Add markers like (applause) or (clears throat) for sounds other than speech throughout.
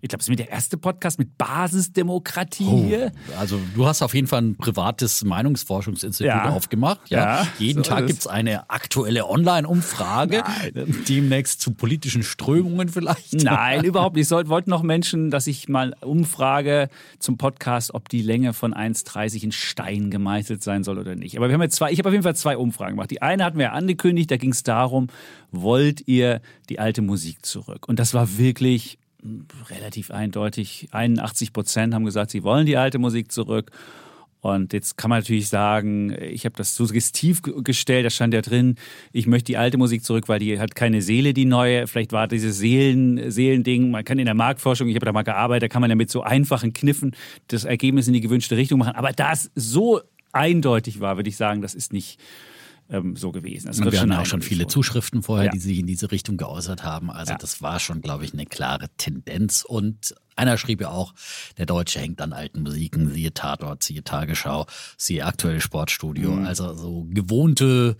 ich glaube, es ist mit der erste Podcast mit Basisdemokratie Oh, hier. also du hast auf jeden Fall ein privates Meinungsforschungsinstitut Ja. aufgemacht. Ja. Ja, Jeden so Tag gibt es eine aktuelle Online-Umfrage, demnächst zu politischen Strömungen vielleicht. Nein, (laughs) überhaupt nicht. Ich wollten noch Menschen, dass ich mal umfrage zum Podcast, ob die Länge von 1,30 in Stein gemeißelt sein soll oder nicht. Aber wir haben jetzt zwei, ich habe auf jeden Fall zwei Umfragen gemacht. Die eine hatten wir ja angekündigt, da ging es darum, wollt ihr die alte Musik zurück? Und das war wirklich relativ eindeutig. 81 Prozent haben gesagt, sie wollen die alte Musik zurück. Und jetzt kann man natürlich sagen, ich habe das suggestiv ge- gestellt, da stand ja drin, ich möchte die alte Musik zurück, weil die hat keine Seele, die neue. Vielleicht war dieses Seelen, Seelending, man kann in der Marktforschung, ich habe da mal gearbeitet, da kann man ja mit so einfachen Kniffen das Ergebnis in die gewünschte Richtung machen. Aber da es so eindeutig war, würde ich sagen, das ist nicht ähm, so gewesen. Das Und wir hatten auch schon viele so. Zuschriften vorher, Ja. die sich in diese Richtung geäußert haben. Also Ja. das war schon, glaube ich, eine klare Tendenz. Und einer schrieb ja auch, der Deutsche hängt an alten Musiken, siehe Tatort, siehe Tagesschau, siehe aktuelle Sportstudio. Mhm. Also so gewohnte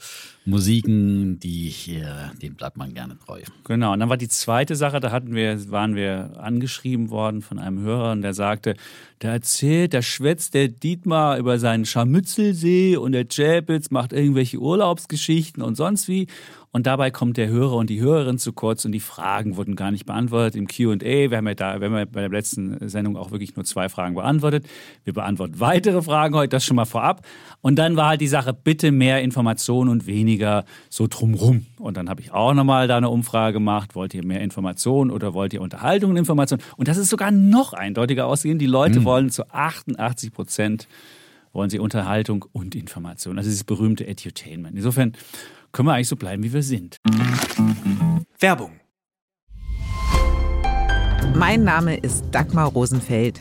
Musiken, die hier, denen bleibt man gerne treu. Genau, und dann war die zweite Sache, da hatten wir, waren wir angeschrieben worden von einem Hörer und der sagte, da erzählt, da schwätzt der Dietmar über seinen Scharmützelsee und der Chapitz macht irgendwelche Urlaubsgeschichten und sonst wie. Und dabei kommt der Hörer und die Hörerin zu kurz und die Fragen wurden gar nicht beantwortet im Q&A. Wir haben ja da, wir haben ja bei der letzten Sendung auch wirklich nur zwei Fragen beantwortet. Wir beantworten weitere Fragen heute, das schon mal vorab. Und dann war halt die Sache, bitte mehr Informationen und weniger so drumrum. Und dann habe ich auch nochmal da eine Umfrage gemacht. Wollt ihr mehr Informationen oder wollt ihr Unterhaltung und Informationen? Und das ist sogar noch eindeutiger ausgehen. Die Leute wollen zu 88 Prozent wollen sie Unterhaltung und Information. Also dieses berühmte Edutainment. Insofern können wir eigentlich so bleiben, wie wir sind. Werbung. Mein Name ist Dagmar Rosenfeld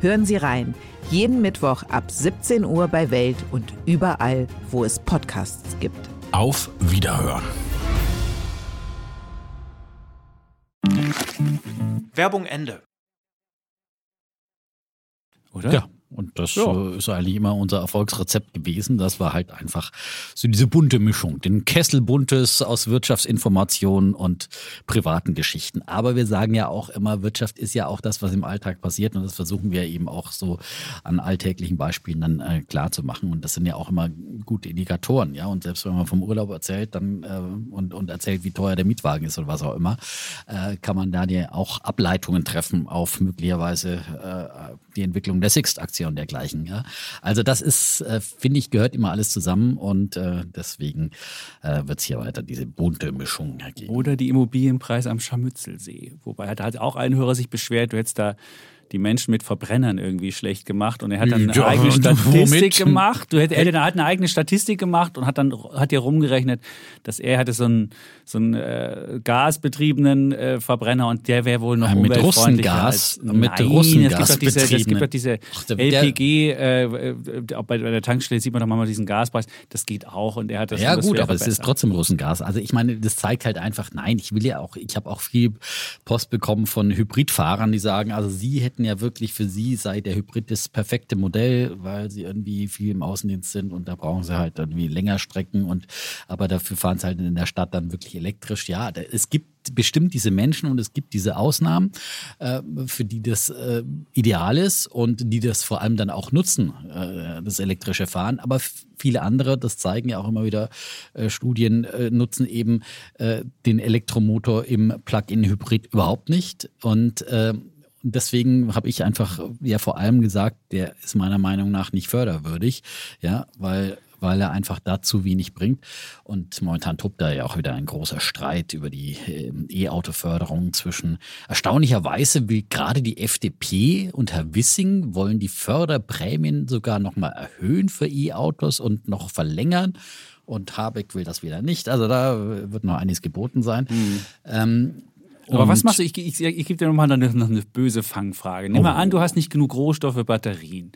Hören Sie rein. Jeden Mittwoch ab 17 Uhr bei Welt und überall, wo es Podcasts gibt. Auf Wiederhören. Werbung Ende. Oder? Ja. Und das Ja. äh, ist eigentlich immer unser Erfolgsrezept gewesen. Das war halt einfach so diese bunte Mischung. Den Kessel buntes aus Wirtschaftsinformationen und privaten Geschichten. Aber wir sagen ja auch immer, Wirtschaft ist ja auch das, was im Alltag passiert. Und das versuchen wir eben auch so an alltäglichen Beispielen dann äh, klar zu machen. Und das sind ja auch immer gute Indikatoren. Ja, und selbst wenn man vom Urlaub erzählt dann äh, und, und erzählt, wie teuer der Mietwagen ist oder was auch immer, äh, kann man da ja auch Ableitungen treffen auf möglicherweise äh, die Entwicklung der Und dergleichen. Ja? Also das ist, äh, finde ich, gehört immer alles zusammen und äh, deswegen äh, wird es hier weiter diese bunte Mischung geben. Oder die Immobilienpreise am Scharmützelsee. Wobei hat halt auch ein Hörer sich beschwert, du hättest da die Menschen mit Verbrennern irgendwie schlecht gemacht und er hat dann eine Ja, eigene Statistik womit? gemacht. Du hätt, er hat eine eigene Statistik gemacht und hat dann hat dir rumgerechnet, dass er hatte so einen so einen äh, gasbetriebenen äh, Verbrenner und der wäre wohl noch Äh, mit umweltfreundlicher Russengas- als mit Russengas es gibt doch diese, es gibt doch diese Ach, der- LPG äh, äh, auch bei, bei der Tankstelle sieht man doch mal diesen Gaspreis. Das geht auch und er hat das Ja gut, aber es ist trotzdem Russengas. Also ich meine, das zeigt halt einfach, nein, ich will ja auch, ich habe auch viel Post bekommen von Hybridfahrern, die sagen, also sie hätten ja wirklich für sie sei der Hybrid das perfekte Modell, weil sie irgendwie viel im Außendienst sind und da brauchen sie halt irgendwie länger Strecken und aber dafür fahren sie halt in der Stadt dann wirklich elektrisch. Ja, da, es gibt bestimmt diese Menschen und es gibt diese Ausnahmen, äh, für die das äh, ideal ist und die das vor allem dann auch nutzen, äh, das elektrische Fahren. Aber viele andere, das zeigen ja auch immer wieder äh, Studien, äh, nutzen eben äh, den Elektromotor im Plug-in-Hybrid überhaupt nicht. Und deswegen habe ich einfach ja vor allem gesagt, der ist meiner Meinung nach nicht förderwürdig, ja, weil weil er einfach da zu wenig bringt. Und momentan tobt da ja auch wieder ein großer Streit über die äh, E-Auto-Förderung zwischen erstaunlicherweise wie gerade die FDP und Herr Wissing wollen die Förderprämien sogar nochmal erhöhen für E-Autos und noch verlängern. Und Habeck will das wieder nicht. Also da wird noch einiges geboten sein. Mhm. Ähm, Aber und- was machst du? Ich, ich, ich gebe dir nochmal eine, eine böse Fangfrage. Nimm mal an, du hast nicht genug Rohstoffe, Batterien.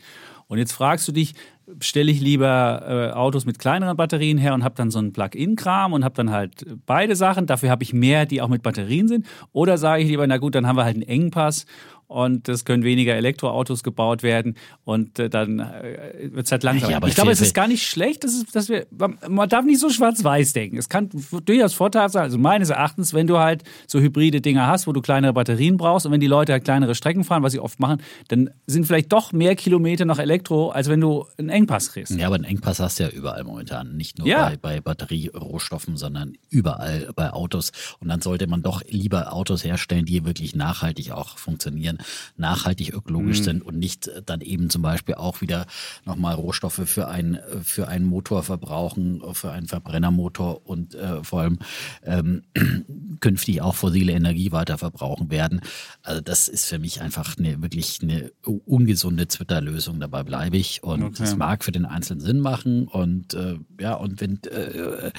Und jetzt fragst du dich, stelle ich lieber äh, Autos mit kleineren Batterien her und habe dann so einen Plug-in-Kram und habe dann halt beide Sachen. Dafür habe ich mehr, die auch mit Batterien sind. Oder sage ich lieber, na gut, dann haben wir halt einen Engpass und es können weniger Elektroautos gebaut werden und äh, dann äh, wird es halt langsamer. Ja, aber ich glaube, es ist gar nicht schlecht, dass, es, dass wir, man darf nicht so schwarz-weiß denken. Es kann durchaus Vorteil sein, also meines Erachtens, wenn du halt so hybride Dinger hast, wo du kleinere Batterien brauchst und wenn die Leute halt kleinere Strecken fahren, was sie oft machen, dann sind vielleicht doch mehr Kilometer noch Elektro, als wenn du einen Engpass kriegst. Ja, aber einen Engpass hast du ja überall momentan. Nicht nur Ja. bei, bei Batterierohstoffen, sondern überall bei Autos. Und dann sollte man doch lieber Autos herstellen, die wirklich nachhaltig auch funktionieren, nachhaltig ökologisch Mhm. sind und nicht äh, dann eben zum Beispiel auch wieder nochmal Rohstoffe für, ein, für einen Motor verbrauchen, für einen Verbrennermotor und äh, vor allem ähm, (clears throat) künftig auch fossile Energie weiter verbrauchen werden. Also das ist für mich einfach eine wirklich eine ungesunde Twitter-Lösung. Dabei bleibe ich. Und Okay. es mag für den Einzelnen Sinn machen. Und äh, ja, und wenn äh,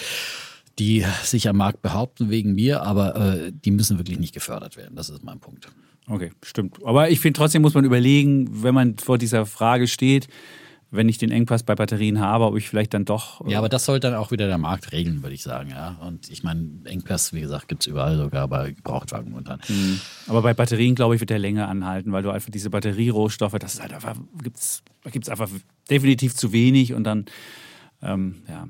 die sich am Markt behaupten wegen mir, aber äh, die müssen wirklich nicht gefördert werden. Das ist mein Punkt. Okay, stimmt. Aber ich finde trotzdem muss man überlegen, wenn man vor dieser Frage steht, wenn ich den Engpass bei Batterien habe, ob ich vielleicht dann doch. Ja, aber das soll dann auch wieder der Markt regeln, würde ich sagen. Ja. Und ich meine, Engpass, wie gesagt, gibt es überall sogar bei Gebrauchtwagen momentan. Aber bei Batterien, glaube ich, wird der länger anhalten, weil du einfach diese Batterierohstoffe, das ist halt einfach, gibt's, da gibt es einfach definitiv zu wenig und dann, ähm, ja.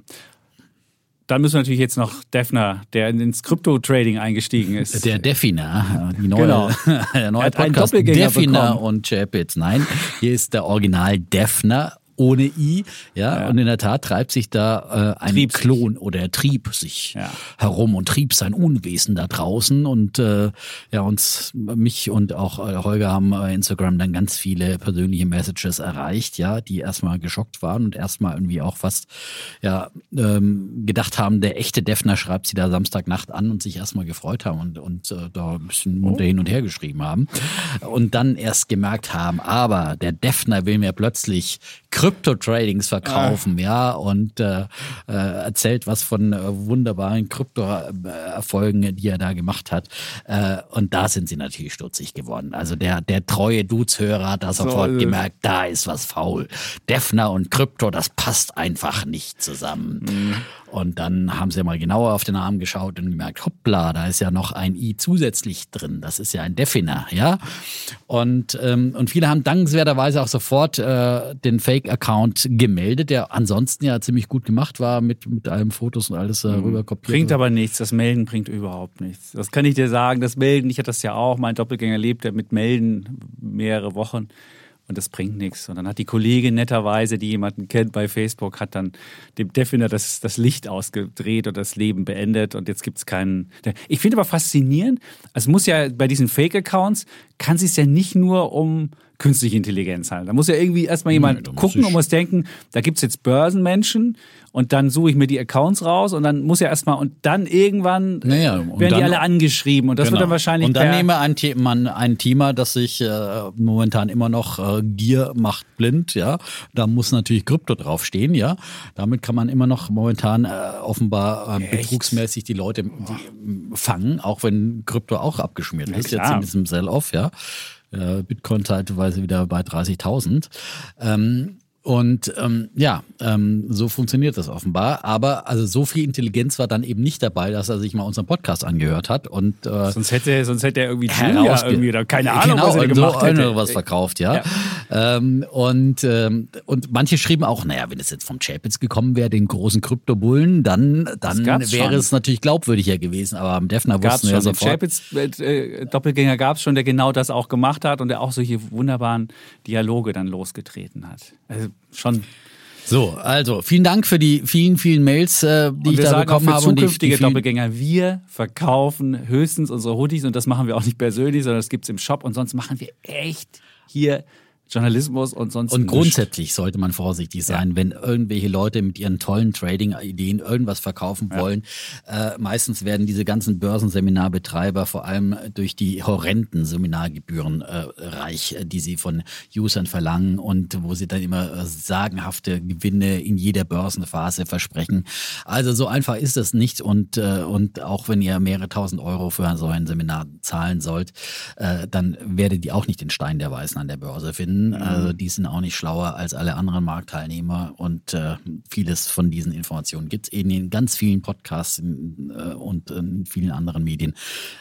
Dann müssen wir natürlich jetzt noch Defner, der ins Krypto-Trading eingestiegen ist. Der Definer, die neue, Genau. (laughs) der neue Podcast Doppelgänger Definer bekommen. und Chapitz. Nein, hier ist der Original Defner ohne I, ja, Ja. und in der Tat treibt sich da äh, ein Trieb sich. Klon oder er trieb sich Ja. herum und trieb sein Unwesen da draußen und äh, ja, uns, mich und auch äh, Holger haben bei Instagram dann ganz viele persönliche Messages erreicht, ja, die erstmal geschockt waren und erstmal irgendwie auch fast ja, ähm, gedacht haben, der echte Defner schreibt sie da Samstagnacht an und sich erstmal gefreut haben und, und äh, da ein bisschen munter hin und her geschrieben haben. Und dann erst gemerkt haben, aber der Defner will mir plötzlich Krypto-Tradings verkaufen, ja, und äh, äh, erzählt was von äh, wunderbaren Krypto-Erfolgen, die er da gemacht hat. Äh, und da sind sie natürlich stutzig geworden. Also der, der treue Dudes-Hörer hat da sofort äh, gemerkt, da ist was faul. Defner und Krypto, das passt einfach nicht zusammen. Und dann haben sie mal genauer auf den Namen geschaut und gemerkt, hoppla, da ist ja noch ein I zusätzlich drin. Das ist ja ein Definer, ja. Und, ähm, und viele haben dankenswerterweise auch sofort äh, den Fake-Account gemeldet, der ansonsten ja ziemlich gut gemacht war mit, mit allen Fotos und alles äh, rüber kopiert. Bringt aber nichts. Das Melden bringt überhaupt nichts. Das kann ich dir sagen. Das Melden, ich hatte das ja auch. Mein Doppelgänger lebt ja mit Melden mehrere Wochen. Und das bringt nichts. Und dann hat die Kollegin netterweise, die jemanden kennt bei Facebook, hat dann dem Definer das, das Licht ausgedreht und das Leben beendet. Und jetzt gibt es keinen. Ich finde aber faszinierend, es muss ja bei diesen Fake-Accounts, kann es ja nicht nur um künstliche Intelligenz handeln. Da muss ja irgendwie erstmal jemand muss gucken und muss denken, da gibt es jetzt Börsenmenschen und dann suche ich mir die Accounts raus und dann muss ja erstmal und dann irgendwann Naja, werden die dann- alle angeschrieben und das wird Genau. dann wahrscheinlich Und dann nehme ein, The man ein Thema, das sich äh, momentan immer noch äh, Gier macht blind, ja. Da muss natürlich Krypto draufstehen, ja. Damit kann man immer noch momentan äh, offenbar äh, betrugsmäßig die Leute die, äh, fangen, auch wenn Krypto auch abgeschmiert ist, jetzt klar. in diesem Sell-Off, ja. Äh, Bitcoin zeitweise wieder bei 30.000. Ähm, und ähm, ja, ähm, so funktioniert das offenbar. Aber also so viel Intelligenz war dann eben nicht dabei, dass er sich mal unseren Podcast angehört hat und äh, sonst hätte sonst hätte er irgendwie irgendwie oder keine Ahnung genau, was er gemacht so hätte. was verkauft, ja. Ähm, und, ähm, und manche schrieben auch, naja, wenn es jetzt vom Chapitz gekommen wäre, den großen Kryptobullen, dann, dann wäre schon. es natürlich glaubwürdiger gewesen. Aber am Defner wussten wir ja sofort. Chapitz äh, Doppelgänger gab es schon, der genau das auch gemacht hat und der auch solche wunderbaren Dialoge dann losgetreten hat. Also schon. So, also vielen Dank für die vielen, vielen Mails, äh, die ich wir da sagen auch bekommen für habe. Und die, zukünftige die Doppelgänger, wir verkaufen höchstens unsere Hoodies und das machen wir auch nicht persönlich, sondern das gibt's im Shop und sonst machen wir echt hier Journalismus und sonst Und grundsätzlich sollte man vorsichtig sein, wenn irgendwelche Leute mit ihren tollen Trading-Ideen irgendwas verkaufen wollen. Äh, meistens werden diese ganzen Börsenseminarbetreiber vor allem durch die horrenden Seminargebühren äh, reich, äh, die sie von Usern verlangen und wo sie dann immer äh, sagenhafte Gewinne in jeder Börsenphase versprechen. Also so einfach ist es nicht und, äh, und auch wenn ihr mehrere tausend Euro für so ein Seminar zahlen sollt, dann werdet ihr auch nicht den Stein der Weisen an der Börse finden. Also die sind auch nicht schlauer als alle anderen Marktteilnehmer und äh, vieles von diesen Informationen gibt es eben in ganz vielen Podcasts in, äh, und in vielen anderen Medien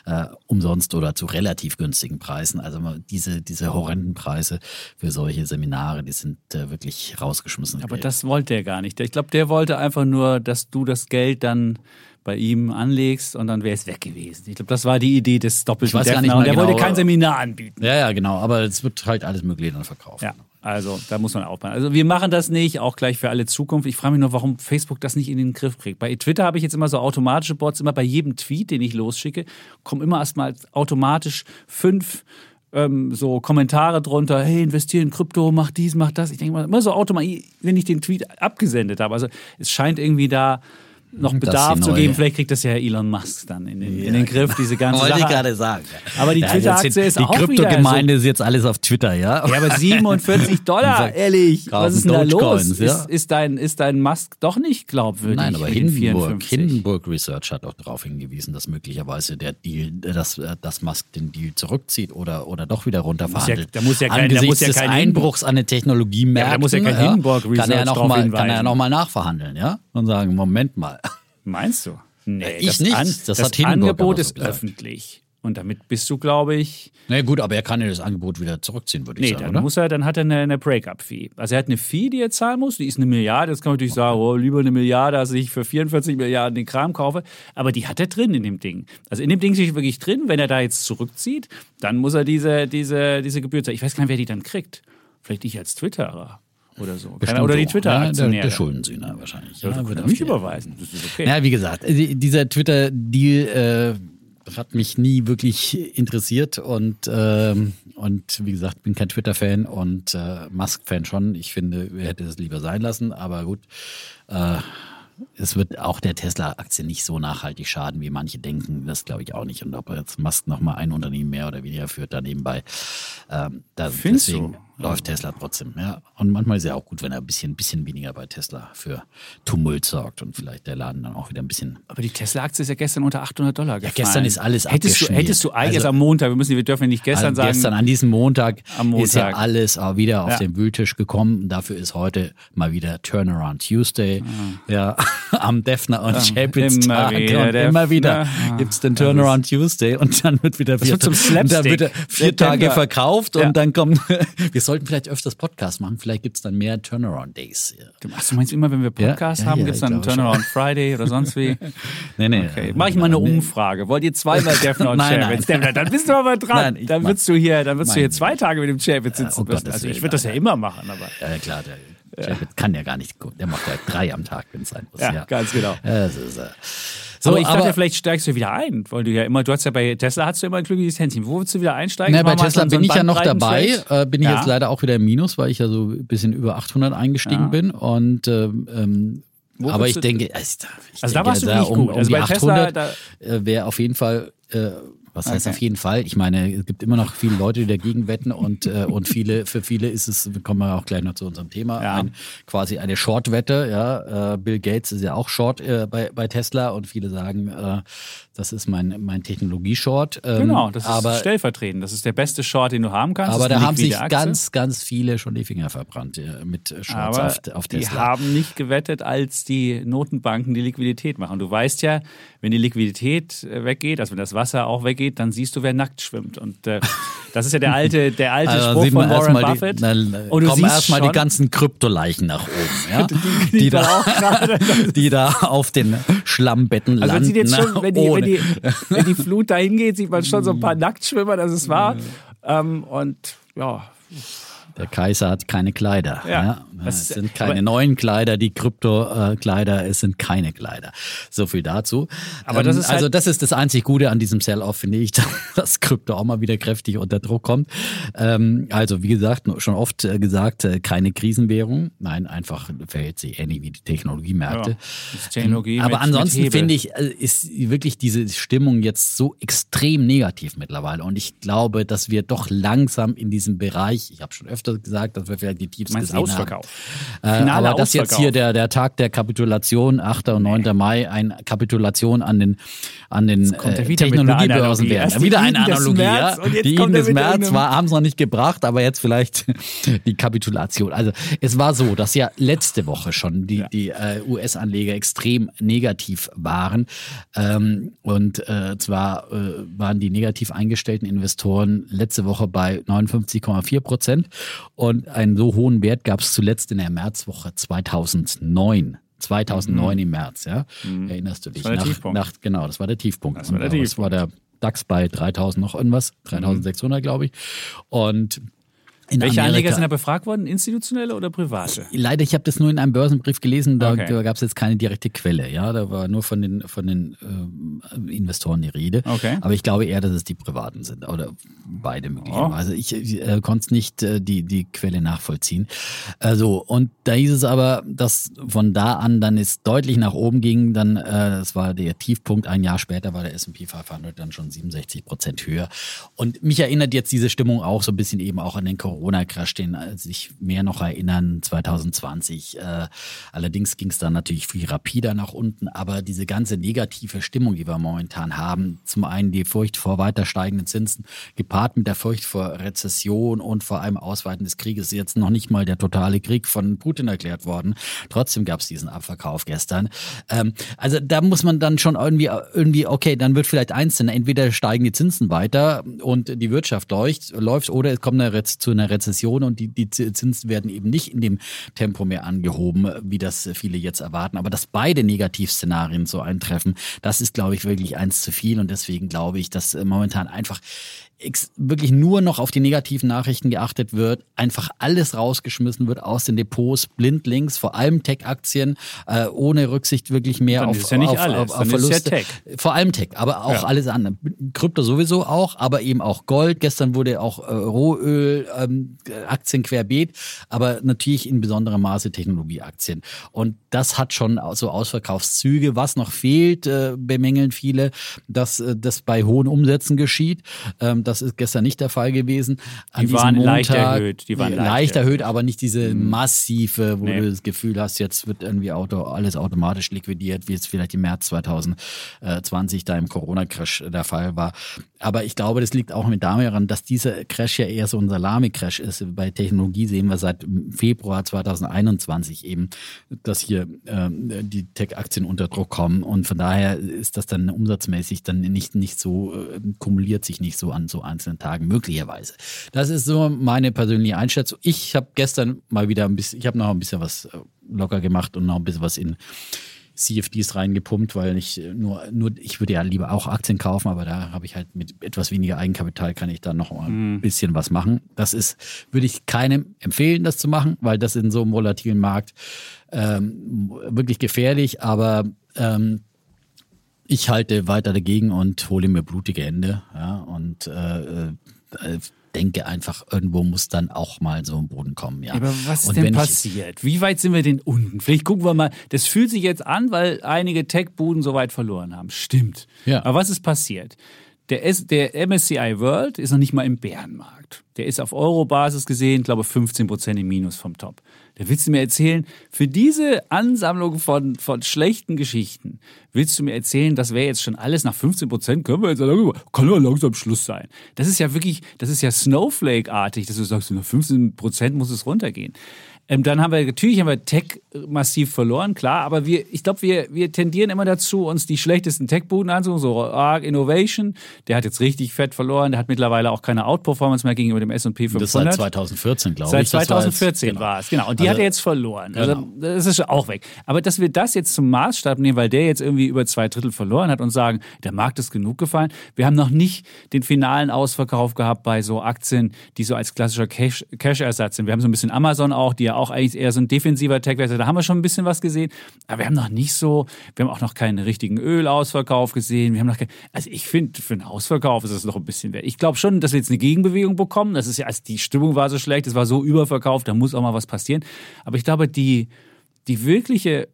äh, umsonst oder zu relativ günstigen Preisen. Also diese, diese horrenden Preise für solche Seminare, die sind äh, wirklich rausgeschmissen. Aber das wollte er gar nicht. Ich glaube, der wollte einfach nur, dass du das Geld dann bei ihm anlegst und dann wäre es weg gewesen. Ich glaube, das war die Idee des doppelten Ich weiß gar nicht Defner und der wollte genau, kein Seminar anbieten. ja, ja, genau. Aber es wird halt alles Mögliche dann verkauft. Ja, also da muss man aufpassen. Also wir machen das nicht, auch gleich für alle Zukunft. Ich frage mich nur, warum Facebook das nicht in den Griff kriegt. Bei Twitter habe ich jetzt immer so automatische Bots, immer bei jedem Tweet, den ich losschicke, kommen immer erstmal automatisch fünf ähm, so Kommentare drunter, hey, investiere in Krypto, mach dies, mach das. Ich denke mal, immer so automatisch, wenn ich den Tweet abgesendet habe. Also es scheint irgendwie da noch Bedarf die zu geben. Vielleicht kriegt das ja Elon Musk dann in den, in den Griff, diese ganze Wollte ich Sache. gerade sagen. Aber die jetzt Twitter-Aktie ist die auch wieder Kryptogemeinde ist jetzt alles auf Twitter, ja? Ja, aber 47 (laughs) Dollar, Sagt, ehrlich. Was ist denn da los? Ja. Ist, ist, dein, ist dein Musk doch nicht glaubwürdig? Nein, aber Hindenburg, 54? Hindenburg Research hat auch darauf hingewiesen, dass möglicherweise der Deal, dass, dass Musk den Deal zurückzieht oder, oder doch wieder runterverhandelt. da muss ja kein- da Angesichts muss ja kein Einbruchs an den Technologiemärkten Ja, da muss ja kein Hindenburg kann er Research kann er noch mal nachverhandeln, ja? Und sagen, Moment mal. Meinst du? Nee, Ich das nicht. An, Das das Angebot so ist gesagt. öffentlich. Und damit bist du, glaube ich, Na gut, aber er kann ja das Angebot wieder zurückziehen, würde ich nee, sagen, dann oder? muss er, dann hat er eine, eine Break-up-Fee. Also er hat eine Fee, die er zahlen muss, die ist eine Milliarde. Jetzt kann man natürlich sagen, oh, lieber eine Milliarde, als ich für 44 Milliarden den Kram kaufe. Aber die hat er drin in dem Ding. Also in dem Ding steht wirklich drin, wenn er da jetzt zurückzieht, dann muss er diese, diese, diese Gebühr zahlen. Ich weiß gar nicht, wer die dann kriegt. Vielleicht ich als Twitterer oder so. Bestimmt oder die auch. Ja, Twitter-Aktionäre. der, Schuldensühner wahrscheinlich. Ja, würde mich überweisen. Das ist okay. Ja, wie gesagt, die- dieser Twitter-Deal äh, hat mich nie wirklich interessiert und, ähm, und wie gesagt, bin kein Twitter-Fan und äh, Musk-Fan schon. Ich finde, er hätte es lieber sein lassen, aber gut. Äh, es wird auch der Tesla-Aktie nicht so nachhaltig schaden, wie manche denken. Das glaube ich auch nicht. Und ob jetzt Musk nochmal ein Unternehmen mehr oder weniger führt, da nebenbei. Ähm, da, Findest deswegen du? Läuft Tesla trotzdem. Ja. Und manchmal ist ja auch gut, wenn er ein bisschen, bisschen weniger bei Tesla für Tumult sorgt und vielleicht der Laden dann auch wieder ein bisschen Aber die Tesla-Aktie ist ja gestern unter 800 Dollar gefallen. gestern ist alles hättest du, hättest du eigentlich Also- am Montag, wir, müssen, wir dürfen nicht gestern also sagen, gestern an diesem Montag, Am ist ja Montag. alles auch wieder auf Ja. den Wühltisch gekommen. Dafür ist heute mal wieder Turnaround Tuesday. Ja, (laughs) am Defner und Chapitz immer Tag. wieder Und immer wieder Defner. gibt's den Turnaround Tuesday und dann wird wieder vier, wird zum und dann wird er vier Tage verkauft Ja. und dann kommen, (laughs) wir sollten vielleicht öfters Podcast machen. Vielleicht gibt's dann mehr Turnaround Days. Ja. Ach, du meinst immer, wenn wir Podcast Ja, ja, haben, ja, gibt es dann einen glaube Turnaround Friday oder sonst wie? (laughs) Nee, nee. Okay. Mach ich mal eine Nee. Umfrage. Wollt ihr zweimal Defner und Nein, Chapitz? nein. Dann bist du aber dran. Nein, ich dann würdest du hier, dann würdest du hier zwei Tage mit dem Chapitz sitzen oh Also ich würde das ja immer machen, aber. Ja, klar, der Chapitz kann ja gar nicht gut. Der macht ja drei am Tag, wenn es sein muss. Ja, ganz genau. Ja, das ist, äh, so, aber ich dachte, aber- vielleicht steigst du wieder ein, weil du ja immer, du hast ja bei Tesla hast du immer ein glückliches Händchen. Wo willst du wieder einsteigen? Na, bei Tesla so- so bin ein ich ja noch dabei. Äh, bin ich Ja. jetzt leider auch wieder im Minus, weil ich ja so ein bisschen über 800 eingestiegen Ja. bin. Und ähm, ähm, Wo aber ich denke, also, ich Also da denke, warst du da nicht um, gut. Also bei Tesla, 800 da- äh, wäre auf jeden Fall äh, was heißt Okay. auf jeden Fall? Ich meine, es gibt immer noch viele Leute, die dagegen wetten und, äh, und viele, für viele ist es, wir kommen ja auch gleich noch zu unserem Thema, Ja. ein, quasi eine Short-Wette. Ja? Äh, Bill Gates ist ja auch Short äh, bei, bei Tesla und viele sagen, äh, das ist mein, mein Technologie-Short. Ähm, Genau, das ist aber, stellvertretend. Das ist der beste Short, den du haben kannst. aber da haben sich Aktie. ganz, ganz viele schon die Finger verbrannt äh, mit Shorts Aber auf, auf die Tesla. haben nicht gewettet, als die Notenbanken die Liquidität machen. Du weißt ja, wenn die Liquidität äh, weggeht, also wenn das Wasser auch weggeht, dann siehst du, wer nackt schwimmt. Und äh, das ist ja der alte, der (laughs) alte Also Spruch von Warren Buffett. Die, dann Und du kommen erstmal die ganzen Kryptoleichen nach oben, (laughs) ja? die, die da da, (laughs) die da auf den Schlammbetten Also landen. sieht jetzt schon, wenn die, wenn, ohne. die, (laughs) wenn die Flut dahin geht, sieht man schon so ein paar Nacktschwimmer, das ist wahr. Ähm, und ja, Der Kaiser hat keine Kleider. Ja. Ja. Es sind keine neuen Kleider, die Krypto-Kleider, es sind keine Kleider. So viel dazu. Aber das ist halt- also das ist das einzig Gute an diesem Sell-Off, finde ich, (laughs) dass Krypto auch mal wieder kräftig unter Druck kommt. Ähm, also wie gesagt, schon oft äh, gesagt, äh, keine Krisenwährung. Nein, einfach verhält sich ähnlich wie die Technologiemärkte. Ja, Technologie Aber mit- ansonsten mit finde ich, äh, ist wirklich diese Stimmung jetzt so extrem negativ mittlerweile. Und ich glaube, dass wir doch langsam in diesem Bereich, ich habe schon öfter gesagt, dass wir vielleicht die Tiefs gesehen Ausverkauf. haben. Äh, aber dass jetzt Ausverkauf. hier der, der Tag der Kapitulation, 8. und 9. Mai, eine Kapitulation an den, an den äh, Technologiebörsen werden. Wieder eine Analogie, ja. jetzt Die er des März war, haben es noch nicht gebracht, aber jetzt vielleicht (laughs) die Kapitulation. Also es war so, dass ja letzte Woche schon die, die äh, US-Anleger extrem negativ waren. Ähm, und äh, zwar äh, waren die negativ eingestellten Investoren letzte Woche bei 59,4 Prozent. Und einen so hohen Wert gab es zuletzt in der Märzwoche 2009. 2009 im März, ja. Erinnerst du dich? Mhm. war der nach, Tiefpunkt. nach, genau, das war der Tiefpunkt. Das war der Tiefpunkt. Das war der DAX bei 3000 noch irgendwas, 3600 glaube ich. Und in Welche Amerika, Anleger sind da befragt worden? Institutionelle oder private? Leider, ich habe das nur in einem Börsenbrief gelesen, da, Okay. da gab es jetzt keine direkte Quelle. Ja, da war nur von den, von den ähm, Investoren die Rede. Okay. Aber ich glaube eher, dass es die Privaten sind oder beide Oh. möglicherweise. Ich, ich äh, konnte nicht äh, die, die Quelle nachvollziehen. Also, und da hieß es aber, dass von da an dann es deutlich nach oben ging. Dann, äh, das war der Tiefpunkt. Ein Jahr später war der S&P 500 dann schon 67 Prozent höher. Und mich erinnert jetzt diese Stimmung auch so ein bisschen eben auch an den Corona-Crash, den äh, sich mehr noch erinnern, 2020. Äh, allerdings ging es dann natürlich viel rapider nach unten, aber diese ganze negative Stimmung, die wir momentan haben, zum einen die Furcht vor weiter steigenden Zinsen, gepaart mit der Furcht vor Rezession und vor allem Ausweiten des Krieges, ist jetzt noch nicht mal der totale Krieg von Putin erklärt worden. Trotzdem gab es diesen Abverkauf gestern. Ähm, also da muss man dann schon irgendwie, irgendwie, okay, dann wird vielleicht eins entweder steigen die Zinsen weiter und die Wirtschaft läuft, läuft oder es kommt eine zu einer Rezession und die, die Zinsen werden eben nicht in dem Tempo mehr angehoben, wie das viele jetzt erwarten. Aber dass beide Negativszenarien so eintreffen, das ist, glaube ich, wirklich eins zu viel. Und deswegen glaube ich, dass äh, momentan einfach wirklich nur noch auf die negativen Nachrichten geachtet wird, einfach alles rausgeschmissen wird aus den Depots, blindlings, vor allem Tech-Aktien, äh, ohne Rücksicht wirklich mehr Dann auf, ist ja nicht auf, alles, auf, auf ja Verluste. Tech. Vor allem Tech, aber auch Ja. alles andere. Krypto sowieso auch, aber eben auch Gold. Gestern wurde auch äh, Rohöl, ähm, Aktien querbeet, aber natürlich in besonderem Maße Technologieaktien. Und das hat schon so Ausverkaufszüge. Was noch fehlt, äh, bemängeln viele, dass äh, das bei hohen Umsätzen geschieht. Ähm, das ist gestern nicht der Fall gewesen. An Die waren leicht Montag- erhöht, die waren leicht leicht erhöht. erhöht, aber nicht diese massive, wo Nee. du das Gefühl hast, jetzt wird irgendwie Auto, alles automatisch liquidiert, wie es vielleicht im März 2020 da im Corona-Crash der Fall war. Aber ich glaube, das liegt auch mit daran, dass dieser Crash ja eher so ein Salami-Crash ist. Bei Technologie sehen wir seit Februar 2021 eben, dass hier ähm, die Tech-Aktien unter Druck kommen. Und von daher ist das dann umsatzmäßig dann nicht, nicht so, äh, kumuliert sich nicht so an so einzelnen Tagen, möglicherweise. Das ist so meine persönliche Einschätzung. Ich habe gestern mal wieder ein bisschen, ich habe noch ein bisschen was äh, locker gemacht und noch ein bisschen was in CFDs reingepumpt, weil ich nur, nur, ich würde ja lieber auch Aktien kaufen, aber da habe ich halt mit etwas weniger Eigenkapital kann ich da noch mal ein bisschen was machen. Das ist, würde ich keinem empfehlen, das zu machen, weil das in so einem volatilen Markt ähm, wirklich gefährlich, aber ähm, ich halte weiter dagegen und hole mir blutige Hände, ja, und äh, äh, denke einfach, irgendwo muss dann auch mal so ein Boden kommen, ja. Aber was ist denn wenn ich- passiert? Wie weit sind wir denn unten? Vielleicht gucken wir mal. Das fühlt sich jetzt an, weil einige Tech-Buden so weit verloren haben. Stimmt. Ja. Aber was ist passiert? Der, S der MSCI World ist noch nicht mal im Bärenmarkt. Der ist auf Euro-Basis gesehen, glaube 15 Prozent im Minus vom Top. Da willst du mir erzählen, für diese Ansammlung von, von schlechten Geschichten, willst du mir erzählen, das wäre jetzt schon alles nach 15 Prozent, können wir jetzt langsam, kann ja langsam Schluss sein. Das ist ja wirklich, das ist ja Snowflake-artig, dass du sagst, nach 15 Prozent muss es runtergehen. Ähm, dann haben wir natürlich haben wir Tech massiv verloren, klar, aber wir, ich glaube, wir, wir tendieren immer dazu, uns die schlechtesten Tech-Buden anzugucken, so Arc Innovation, der hat jetzt richtig fett verloren, der hat mittlerweile auch keine Outperformance mehr gegenüber dem S&P 500. Das seit 2014, glaube Seit ich. Das 2014 jetzt- war es, genau. Und die Also- hat er jetzt verloren. Also Genau. das ist auch weg. Aber dass wir das jetzt zum Maßstab nehmen, weil der jetzt irgendwie über zwei Drittel verloren hat und sagen, der Markt ist genug gefallen. Wir haben noch nicht den finalen Ausverkauf gehabt bei so Aktien, die so als klassischer Cash- Cash-Ersatz sind. Wir haben so ein bisschen Amazon auch, die ja auch eigentlich eher so ein defensiver ist. Da haben wir schon ein bisschen was gesehen. Aber wir haben noch nicht so, wir haben auch noch keinen richtigen Ölausverkauf gesehen. Wir haben noch kein, also ich finde, für einen Ausverkauf ist es noch ein bisschen wert. Ich glaube schon, dass wir jetzt eine Gegenbewegung bekommen. Das ist ja, als die Stimmung war so schlecht, es war so überverkauft, da muss auch mal was passieren. Aber ich glaube, die, die wirkliche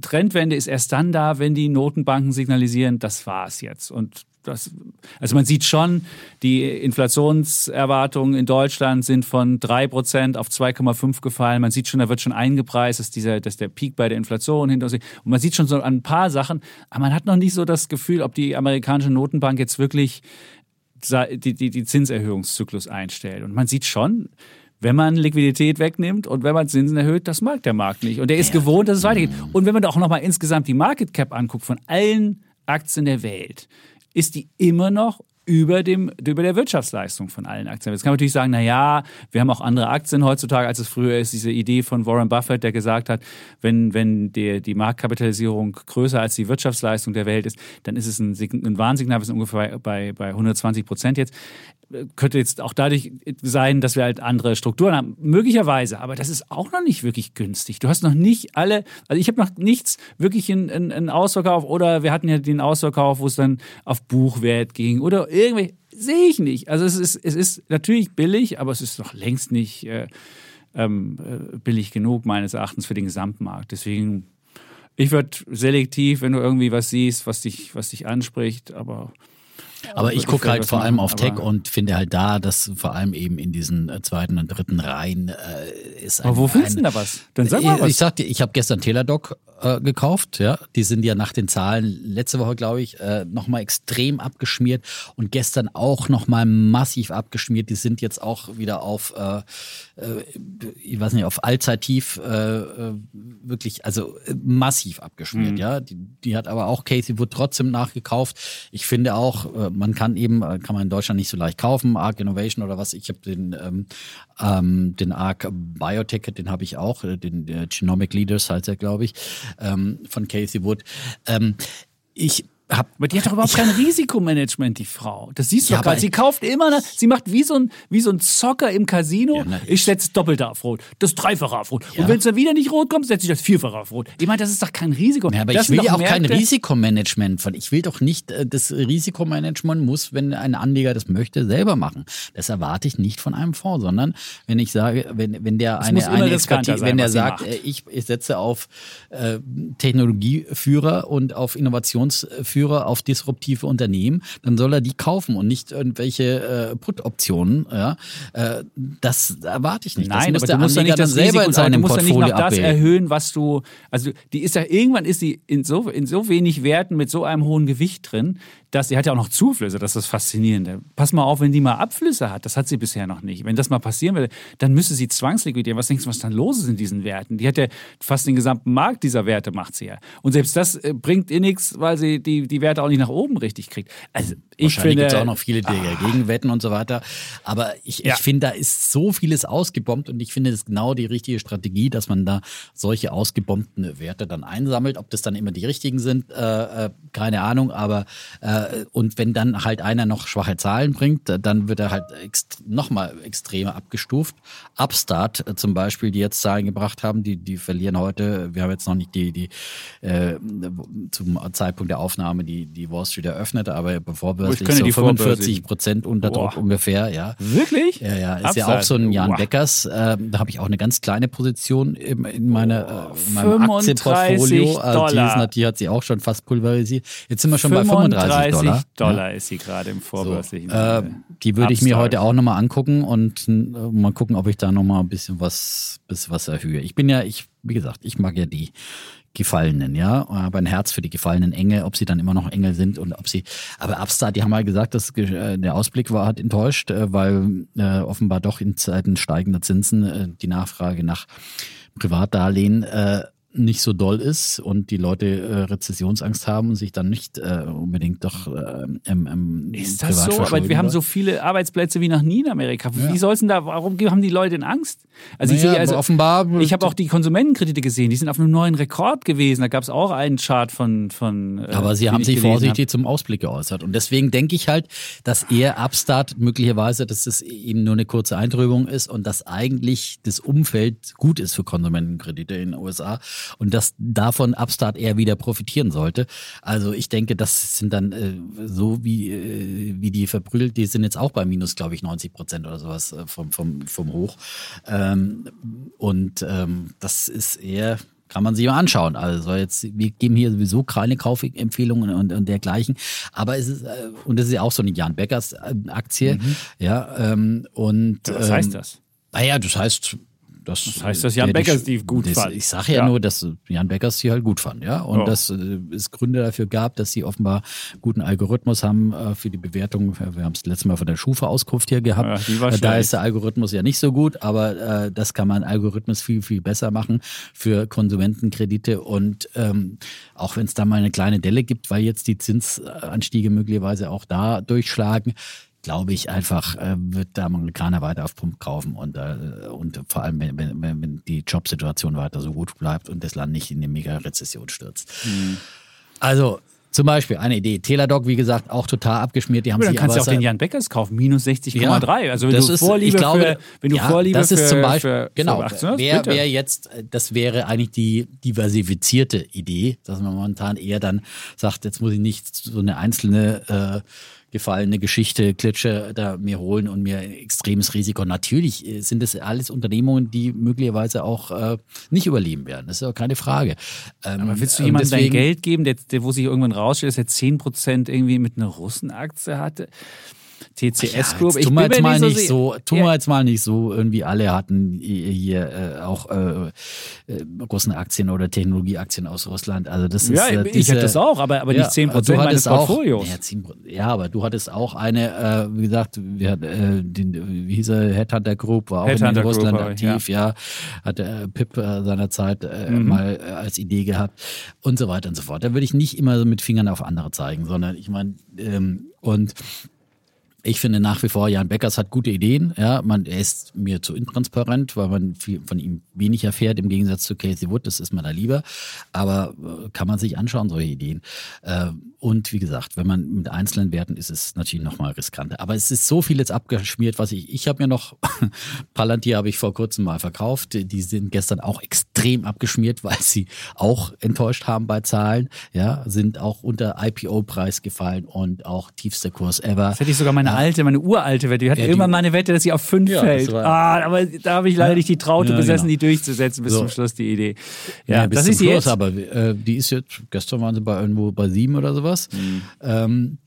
Trendwende ist erst dann da, wenn die Notenbanken signalisieren, das war es jetzt. Und das, also man sieht schon, die Inflationserwartungen in Deutschland sind von 3% auf 2,5 gefallen. Man sieht schon, da wird schon eingepreist, dass, dieser, dass der Peak bei der Inflation hinter sich. Und man sieht schon so ein paar Sachen, aber man hat noch nicht so das Gefühl, ob die amerikanische Notenbank jetzt wirklich die, die, die Zinserhöhungszyklus einstellt. Und man sieht schon, wenn man Liquidität wegnimmt und wenn man Zinsen erhöht, das mag der Markt nicht. Und der ist gewohnt, dass es weitergeht. Und wenn man auch nochmal insgesamt die Market Cap anguckt von allen Aktien der Welt, ist die immer noch über, dem, über der Wirtschaftsleistung von allen Aktien. Jetzt kann man natürlich sagen, na ja, wir haben auch andere Aktien heutzutage, als es früher ist. Diese Idee von Warren Buffett, der gesagt hat, wenn, wenn die, die Marktkapitalisierung größer als die Wirtschaftsleistung der Welt ist, dann ist es ein, ein Warnsignal, wir sind ungefähr bei, bei 120 Prozent jetzt könnte jetzt auch dadurch sein, dass wir halt andere Strukturen haben. Möglicherweise, aber das ist auch noch nicht wirklich günstig. Du hast noch nicht alle, also ich habe noch nichts wirklich in, in, in Ausverkauf oder wir hatten ja den Ausverkauf, wo es dann auf Buchwert ging oder irgendwie, sehe ich nicht. Also es ist, es ist natürlich billig, aber es ist noch längst nicht äh, ähm, äh, billig genug meines Erachtens für den Gesamtmarkt. Deswegen, ich würde selektiv, wenn du irgendwie was siehst, was dich, was dich anspricht, aber Aber ich gucke halt vor allem machen, auf Tech und finde halt da, dass vor allem eben in diesen äh, zweiten und dritten Reihen äh, ist ein, Aber wo findest du denn da was? Dann sag mal ich, was. ich sag dir, ich habe gestern Teladoc äh, gekauft, ja. Die sind ja nach den Zahlen letzte Woche, glaube ich, äh, nochmal extrem abgeschmiert und gestern auch nochmal massiv abgeschmiert. Die sind jetzt auch wieder auf, äh, äh, ich weiß nicht, auf Allzeittief äh, äh, wirklich, also massiv abgeschmiert, ja. Die, die hat aber auch Casey Wood trotzdem nachgekauft. Ich finde auch, äh, man kann eben, kann man in Deutschland nicht so leicht kaufen, Arc Innovation oder was. Ich habe den, ähm, ähm, den Arc Biotech, den habe ich auch, den Genomic Leaders heißt er, glaube ich, ähm, von Casey Wood. Ähm, ich habe Aber die hat doch überhaupt kein Risikomanagement, die Frau. Das siehst du Ja, doch gerade. aber- Sie kauft immer, sie macht wie so ein, wie so ein Zocker im Casino. Ja, na, ich setze Doppelte auf Rot, das Dreifache auf Rot. Ja. Und wenn es dann wieder nicht rot kommt, setze ich das Vierfache auf Rot. Ich meine, das ist doch kein Risiko. Ja, aber das ich will ja auch kein Risikomanagement von. Ich will doch nicht, äh, das Risikomanagement muss, wenn ein Anleger das möchte, selber machen. Das erwarte ich nicht von einem Fonds, sondern wenn ich sage, wenn, wenn der eine, eine Expertise, sein, wenn der sagt, äh, ich, ich setze auf äh, Technologieführer und auf Innovationsführer, auf disruptive Unternehmen, dann soll er die kaufen und nicht irgendwelche äh, Put-Optionen. Ja? Äh, das erwarte ich nicht. Nein, das muss aber du musst ja nicht das selber in seinem ja Portfolio noch das erhöhen, was du, also die ist ja, irgendwann ist die in so, in so wenig Werten mit so einem hohen Gewicht drin, dass sie hat ja auch noch Zuflüsse, das ist das Faszinierende. Pass mal auf, wenn die mal Abflüsse hat, das hat sie bisher noch nicht. Wenn das mal passieren würde, dann müsste sie zwangsliquidieren. Was denkst du, was dann los ist in diesen Werten? Die hat ja fast den gesamten Markt dieser Werte macht sie ja. Und selbst das äh, bringt ihr nichts, weil sie die, die Werte auch nicht nach oben richtig kriegt. Also ich Wahrscheinlich finde, gibt es auch noch viele, die dagegen wetten und so weiter. Aber ich, Ja. ich finde, da ist so vieles ausgebombt und ich finde, das ist genau die richtige Strategie, dass man da solche ausgebombten Werte dann einsammelt. Ob das dann immer die richtigen sind, äh, äh, keine Ahnung. Aber äh, und wenn dann halt einer noch schwache Zahlen bringt, äh, dann wird er halt ext nochmal extremer abgestuft. Upstart äh, zum Beispiel, die jetzt Zahlen gebracht haben, die, die verlieren heute, wir haben jetzt noch nicht die, die zum Zeitpunkt der Aufnahme die, die Wall Street eröffnet, aber bevor wir Ich so die 45 vorbörslichen. Prozent unter Druck Boah. ungefähr, ja. wirklich? Ja, ja, ist Upside. ja auch so ein Jan. Beckers. Ähm, da habe ich auch eine ganz kleine Position im, in, meine, äh, in meinem 35 Aktienportfolio. Also die, Dollar. die hat sie auch schon fast pulverisiert. Jetzt sind wir schon bei 35 Dollar. Dollar ist sie gerade im vorbörslichen. Äh, Handel. die würde ich mir heute auch nochmal angucken und äh, mal gucken, ob ich da nochmal ein bisschen was, bisschen was erhöhe. Ich bin ja, ich, wie gesagt, ich mag ja die Gefallenen, ja, aber ein Herz für die gefallenen Engel, ob sie dann immer noch Engel sind und ob sie, aber Upstart, die haben mal gesagt, dass äh, der Ausblick war, hat enttäuscht, äh, weil äh, offenbar doch in Zeiten steigender Zinsen äh, die Nachfrage nach Privatdarlehen äh, nicht so doll ist und die Leute äh, Rezessionsangst haben und sich dann nicht äh, unbedingt doch äh, im, im Ist das so? Aber wir haben so viele Arbeitsplätze wie noch nie in Amerika. Wie Ja. soll es denn da, warum haben die Leute denn Angst? Also ich Naja, sehe also, offenbar- ich habe auch die Konsumentenkredite gesehen, die sind auf einem neuen Rekord gewesen. Da gab es auch einen Chart von. von äh, Aber sie haben ich sich vorsichtig zum Ausblick geäußert. Und deswegen denke ich halt, dass eher Upstart möglicherweise, dass es eben nur eine kurze Eintrübung ist und dass eigentlich das Umfeld gut ist für Konsumentenkredite in den USA und dass davon Upstart eher wieder profitieren sollte. Also ich denke, das sind dann äh, so wie, äh, wie die verbrüllt, die sind jetzt auch bei minus, glaube ich, 90 Prozent oder sowas äh, vom, vom, vom Hoch. Ähm, und ähm, das ist eher kann man sich mal anschauen. Also jetzt, wir geben hier sowieso keine Kaufempfehlungen und, und dergleichen. Aber es ist, äh, und das ist ja auch so eine Jan Beckers äh, Aktie. Ja, ähm, und. Was ähm, heißt das? Naja, das heißt, das, Das heißt, dass Jan Beckers die gut das, fand. Ich sage ja, Ja. nur, dass Jan Beckers die halt gut fand, ja. Und Ja. dass äh, es Gründe dafür gab, dass sie offenbar guten Algorithmus haben äh, für die Bewertung. Wir haben es letztes Mal von der Schufa-Auskunft hier gehabt. Ja, Äh, da ist der Algorithmus ja nicht so gut, aber äh, das kann man Algorithmus viel, viel besser machen für Konsumentenkredite. Und ähm, auch wenn es da mal eine kleine Delle gibt, weil jetzt die Zinsanstiege möglicherweise auch da durchschlagen, glaube ich einfach, äh, wird der Amerikaner weiter auf Pump kaufen und, äh, und vor allem, wenn, wenn, wenn die Jobsituation weiter so gut bleibt und das Land nicht in eine Mega-Rezession stürzt. Hm. Also zum Beispiel eine Idee. Teladoc, wie gesagt, auch total abgeschmiert. Die haben Aber dann kannst du auch den Jan Beckers kaufen, minus 60,3. also wenn das du ist- Vorliebe ich glaube, für, wenn du ja, Vorliebe das ist für, zum Beispiel, für, genau, für 18 hast, wer, wer jetzt, das wäre eigentlich die diversifizierte Idee, dass man momentan eher dann sagt, jetzt muss ich nicht so eine einzelne äh, gefallene Geschichte, Klitsche da mir holen und mir extremes Risiko. Natürlich äh, sind das alles Unternehmungen, die möglicherweise auch äh, nicht überleben werden. Das ist ja keine Frage. Ähm, Aber willst du jemandem dein Geld geben, der, der, wo sich irgendwann rausstellt, dass er 10% irgendwie mit einer Russenaktie hatte? TCS Group. Jetzt tun wir jetzt mal nicht si- so, tun Ja. wir jetzt mal nicht so, irgendwie alle hatten hier äh, auch äh, äh, Russenaktien oder Technologieaktien aus Russland. Also das ist Ja, äh, ich diese- hatte das auch, aber, aber Ja, nicht 10% du meines hattest auch- Portfolios. Ja, 10, ja, aber du hattest auch eine, äh, wie gesagt, wir, hatten, äh, den, wie hieß er, Headhunter Group, war auch in Russland Group, aktiv, ja. Hatte äh, Pip äh, seinerzeit äh, Mhm. mal äh, als Idee gehabt und so weiter und so fort. Da würde ich nicht immer so mit Fingern auf andere zeigen, sondern ich meine, ähm, und ich finde nach wie vor, Jan Beckers hat gute Ideen. Ja, man, er ist mir zu intransparent, weil man viel, von ihm wenig erfährt, im Gegensatz zu Casey Wood. Das ist mir da lieber. Aber äh, kann man sich anschauen, solche Ideen. Äh, und wie gesagt, wenn man mit einzelnen Werten ist, ist es natürlich nochmal riskanter. Aber es ist so viel jetzt abgeschmiert, was ich, ich habe mir noch, (laughs) Palantir habe ich vor kurzem mal verkauft. Die- sind gestern auch extrem abgeschmiert, (laughs) weil sie auch enttäuscht haben bei Zahlen. Ja, sind auch unter IPO-Preis gefallen und auch tiefster Kurs ever. Das hätte ich sogar meine alte, meine uralte Wette. Wir hatten Ja, immer mal eine Wette, dass sie auf 5 Ja, fällt. Ah, aber da habe ich leider nicht die Traute Ja, besessen, genau. die durchzusetzen bis So. zum Schluss, die Idee. Ja, bis das zum ist Schluss, jetzt. aber äh, die ist jetzt, gestern waren sie bei irgendwo bei sieben oder sowas. Ähm,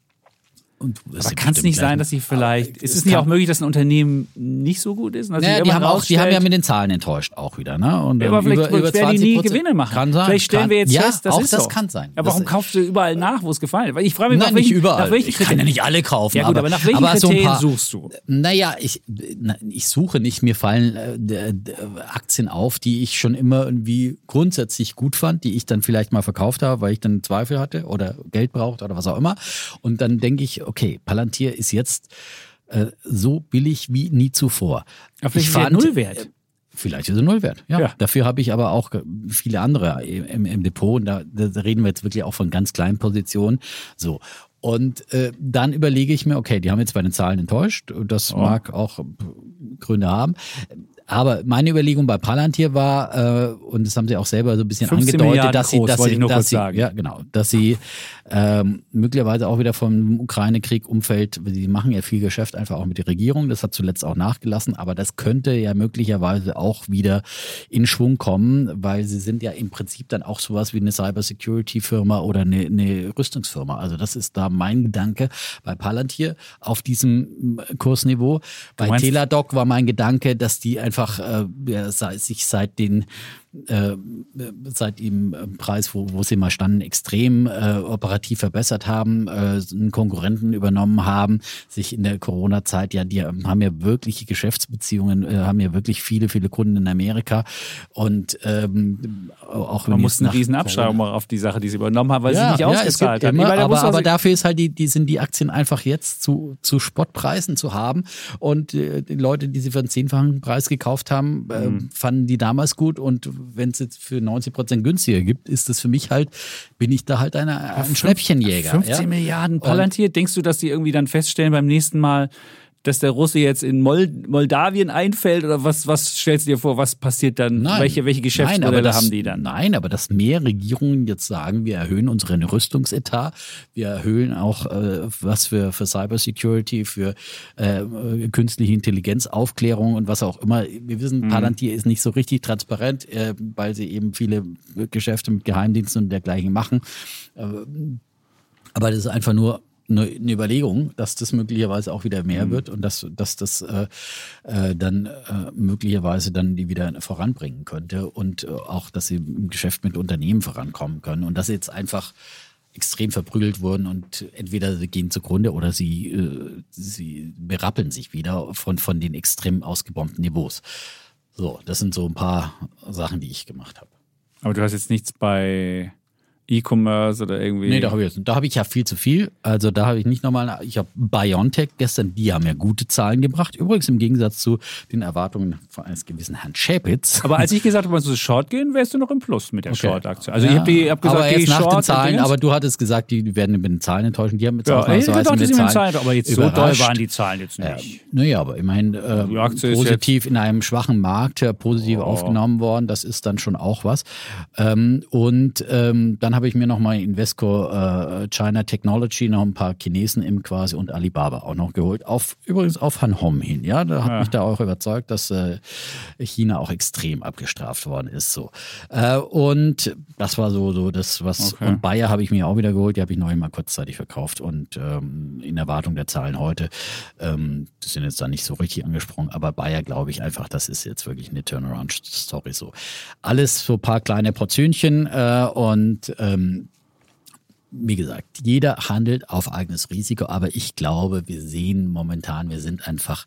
und Mhm. Aber kann es nicht sein, dass sie vielleicht. ist es nicht auch möglich, dass ein Unternehmen nicht so gut ist? dass Naja, die haben auch, die haben ja mit den Zahlen enttäuscht auch wieder, ne? Und Ja, ähm, aber vielleicht über, über werden die nie 20%. Gewinne machen. Kann sein. Vielleicht stellen kann, wir jetzt ja, fest, das auch ist das so. kann sein. Ja, warum das, kaufst du überall nach, wo es gefallen hat? Weil ich frage mich, Nein, nach welchen, nicht überall. Nach welchen ich kann ja nicht alle kaufen. Ja gut, aber, nach welchen aber so Kriterien paar, suchst du? Naja, ich, na, ich suche nicht. Mir fallen äh, Aktien auf, die ich schon immer irgendwie grundsätzlich gut fand, die ich dann vielleicht mal verkauft habe, weil ich dann Zweifel hatte oder Geld brauchte oder was auch immer. Und dann denke ich, okay, Palantir ist jetzt äh, so billig wie nie zuvor. Welchen ich Wert? Nullwert? Vielleicht ist er Nullwert. Ja. Ja. Dafür habe ich aber auch viele andere im, im Depot. Und da, da reden wir jetzt wirklich auch von ganz kleinen Positionen. So. Und äh, dann überlege ich mir, okay, die haben jetzt bei den Zahlen enttäuscht. Das mag auch äh, Gründe haben. Aber meine Überlegung bei Palantir war, äh, und das haben sie auch selber so ein bisschen 15 angedeutet, Milliarden dass sie, groß, dass sie, dass sie, ja genau, dass sie ähm, möglicherweise auch wieder vom Ukraine-Krieg umfällt. Sie machen ja viel Geschäft einfach auch mit der Regierung. Das hat zuletzt auch nachgelassen, aber das könnte ja möglicherweise auch wieder in Schwung kommen, weil sie sind ja im Prinzip dann auch sowas wie eine Cybersecurity-Firma oder eine, eine Rüstungsfirma. Also das ist da mein Gedanke bei Palantir auf diesem äh, Kursniveau. Bei Teladoc war mein Gedanke, dass die einfach äh, sich seit den äh, seit dem Preis, wo, wo sie mal standen, extrem äh, operativ verbessert haben, äh, einen Konkurrenten übernommen haben, sich in der Corona-Zeit ja, die haben ja wirkliche Geschäftsbeziehungen, äh, haben ja wirklich viele, viele Kunden in Amerika und ähm, auch man muss einen riesen Abschreibung machen auf die Sache, die sie übernommen haben, weil ja, sie nicht ja, ausgezahlt haben. Immer, aber, aber dafür ist halt die, die sind die Aktien einfach jetzt zu, zu Spottpreisen zu haben und äh, die Leute, die sie für einen zehnfachen Preis gekauft haben, äh, mhm. fanden die damals gut und wenn es jetzt für 90 Prozent günstiger gibt, ist das für mich halt, bin ich da halt eine, ein Schnäppchenjäger. 15 ja? Milliarden Palantir, denkst du, dass die irgendwie dann feststellen beim nächsten Mal, dass der Russe jetzt in Mol Moldawien einfällt oder was, was stellst du dir vor, was passiert dann? Nein, welche, welche Geschäftsmodelle nein, das, haben die dann? Nein, aber dass mehr Regierungen jetzt sagen, wir erhöhen unseren Rüstungsetat, wir erhöhen auch äh, was für, für Cybersecurity, für äh, künstliche Intelligenz, Aufklärung und was auch immer. Wir wissen, mhm. Palantir ist nicht so richtig transparent, äh, weil sie eben viele Geschäfte mit Geheimdiensten und dergleichen machen. Äh, aber das ist einfach nur eine, eine Überlegung, dass das möglicherweise auch wieder mehr mhm. wird und dass, dass das äh, äh, dann äh, möglicherweise dann die wieder voranbringen könnte und äh, auch, dass sie im Geschäft mit Unternehmen vorankommen können und dass sie jetzt einfach extrem verprügelt wurden und entweder sie gehen zugrunde oder sie, äh, sie berappeln sich wieder von, von den extrem ausgebombten Niveaus. So, das sind so ein paar Sachen, die ich gemacht habe. Aber du hast jetzt nichts bei E-Commerce oder irgendwie. Nee, da habe ich, da hab ich ja viel zu viel. Also da habe ich nicht nochmal, ich habe Biontech gestern, die haben ja gute Zahlen gebracht. Übrigens im Gegensatz zu den Erwartungen von eines gewissen Herrn Schäpitz. Aber als ich (laughs) gesagt habe, man soll Short gehen, wärst du noch im Plus mit der okay. Short-Aktie. Also ja, ich habe hab gesagt, aber erst nach Short den Zahlen, aber du hattest gesagt, die werden mit den Zahlen enttäuschen. Die haben jetzt ja, auch mal so mit den Zahlen, Zahlen, aber jetzt so doll waren die Zahlen jetzt nicht. Ja, naja, aber immerhin äh, positiv in einem schwachen Markt äh, positiv oh. aufgenommen worden. Das ist dann schon auch was. Ähm, und ähm, dann habe ich mir noch mal Invesco äh, China Technology, noch ein paar Chinesen im quasi und Alibaba auch noch geholt. Auf, übrigens auf Han Hom hin. Ja, da hat ja. mich da auch überzeugt, dass äh, China auch extrem abgestraft worden ist. So. Äh, und das war so, so das, was. Okay. Und Bayer habe ich mir auch wieder geholt, die habe ich noch einmal kurzzeitig verkauft und ähm, in Erwartung der Zahlen heute. Ähm, die sind jetzt da nicht so richtig angesprungen, aber Bayer glaube ich einfach, das ist jetzt wirklich eine Turnaround-Story so. Alles so ein paar kleine Portionchen äh, und ähm, wie gesagt, jeder handelt auf eigenes Risiko, aber ich glaube, wir sehen momentan, wir sind einfach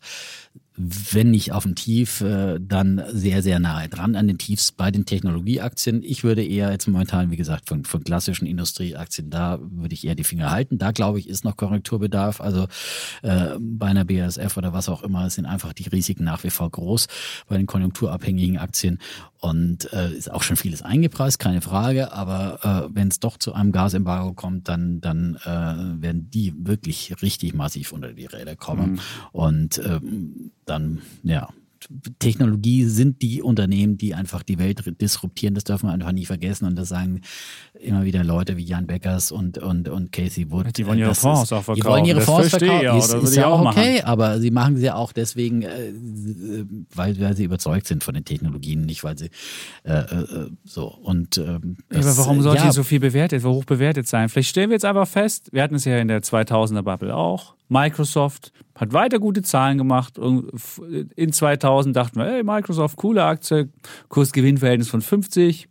wenn nicht auf dem Tief, äh, dann sehr, sehr nahe dran an den Tiefs bei den Technologieaktien. Ich würde eher jetzt momentan, wie gesagt, von, von klassischen Industrieaktien, da würde ich eher die Finger halten. Da glaube ich, ist noch Korrekturbedarf. Also äh, bei einer BASF oder was auch immer sind einfach die Risiken nach wie vor groß bei den konjunkturabhängigen Aktien. Und äh, ist auch schon vieles eingepreist, keine Frage. Aber äh, wenn es doch zu einem Gasembargo kommt, dann, dann äh, werden die wirklich richtig massiv unter die Räder kommen. Mhm. Und ähm, dann, ja, Technologie sind die Unternehmen, die einfach die Welt disruptieren. Das dürfen wir einfach nie vergessen. Und das sagen immer wieder Leute wie Jan Beckers und, und, und Casey Wood. Die wollen ihre das Fonds ist, auch verkaufen. Die wollen ihre Fonds verkaufen. Ja, ist, ist ja auch okay, machen. aber sie machen sie ja auch deswegen, äh, weil, weil sie überzeugt sind von den Technologien, nicht weil sie äh, äh, so. Und, ähm, das, aber warum sollte ja, die so viel bewertet, hoch bewertet sein? Vielleicht stellen wir jetzt einfach fest, wir hatten es ja in der 2000er Bubble auch, Microsoft hat weiter gute Zahlen gemacht. In 2000 dachten wir, hey, Microsoft, coole Aktie, Kursgewinnverhältnis von 50.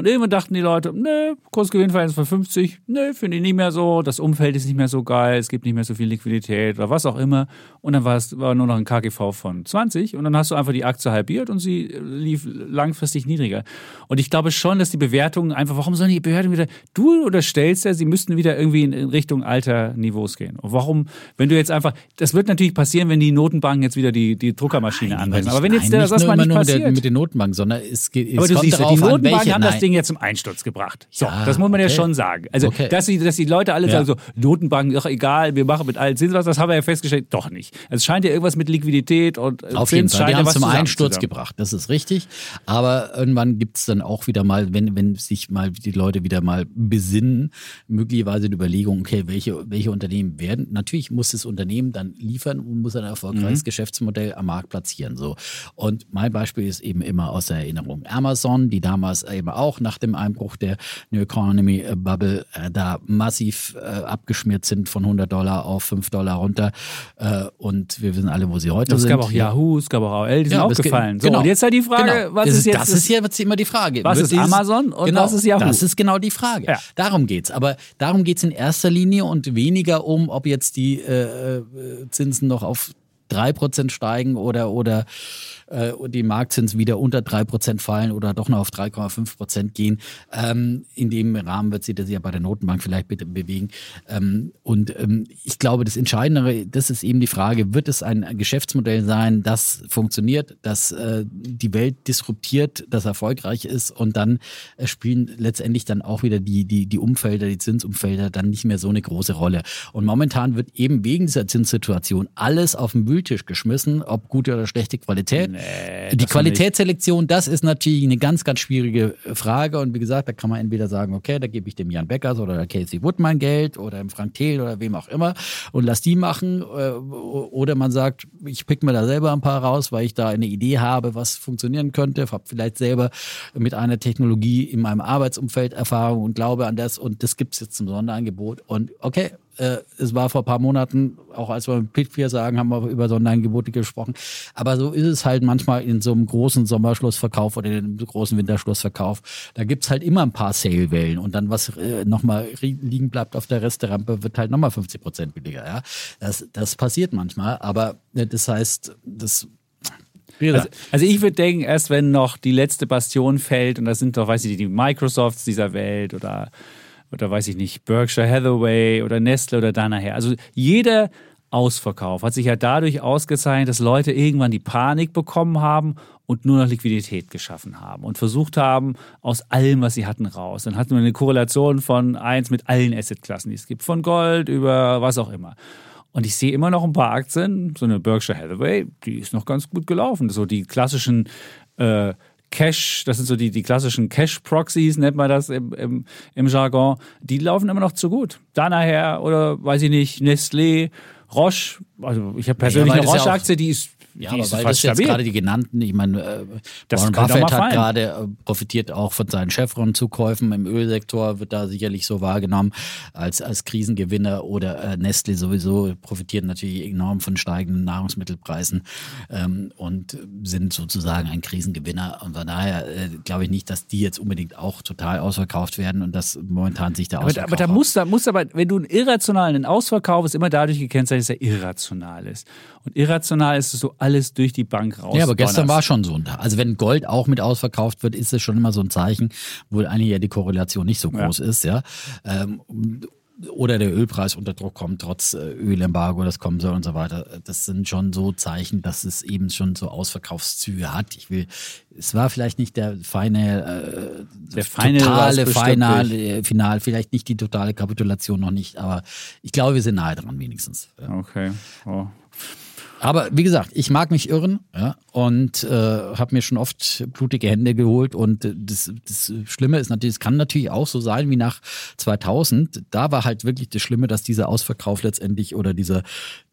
Und irgendwann dachten die Leute, ne, Kursgewinnverhältnis von 50, ne, finde ich nicht mehr so, das Umfeld ist nicht mehr so geil, es gibt nicht mehr so viel Liquidität oder was auch immer. Und dann war es war nur noch ein KGV von 20 und dann hast du einfach die Aktie halbiert und sie lief langfristig niedriger. Und ich glaube schon, dass die Bewertungen einfach, warum sollen die Bewertungen wieder, du unterstellst ja, sie müssten wieder irgendwie in Richtung alter Niveaus gehen. Und warum, wenn du jetzt einfach, das wird natürlich passieren, wenn die Notenbanken jetzt wieder die, die Druckermaschine anwenden. Aber wenn jetzt nein, das, das mal nicht passiert. Mit, der, mit den Notenbanken, sondern es geht, es Aber du siehst, ja, die Notenbanken haben das Ding ja zum Einsturz gebracht. So, ja, das muss man okay. ja schon sagen. Also, okay. dass, die, dass die Leute alle ja. sagen so, Notenbanken, doch egal, wir machen mit allen Zinsen was, das haben wir ja festgestellt, doch nicht. Also, es scheint ja irgendwas mit Liquidität und äh, Auf jeden Fall, die haben es zum Einsturz gebracht, das ist richtig. Aber irgendwann gibt es dann auch wieder mal, wenn, wenn sich mal die Leute wieder mal besinnen, möglicherweise die Überlegung, okay, welche, welche Unternehmen werden, natürlich muss das Unternehmen dann liefern und muss ein erfolgreiches mhm. Geschäftsmodell am Markt platzieren. So. Und mein Beispiel ist eben immer aus der Erinnerung Amazon, die damals eben auch auch nach dem Einbruch der New Economy Bubble äh, da massiv äh, abgeschmiert sind von 100 Dollar auf 5 Dollar runter. Äh, und wir wissen alle, wo sie heute Es sind. gab auch Yahoo, es gab auch AOL, die sind Ja, auch es geht- gefallen. So, genau. und jetzt halt die Frage, Genau. was ist jetzt Das ist ja immer die Frage. Was Wird ist Amazon und genau, was ist Yahoo? Das ist genau die Frage. Ja. Darum geht's. Aber darum geht's in erster Linie und weniger um, ob jetzt die äh, äh, Zinsen noch auf 3% steigen oder, oder äh, die Marktzinsen wieder unter 3% fallen oder doch noch auf 3,5% gehen. Ähm, in dem Rahmen wird sich das ja bei der Notenbank vielleicht bitte bewegen. Ähm, und ähm, ich glaube, das Entscheidendere, das ist eben die Frage, wird es ein Geschäftsmodell sein, das funktioniert, das äh, die Welt disruptiert, das erfolgreich ist und dann äh, spielen letztendlich dann auch wieder die, die, die Umfelder, die Zinsumfelder dann nicht mehr so eine große Rolle. Und momentan wird eben wegen dieser Zinssituation alles auf den Wühltisch geschmissen, ob gute oder schlechte Qualität. Die das Qualitätsselektion, das ist natürlich eine ganz, ganz schwierige Frage. Und wie gesagt, da kann man entweder sagen, okay, da gebe ich dem Jan Beckers oder der Casey Woodman Geld oder dem Frank Thiel oder wem auch immer und lass die machen. äh, Oder man sagt, ich pick mir da selber ein paar raus, weil ich da eine Idee habe, was funktionieren könnte. Habe vielleicht selber mit einer Technologie in meinem Arbeitsumfeld Erfahrung und glaube an das. Und das gibt es jetzt zum Sonderangebot. Und okay, äh, es war vor ein paar Monaten, auch als wir mit Pitfier sagen, haben wir über Sonderangebote gesprochen. Aber so ist es halt manchmal in so einem großen Sommerschlussverkauf oder in einem großen Winterschlussverkauf. Da gibt's halt immer ein paar Sale-Wellen und dann, was äh, nochmal liegen bleibt auf der Resterampe, wird halt nochmal 50 Prozent billiger. Ja? Das, das passiert manchmal, aber äh, das heißt, das Also, also ich würde denken, erst wenn noch die letzte Bastion fällt, und das sind doch, weiß ich nicht, die Microsofts dieser Welt oder, oder weiß ich nicht, Berkshire Hathaway oder Nestle oder da nachher. Also jeder Ausverkauf hat sich ja dadurch ausgezeichnet, dass Leute irgendwann die Panik bekommen haben und nur noch Liquidität geschaffen haben und versucht haben, aus allem, was sie hatten, raus. Dann hatten wir eine Korrelation von eins mit allen Assetklassen, die es gibt, von Gold über was auch immer. Und ich sehe immer noch ein paar Aktien, so eine Berkshire Hathaway, die ist noch ganz gut gelaufen. So die klassischen äh, Cash, das sind so die, die klassischen Cash-Proxies, nennt man das im, im, im Jargon, die laufen immer noch zu gut. Da nachher, oder weiß ich nicht, Nestlé, Roche, also ich habe persönlich weil eine das ja Roche-Aktie, die ist, Ja, aber weil das jetzt stabil. gerade die genannten, ich meine, äh, Das Warren Buffett hat gerade äh, profitiert auch von seinen Chevron-Zukäufen im Ölsektor, wird da sicherlich so wahrgenommen als, als Krisengewinner oder äh, Nestle sowieso profitiert natürlich enorm von steigenden Nahrungsmittelpreisen ähm, und sind sozusagen ein Krisengewinner. Und von daher äh, glaube ich nicht, dass die jetzt unbedingt auch total ausverkauft werden und dass momentan sich der Aber, da- Ausverkauf aber da auch- muss, da muss aber, wenn du einen irrationalen Ausverkauf ist immer dadurch gekennzeichnet, dass er irrational ist. Und irrational ist es so alles durch die Bank raus. Ja, aber gestern war schon so ein Tag. Also wenn Gold auch mit ausverkauft wird, ist es schon immer so ein Zeichen, wo eigentlich ja die Korrelation nicht so groß ist, ja. Ähm, oder der Ölpreis unter Druck kommt, trotz äh, Ölembargo, das kommen soll und so weiter. Das sind schon so Zeichen, dass es eben schon so Ausverkaufszüge hat. Ich will, es war vielleicht nicht der feine, äh, Der war's totale Final, äh, Final, vielleicht nicht die totale Kapitulation noch nicht, aber ich glaube, wir sind nahe dran wenigstens. Ja. Okay. Oh. Aber wie gesagt, ich mag mich irren ja, und äh, habe mir schon oft blutige Hände geholt. Und äh, das, das Schlimme ist natürlich, es kann natürlich auch so sein wie nach 2000. Da war halt wirklich das Schlimme, dass dieser Ausverkauf letztendlich oder dieser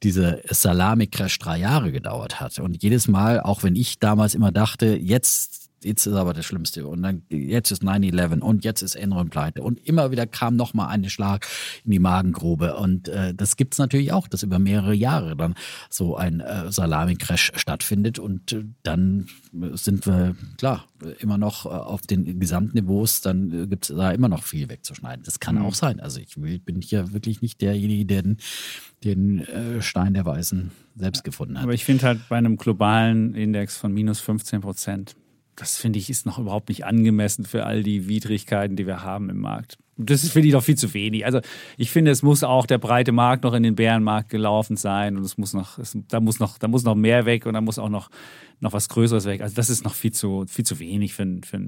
diese Salami-Crash drei Jahre gedauert hat. Und jedes Mal, auch wenn ich damals immer dachte, jetzt Jetzt ist aber das Schlimmste. Und dann jetzt ist 9-11 und jetzt ist Enron pleite. Und immer wieder kam nochmal ein Schlag in die Magengrube. Und äh, das gibt's natürlich auch, dass über mehrere Jahre dann so ein äh, Salami-Crash stattfindet. Und äh, dann sind wir, klar, immer noch äh, auf den Gesamtniveaus, dann äh, gibt's da immer noch viel wegzuschneiden. Das kann auch sein. Also ich will, bin hier wirklich nicht derjenige, der den, den äh, Stein der Weisen selbst gefunden hat. Aber ich finde halt bei einem globalen Index von minus 15 Prozent, das finde ich ist noch überhaupt nicht angemessen für all die Widrigkeiten, die wir haben im Markt. Das ist, finde ich, noch viel zu wenig. Also ich finde, es muss auch der breite Markt noch in den Bärenmarkt gelaufen sein und es muss noch, es, da muss noch, da muss noch mehr weg und da muss auch noch, noch was Größeres weg. Also das ist noch viel zu, viel zu wenig für, für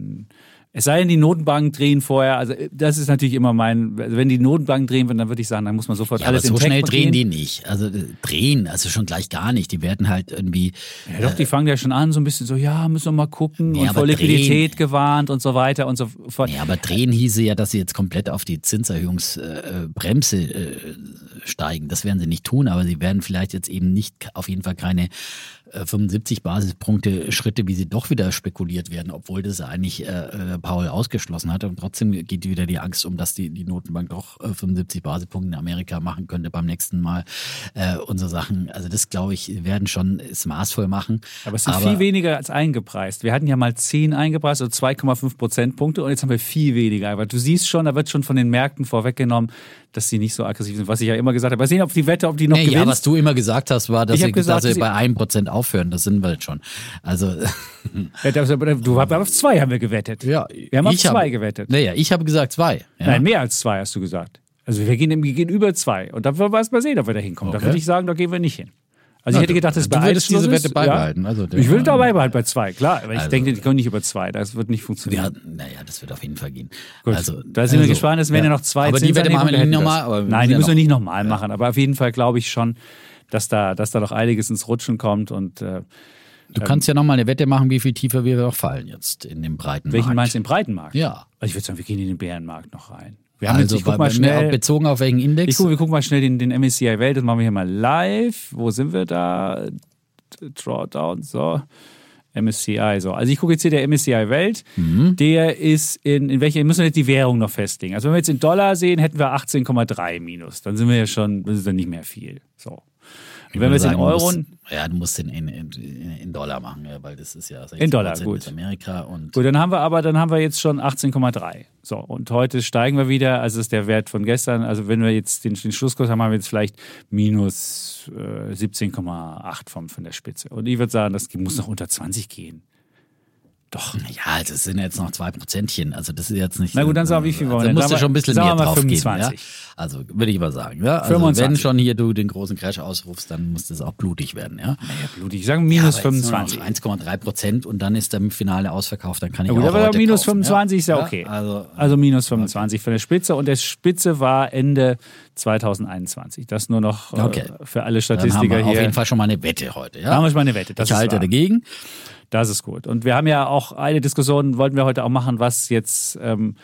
es sei denn, die Notenbanken drehen vorher. Also das ist natürlich immer mein, also wenn die Notenbanken drehen würden, dann würde ich sagen, dann muss man sofort Ja, aber alles so in schnell drehen die nicht. Also äh, drehen, also schon gleich gar nicht. Die werden halt irgendwie. Ja, doch, die fangen ja schon an, so ein bisschen so, ja, müssen wir mal gucken Nee, und aber vor Liquidität drehen- gewarnt und so weiter und so fort. Ja, aber drehen hieße ja, dass sie jetzt komplett auf die Zinserhöhungsbremse äh, steigen. Das werden sie nicht tun, aber sie werden vielleicht jetzt eben nicht auf jeden Fall keine äh, 75 Basispunkte Schritte, wie sie doch wieder spekuliert werden, obwohl das eigentlich äh, äh, Paul ausgeschlossen hat. Und trotzdem geht wieder die Angst um, dass die, die Notenbank doch äh, 75 Basispunkte in Amerika machen könnte beim nächsten Mal. Äh, unsere Sachen, also das glaube ich, werden schon es maßvoll machen. Aber es sind viel weniger als eingepreist. Wir hatten ja mal 10 eingepreist, also 2,5 Prozentpunkte und jetzt haben wir viel weniger. Aber du siehst schon, da wird schon von den Märkten vorweggenommen, dass sie nicht so aggressiv sind, was ich ja immer gesagt habe. Mal sehen, ob die Wette, ob die noch nee, gewinnt. Ja, was du immer gesagt hast, war, dass sie, gesagt, dass sie bei einem Prozent aufhören. Das sind wir jetzt schon. Also (laughs) Ja, das- Du aber auf zwei haben wir gewettet. ja, Wir haben auf ich zwei hab- gewettet. Naja, ich habe gesagt zwei. Ja. Nein, mehr als zwei hast du gesagt. Also wir gehen, wir gehen über zwei. Und dann wollen wir erst mal sehen, ob wir da hinkommen. Da Okay. würde ich sagen, da gehen wir nicht hin. Also ich hätte gedacht, das bei würdest eins diese Wette beibehalten. Ja. Also, ich will dabei beibehalten bei zwei, klar. Aber ich Also- denke, die können nicht über zwei. Das wird nicht funktionieren. Ja, naja, das wird auf jeden Fall gehen. Gut, also, da sind wir also, gespannt, es werden ja noch zwei Aber die Wette machen wir nicht wir nochmal. wir Nein, die müssen wir nicht nochmal machen. Aber auf jeden Fall glaube ich schon, dass da, dass da noch einiges ins Rutschen kommt. Und äh, Du kannst ja nochmal eine Wette machen, wie viel tiefer wir noch fallen jetzt in dem breiten welchen meinst du im Breitenmarkt? Ja. Also ich würde sagen, wir gehen in den Bärenmarkt noch rein. Wir haben Also jetzt, ich guck mal schnell. bezogen auf welchen Index? Ich gucke, wir gucken mal schnell den, den MSCI Welt, das machen wir hier mal live. Wo sind wir da? Drawdown, so. MSCI, so. Also ich gucke jetzt hier der MSCI Welt, Mhm. der ist in, in welcher, müssen wir jetzt die Währung noch festlegen. Also wenn wir jetzt in Dollar sehen, hätten wir 18,3 minus. Dann sind wir ja schon, das ist dann nicht mehr viel. So. Und wenn wir jetzt in Euro, musst- ja, du musst den in, in, in Dollar machen, weil das ist ja 60% In Dollar, gut. Amerika und Gut, dann haben wir aber, dann haben wir jetzt schon 18,3. So, und heute steigen wir wieder, also ist der Wert von gestern. Also wenn wir jetzt den, den Schlusskurs haben, haben wir jetzt vielleicht minus äh, 17,8 vom, von der Spitze. Und ich würde sagen, das muss noch unter 20 gehen. Doch. ja, das sind jetzt noch zwei Prozentchen. Also das ist jetzt nicht. Na gut, dann sagen wir, wie viel wollen wir also musst du schon ein bisschen mehr mal drauf geben. Ja? 25. Also würde ich aber sagen. Ja? Also 25. wenn schon hier du den großen Crash ausrufst, dann muss das auch blutig werden. Ja? Ja, blutig. Ich sage minus Ja, aber jetzt nur noch 25. 1,3 Prozent und dann ist der Finale ausverkauft. Dann kann ich Ja gut, auch aber heute minus kaufen, 25 ist ja Ja, okay. also, Also minus 25 von der Spitze. Und der Spitze war Ende 2021. Das nur noch äh, Okay. für alle dann haben Statistiker wir auf hier. jeden Fall schon mal eine Wette heute. Ja? Da haben wir schon mal eine Wette. Das ich halte wahr. dagegen. Das ist gut. Und wir haben ja auch eine Diskussion, wollten wir heute auch machen, was jetzt ähm,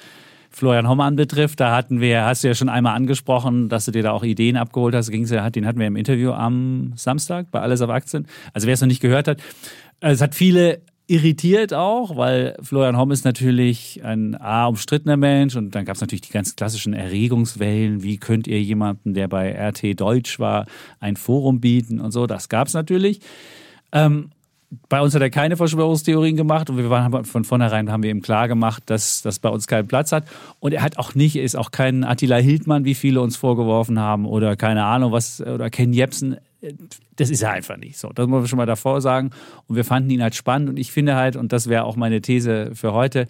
Florian Homm betrifft. Da hatten wir, hast du ja schon einmal angesprochen, dass du dir da auch Ideen abgeholt hast. Den hatten wir im Interview am Samstag bei Alles auf Aktien. Also wer es noch nicht gehört hat, äh, es hat viele irritiert auch, weil Florian Homm ist natürlich ein A, umstrittener Mensch und dann gab es natürlich die ganz klassischen Erregungswellen. Wie könnt ihr jemanden, der bei RT Deutsch war, ein Forum bieten und so? Das gab es natürlich. Ähm, bei uns hat er keine Verschwörungstheorien gemacht und wir waren von vornherein haben wir ihm klar gemacht, dass das bei uns keinen Platz hat. Und er hat auch nicht, ist auch kein Attila Hildmann, wie viele uns vorgeworfen haben, oder keine Ahnung was, oder Ken Jebsen. Das ist er einfach nicht. So, das muss man schon mal davor sagen. Und wir fanden ihn halt spannend und ich finde halt, und das wäre auch meine These für heute,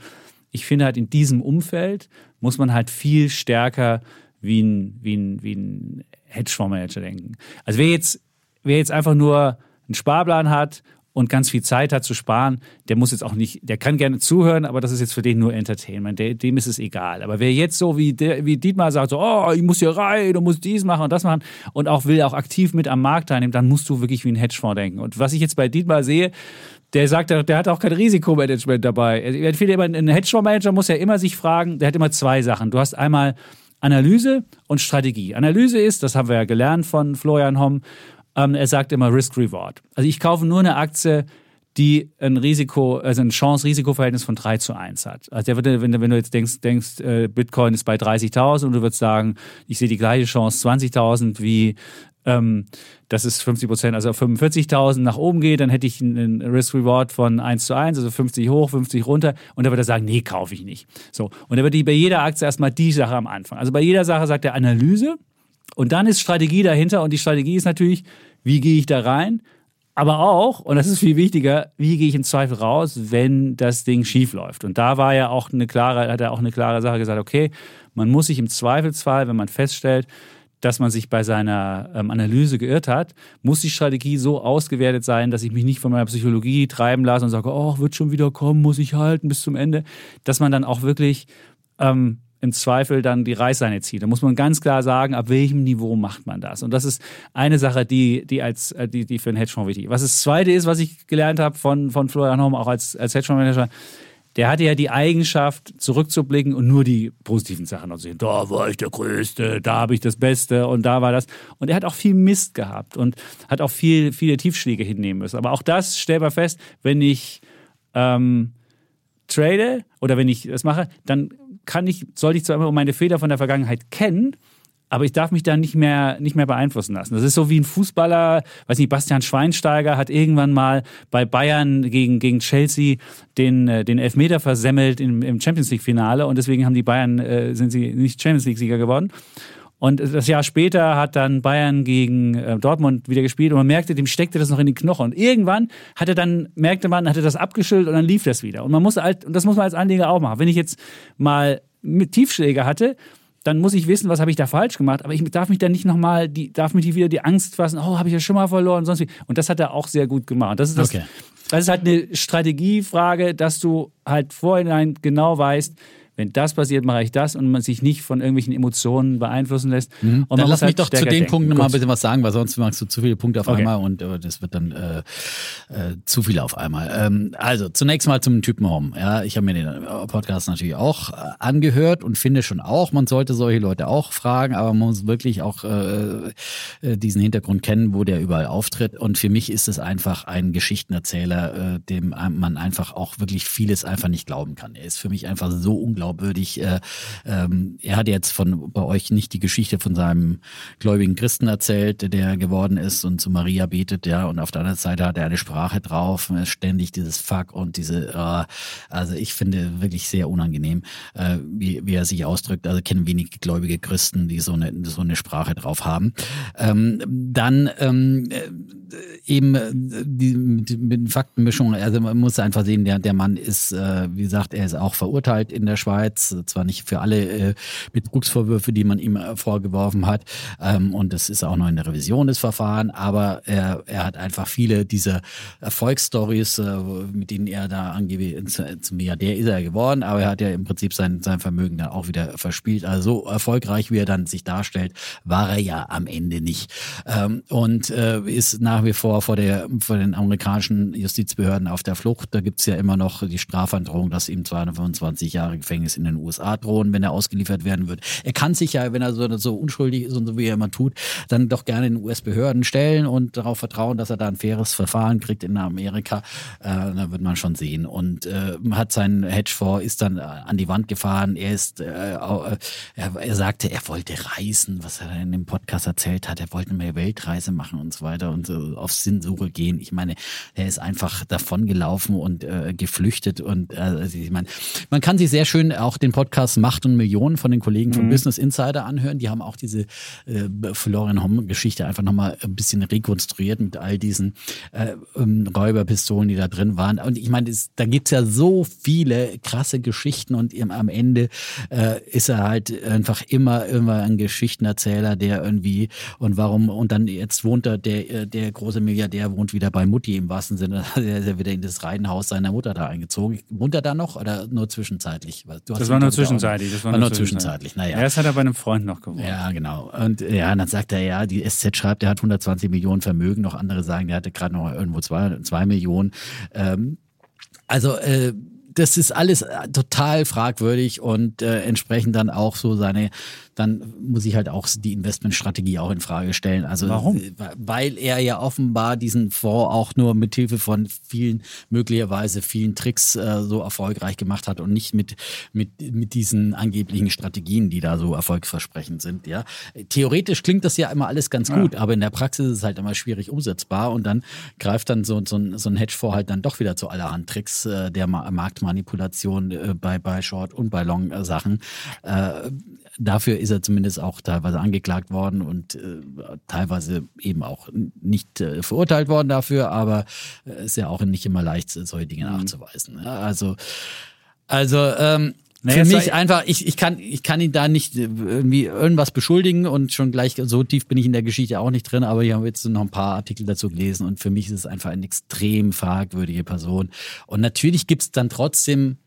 ich finde halt in diesem Umfeld muss man halt viel stärker wie ein, wie ein, wie ein Hedgefondsmanager denken. Also wer jetzt, wer jetzt einfach nur einen Sparplan hat und ganz viel Zeit hat zu sparen, der muss jetzt auch nicht, der kann gerne zuhören, aber das ist jetzt für den nur Entertainment. Der, dem ist es egal. Aber wer jetzt so wie, der, wie Dietmar sagt, so, oh, ich muss hier rein, du musst dies machen und das machen und auch will auch aktiv mit am Markt teilnehmen, dann musst du wirklich wie ein Hedgefonds denken. Und was ich jetzt bei Dietmar sehe, der sagt, der hat auch kein Risikomanagement dabei. Ein Hedgefondsmanager muss ja immer sich fragen, der hat immer zwei Sachen. Du hast einmal Analyse und Strategie. Analyse ist, das haben wir ja gelernt von Florian Homm, ähm, er sagt immer Risk-Reward. Also ich kaufe nur eine Aktie, die ein Risiko, also ein Chance-Risiko-Verhältnis von 3 zu 1 hat. Also der wird, wenn, du- wenn du jetzt denkst, denkst äh, Bitcoin ist bei 30.000 und du würdest sagen, ich sehe die gleiche Chance 20.000 wie ähm, das ist 50 Prozent, also auf 45.000 nach oben geht, dann hätte ich einen Risk-Reward von 1 zu 1, also 50 hoch, 50 runter und dann würde er sagen, nee, kaufe ich nicht. So. Und wird die bei jeder Aktie erstmal die Sache am Anfang. Also bei jeder Sache sagt er Analyse und dann ist Strategie dahinter und die Strategie ist natürlich, wie gehe ich da rein? Aber auch, und das ist viel wichtiger, wie gehe ich im Zweifel raus, wenn das Ding schief läuft? Und da war ja auch eine klare, hat er auch eine klare Sache gesagt, okay, man muss sich im Zweifelsfall, wenn man feststellt, dass man sich bei seiner ähm, Analyse geirrt hat, muss die Strategie so ausgewertet sein, dass ich mich nicht von meiner Psychologie treiben lasse und sage, oh, wird schon wieder kommen, muss ich halten bis zum Ende, dass man dann auch wirklich ähm, im Zweifel dann die Reißleine zieht. Da muss man ganz klar sagen, ab welchem Niveau macht man das. Und das ist eine Sache, die, die, als, äh, die, die für einen Hedgefonds wichtig ist. Was das Zweite ist, was ich gelernt habe von, von Florian Homm, auch als, als Hedgefondsmanager, der hatte ja die Eigenschaft, zurückzublicken und nur die positiven Sachen zu sehen. Da war ich der Größte, da habe ich das Beste und da war das. Und er hat auch viel Mist gehabt und hat auch viel, viele Tiefschläge hinnehmen müssen. Aber auch das stellt man fest, wenn ich ähm, trade oder wenn ich das mache, dann kann ich, sollte ich zwar immer meine Fehler von der Vergangenheit kennen, aber ich darf mich da nicht mehr, nicht mehr beeinflussen lassen. Das ist so wie ein Fußballer, weiß nicht, Bastian Schweinsteiger hat irgendwann mal bei Bayern gegen, gegen Chelsea den, äh, den Elfmeter versemmelt im, im Champions League-Finale und deswegen haben die Bayern, äh, sind sie nicht Champions League-Sieger geworden. Und das Jahr später hat dann Bayern gegen äh, Dortmund wieder gespielt und man merkte, dem steckte das noch in den Knochen. Und irgendwann hatte dann, merkte man, hatte das abgeschüttelt und dann lief das wieder. Und man muss halt, und das muss man als Anleger auch machen. Wenn ich jetzt mal mit Tiefschläge hatte, dann muss ich wissen, was habe ich da falsch gemacht. Aber ich darf mich dann nicht nochmal, die, darf mich nicht wieder die Angst fassen, oh, habe ich ja schon mal verloren, sonst wie. Und das hat er auch sehr gut gemacht. Das ist das, Okay. das ist halt eine Strategiefrage, dass du halt vorhinein genau weißt, wenn das passiert, mache ich das und man sich nicht von irgendwelchen Emotionen beeinflussen lässt. Mhm. Dann lass mich halt doch zu den denken. Punkten nochmal ein bisschen was sagen, weil sonst machst du zu viele Punkte auf Okay. einmal und äh, das wird dann äh, äh, zu viel auf einmal. Ähm, also zunächst mal zum Typen Home. Ja, ich habe mir den äh, Podcast natürlich auch äh, angehört und finde schon auch, man sollte solche Leute auch fragen, aber man muss wirklich auch äh, diesen Hintergrund kennen, wo der überall auftritt. Und für mich ist es einfach ein Geschichtenerzähler, äh, dem man einfach auch wirklich vieles einfach nicht glauben kann. Er ist für mich einfach so unglaubwürdig. Äh, ähm, er hat jetzt von bei euch nicht die Geschichte von seinem gläubigen Christen erzählt, der geworden ist und zu Maria betet, ja, und auf der anderen Seite hat er eine Sprache drauf, ständig dieses Fuck und diese, äh, also ich finde wirklich sehr unangenehm, äh, wie, wie er sich ausdrückt. Also kennen wenig gläubige Christen, die so eine, so eine Sprache drauf haben. Ähm, dann ähm, äh, eben äh, die mit, mit Faktenmischung, also man muss einfach sehen, der, der Mann ist, äh, wie gesagt, er ist auch verurteilt in der Schweiz, zwar nicht für alle äh, Betrugsvorwürfe, die man ihm äh, vorgeworfen hat, ähm, und es ist auch noch in der Revision des Verfahrens, aber er, er hat einfach viele dieser Erfolgsstories, äh, mit denen er da angeblich zu- zum Milliardär ist er geworden, aber er hat ja im Prinzip sein, sein Vermögen dann auch wieder verspielt. Also so erfolgreich, wie er dann sich darstellt, war er ja am Ende nicht. Ähm, und äh, ist nach wie vor vor, der, vor den amerikanischen Justizbehörden auf der Flucht. Da gibt's ja immer noch die Strafandrohung, dass ihm 225 Jahre Gefängnis in den USA drohen, wenn er ausgeliefert werden wird. Er kann sich ja, wenn er so, so unschuldig ist und so wie er immer tut, dann doch gerne in US-Behörden stellen und darauf vertrauen, dass er da ein faires Verfahren kriegt in Amerika. Äh, da wird man schon sehen. Und äh, hat seinen Hedgefonds, ist dann äh, an die Wand gefahren. Er ist, äh, äh, er, er sagte, er wollte reisen, was er in dem Podcast erzählt hat. Er wollte eine Weltreise machen und so weiter und so auf Sinnsuche gehen. Ich meine, er ist einfach davongelaufen und äh, geflüchtet und äh, also ich meine, man kann sich sehr schön auch den Podcast Macht und Millionen von den Kollegen von Business Insider anhören. Die haben auch diese äh, Florian Homm-Geschichte einfach nochmal ein bisschen rekonstruiert mit all diesen äh, ähm, Räuberpistolen, die da drin waren. Und ich meine, es- da gibt's ja so viele krasse Geschichten und im, am Ende äh, ist er halt einfach immer, immer ein Geschichtenerzähler, der irgendwie und warum und dann jetzt wohnt er, der, äh, der große Milliardär wohnt wieder bei Mutti im wahrsten Sinne. (laughs) Er ist ja wieder in das Reihenhaus seiner Mutter da eingezogen. Wohnt er da noch oder nur zwischenzeitlich? Das war nur zwischenzeitlich. Das war, war nur zwischenzeitlich. Naja. Ja, das hat er bei einem Freund noch gewonnen. Ja, genau. Und äh, ja, dann sagt er ja, die SZ schreibt, er hat 120 Millionen Vermögen. Noch andere sagen, der hatte gerade noch irgendwo zwei, zwei Millionen. Ähm, also äh, das ist alles äh, total fragwürdig und äh, entsprechend dann auch so seine, dann muss ich halt auch die Investmentstrategie auch in Frage stellen. Also Warum? weil er ja offenbar diesen Fonds auch nur mit Hilfe von vielen möglicherweise vielen Tricks äh, so erfolgreich gemacht hat und nicht mit mit mit diesen angeblichen Strategien, die da so erfolgsversprechend sind. Ja, theoretisch klingt das ja immer alles ganz gut, aber in der Praxis ist es halt immer schwierig umsetzbar und dann greift dann so so ein, so ein Hedgefonds halt dann doch wieder zu allerhand Tricks äh, der Ma Marktmanipulation äh, bei bei Short und bei Long äh, Sachen. Äh, dafür ist er zumindest auch teilweise angeklagt worden und äh, teilweise eben auch nicht äh, verurteilt worden dafür, aber äh, ist ja auch nicht immer leicht, solche Dinge nachzuweisen. Ja, also, also ähm, Naja, für es mich einfach, ich, ich kann, ich kann ihn da nicht äh, irgendwie irgendwas beschuldigen und schon gleich so tief bin ich in der Geschichte auch nicht drin, aber ich habe jetzt noch ein paar Artikel dazu gelesen und für mich ist es einfach eine extrem fragwürdige Person. Und natürlich gibt's dann trotzdem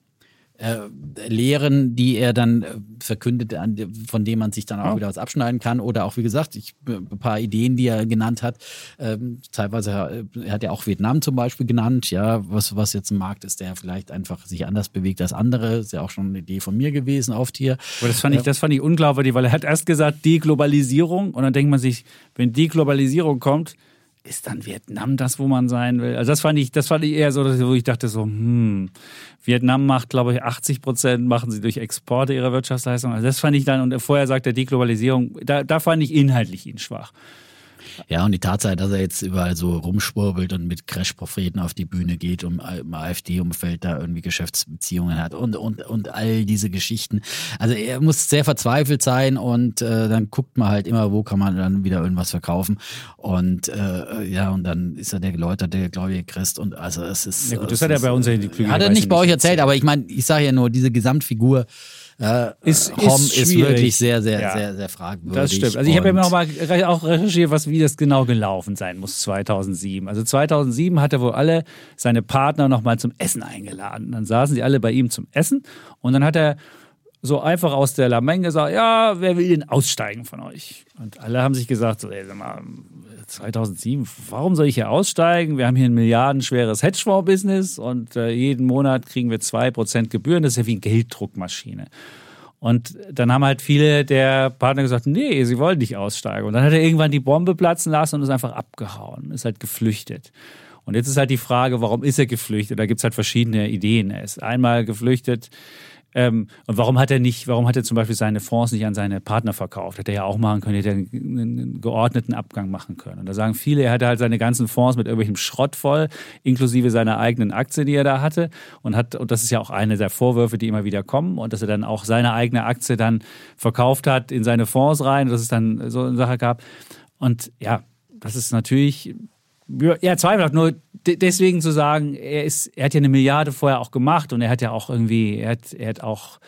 äh, Lehren, die er dann äh, verkündet, an, von denen man sich dann auch Ja. wieder was abschneiden kann. Oder auch, wie gesagt, ich, ein paar Ideen, die er genannt hat. Ähm, teilweise, äh, er hat ja auch Vietnam zum Beispiel genannt, ja, was, was jetzt ein Markt ist, der vielleicht einfach sich anders bewegt als andere. Ist ja auch schon eine Idee von mir gewesen, oft hier. Aber das fand ich, das fand ich unglaubwürdig, weil er hat erst gesagt Deglobalisierung und dann denkt man sich, wenn Deglobalisierung kommt, ist dann Vietnam das, wo man sein will? Also das fand ich, das fand ich eher so, wo ich dachte so, hm, Vietnam macht, glaube ich, 80 Prozent machen sie durch Exporte ihrer Wirtschaftsleistung. Also das fand ich dann, und vorher sagt er Deglobalisierung, da, da fand ich inhaltlich ihn schwach. Ja, und die Tatsache, dass er jetzt überall so rumschwurbelt und mit Crash-Propheten auf die Bühne geht, um im AfD-Umfeld da irgendwie Geschäftsbeziehungen hat und, und, und all diese Geschichten. Also er muss sehr verzweifelt sein und äh, dann guckt man halt immer, wo kann man dann wieder irgendwas verkaufen. Und äh, ja, und dann ist er der geläuterte, gläubige Christ und also es ist. Ja gut, das hat er bei uns ja äh, glücklicherweise Hat er nicht bei euch erzählt, aber ich meine, ich sage ja nur, diese Gesamtfigur äh, Ist- Hom ist ist, wirklich sehr, sehr, Ja. sehr, sehr fragwürdig. Das stimmt. Also ich habe ja noch mal auch recherchiert, was, wie das genau gelaufen sein muss 2007. Also 2007 hat er wohl alle seine Partner noch mal zum Essen eingeladen. Dann saßen sie alle bei ihm zum Essen und dann hat er so einfach aus der Lameng gesagt, ja, wer will denn aussteigen von euch? Und alle haben sich gesagt, so, ey, sag mal, 2007, warum soll ich hier aussteigen? Wir haben hier ein milliardenschweres Hedgefonds-Business und äh, jeden Monat kriegen wir 2% Gebühren. Das ist ja wie eine Gelddruckmaschine. Und dann haben halt viele der Partner gesagt, nee, sie wollen nicht aussteigen. Und dann hat er irgendwann die Bombe platzen lassen und ist einfach abgehauen, ist halt geflüchtet. Und jetzt ist halt die Frage, warum ist er geflüchtet? Da gibt's halt verschiedene Ideen. Er ist einmal geflüchtet. Ähm, und warum hat er nicht, warum hat er zum Beispiel seine Fonds nicht an seine Partner verkauft? Hätte er ja auch machen können, hätte er einen, geordneten Abgang machen können. Und da sagen viele, er hatte halt seine ganzen Fonds mit irgendwelchem Schrott voll, inklusive seiner eigenen Aktien, die er da hatte. Und hat, und das ist ja auch eine der Vorwürfe, die immer wieder kommen. Und dass er dann auch seine eigene Aktie dann verkauft hat in seine Fonds rein, dass es dann so eine Sache gab. Und ja, das ist natürlich ja, zweifelhaft. Nur de- deswegen zu sagen, er ist, er hat ja eine Milliarde vorher auch gemacht und er hat ja auch irgendwie, er hat, er hat auch,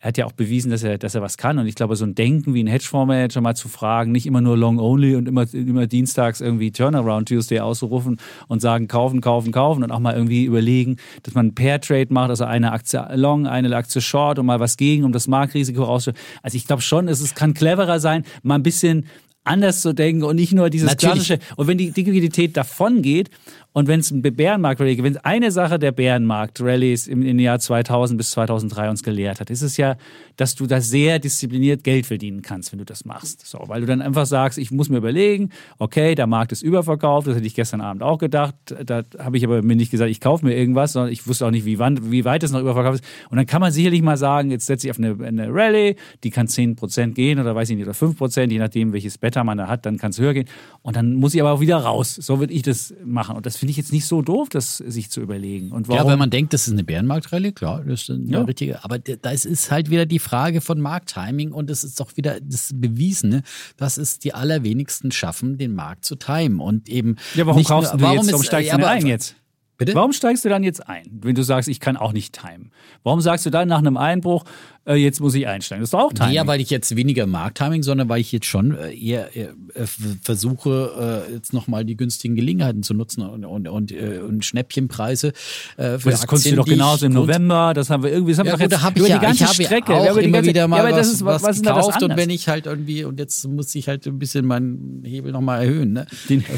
er hat ja auch bewiesen, dass er, dass er was kann. Und ich glaube, so ein Denken wie ein Hedgefondsmanager mal zu fragen, nicht immer nur Long Only und immer, immer dienstags irgendwie Turnaround Tuesday auszurufen und sagen, kaufen, kaufen, kaufen und auch mal irgendwie überlegen, dass man ein Pair Trade macht, also eine Aktie Long, eine Aktie Short und mal was gegen, um das Marktrisiko rauszustellen. Also ich glaube schon, es ist, kann cleverer sein, mal ein bisschen anders zu denken und nicht nur dieses Natürlich. klassische. Und wenn die Liquidität davon geht und wenn es ein Bärenmarkt-Rallye wenn eine Sache der Bärenmarkt-Rallies im, im Jahr 2000 bis 2003 uns gelehrt hat, ist es ja, dass du da sehr diszipliniert Geld verdienen kannst, wenn du das machst. So, weil du dann einfach sagst, ich muss mir überlegen, okay, der Markt ist überverkauft, das hätte ich gestern Abend auch gedacht. Da habe ich aber mir nicht gesagt, ich kaufe mir irgendwas, sondern ich wusste auch nicht, wie, wann, wie weit es noch überverkauft ist. Und dann kann man sicherlich mal sagen, jetzt setze ich auf eine, eine Rallye, die kann 10% gehen oder weiß ich nicht, oder 5%, je nachdem, welches Beta man da hat, dann kann es höher gehen. Und dann muss ich aber auch wieder raus. So würde ich das machen. Und das finde ich jetzt nicht so doof, das sich zu überlegen. Und warum? Ja, wenn man denkt, das ist eine Bärenmarktrallye, klar, das ist eine Ja. richtige. Aber da ist halt wieder die Frage von Markttiming und es ist doch wieder das Bewiesene, dass es die allerwenigsten schaffen, den Markt zu timen und eben. ja, warum nicht kaufst nur, du warum jetzt, warum steigst ja, du denn ein jetzt? Bitte? Warum steigst du dann jetzt ein, wenn du sagst, ich kann auch nicht timen? Warum sagst du dann nach einem Einbruch, äh, jetzt muss ich einsteigen? Das ist doch auch Timing. Ja, weil ich jetzt weniger Markttiming, sondern weil ich jetzt schon äh, eher, eher äh, versuche, äh, jetzt nochmal die günstigen Gelegenheiten zu nutzen und, und, und, äh, und Schnäppchenpreise äh, für das konntest du Aktien, doch genauso im November, das haben wir irgendwie, das haben Ja, wir gut, jetzt da habe über ich ja, die ganze ich Strecke. ja auch immer ganze, wieder mal ja, aber was, das ist, was, was gekauft und wenn ich halt irgendwie und jetzt muss ich halt ein bisschen meinen Hebel nochmal erhöhen. Ne? Den- (laughs)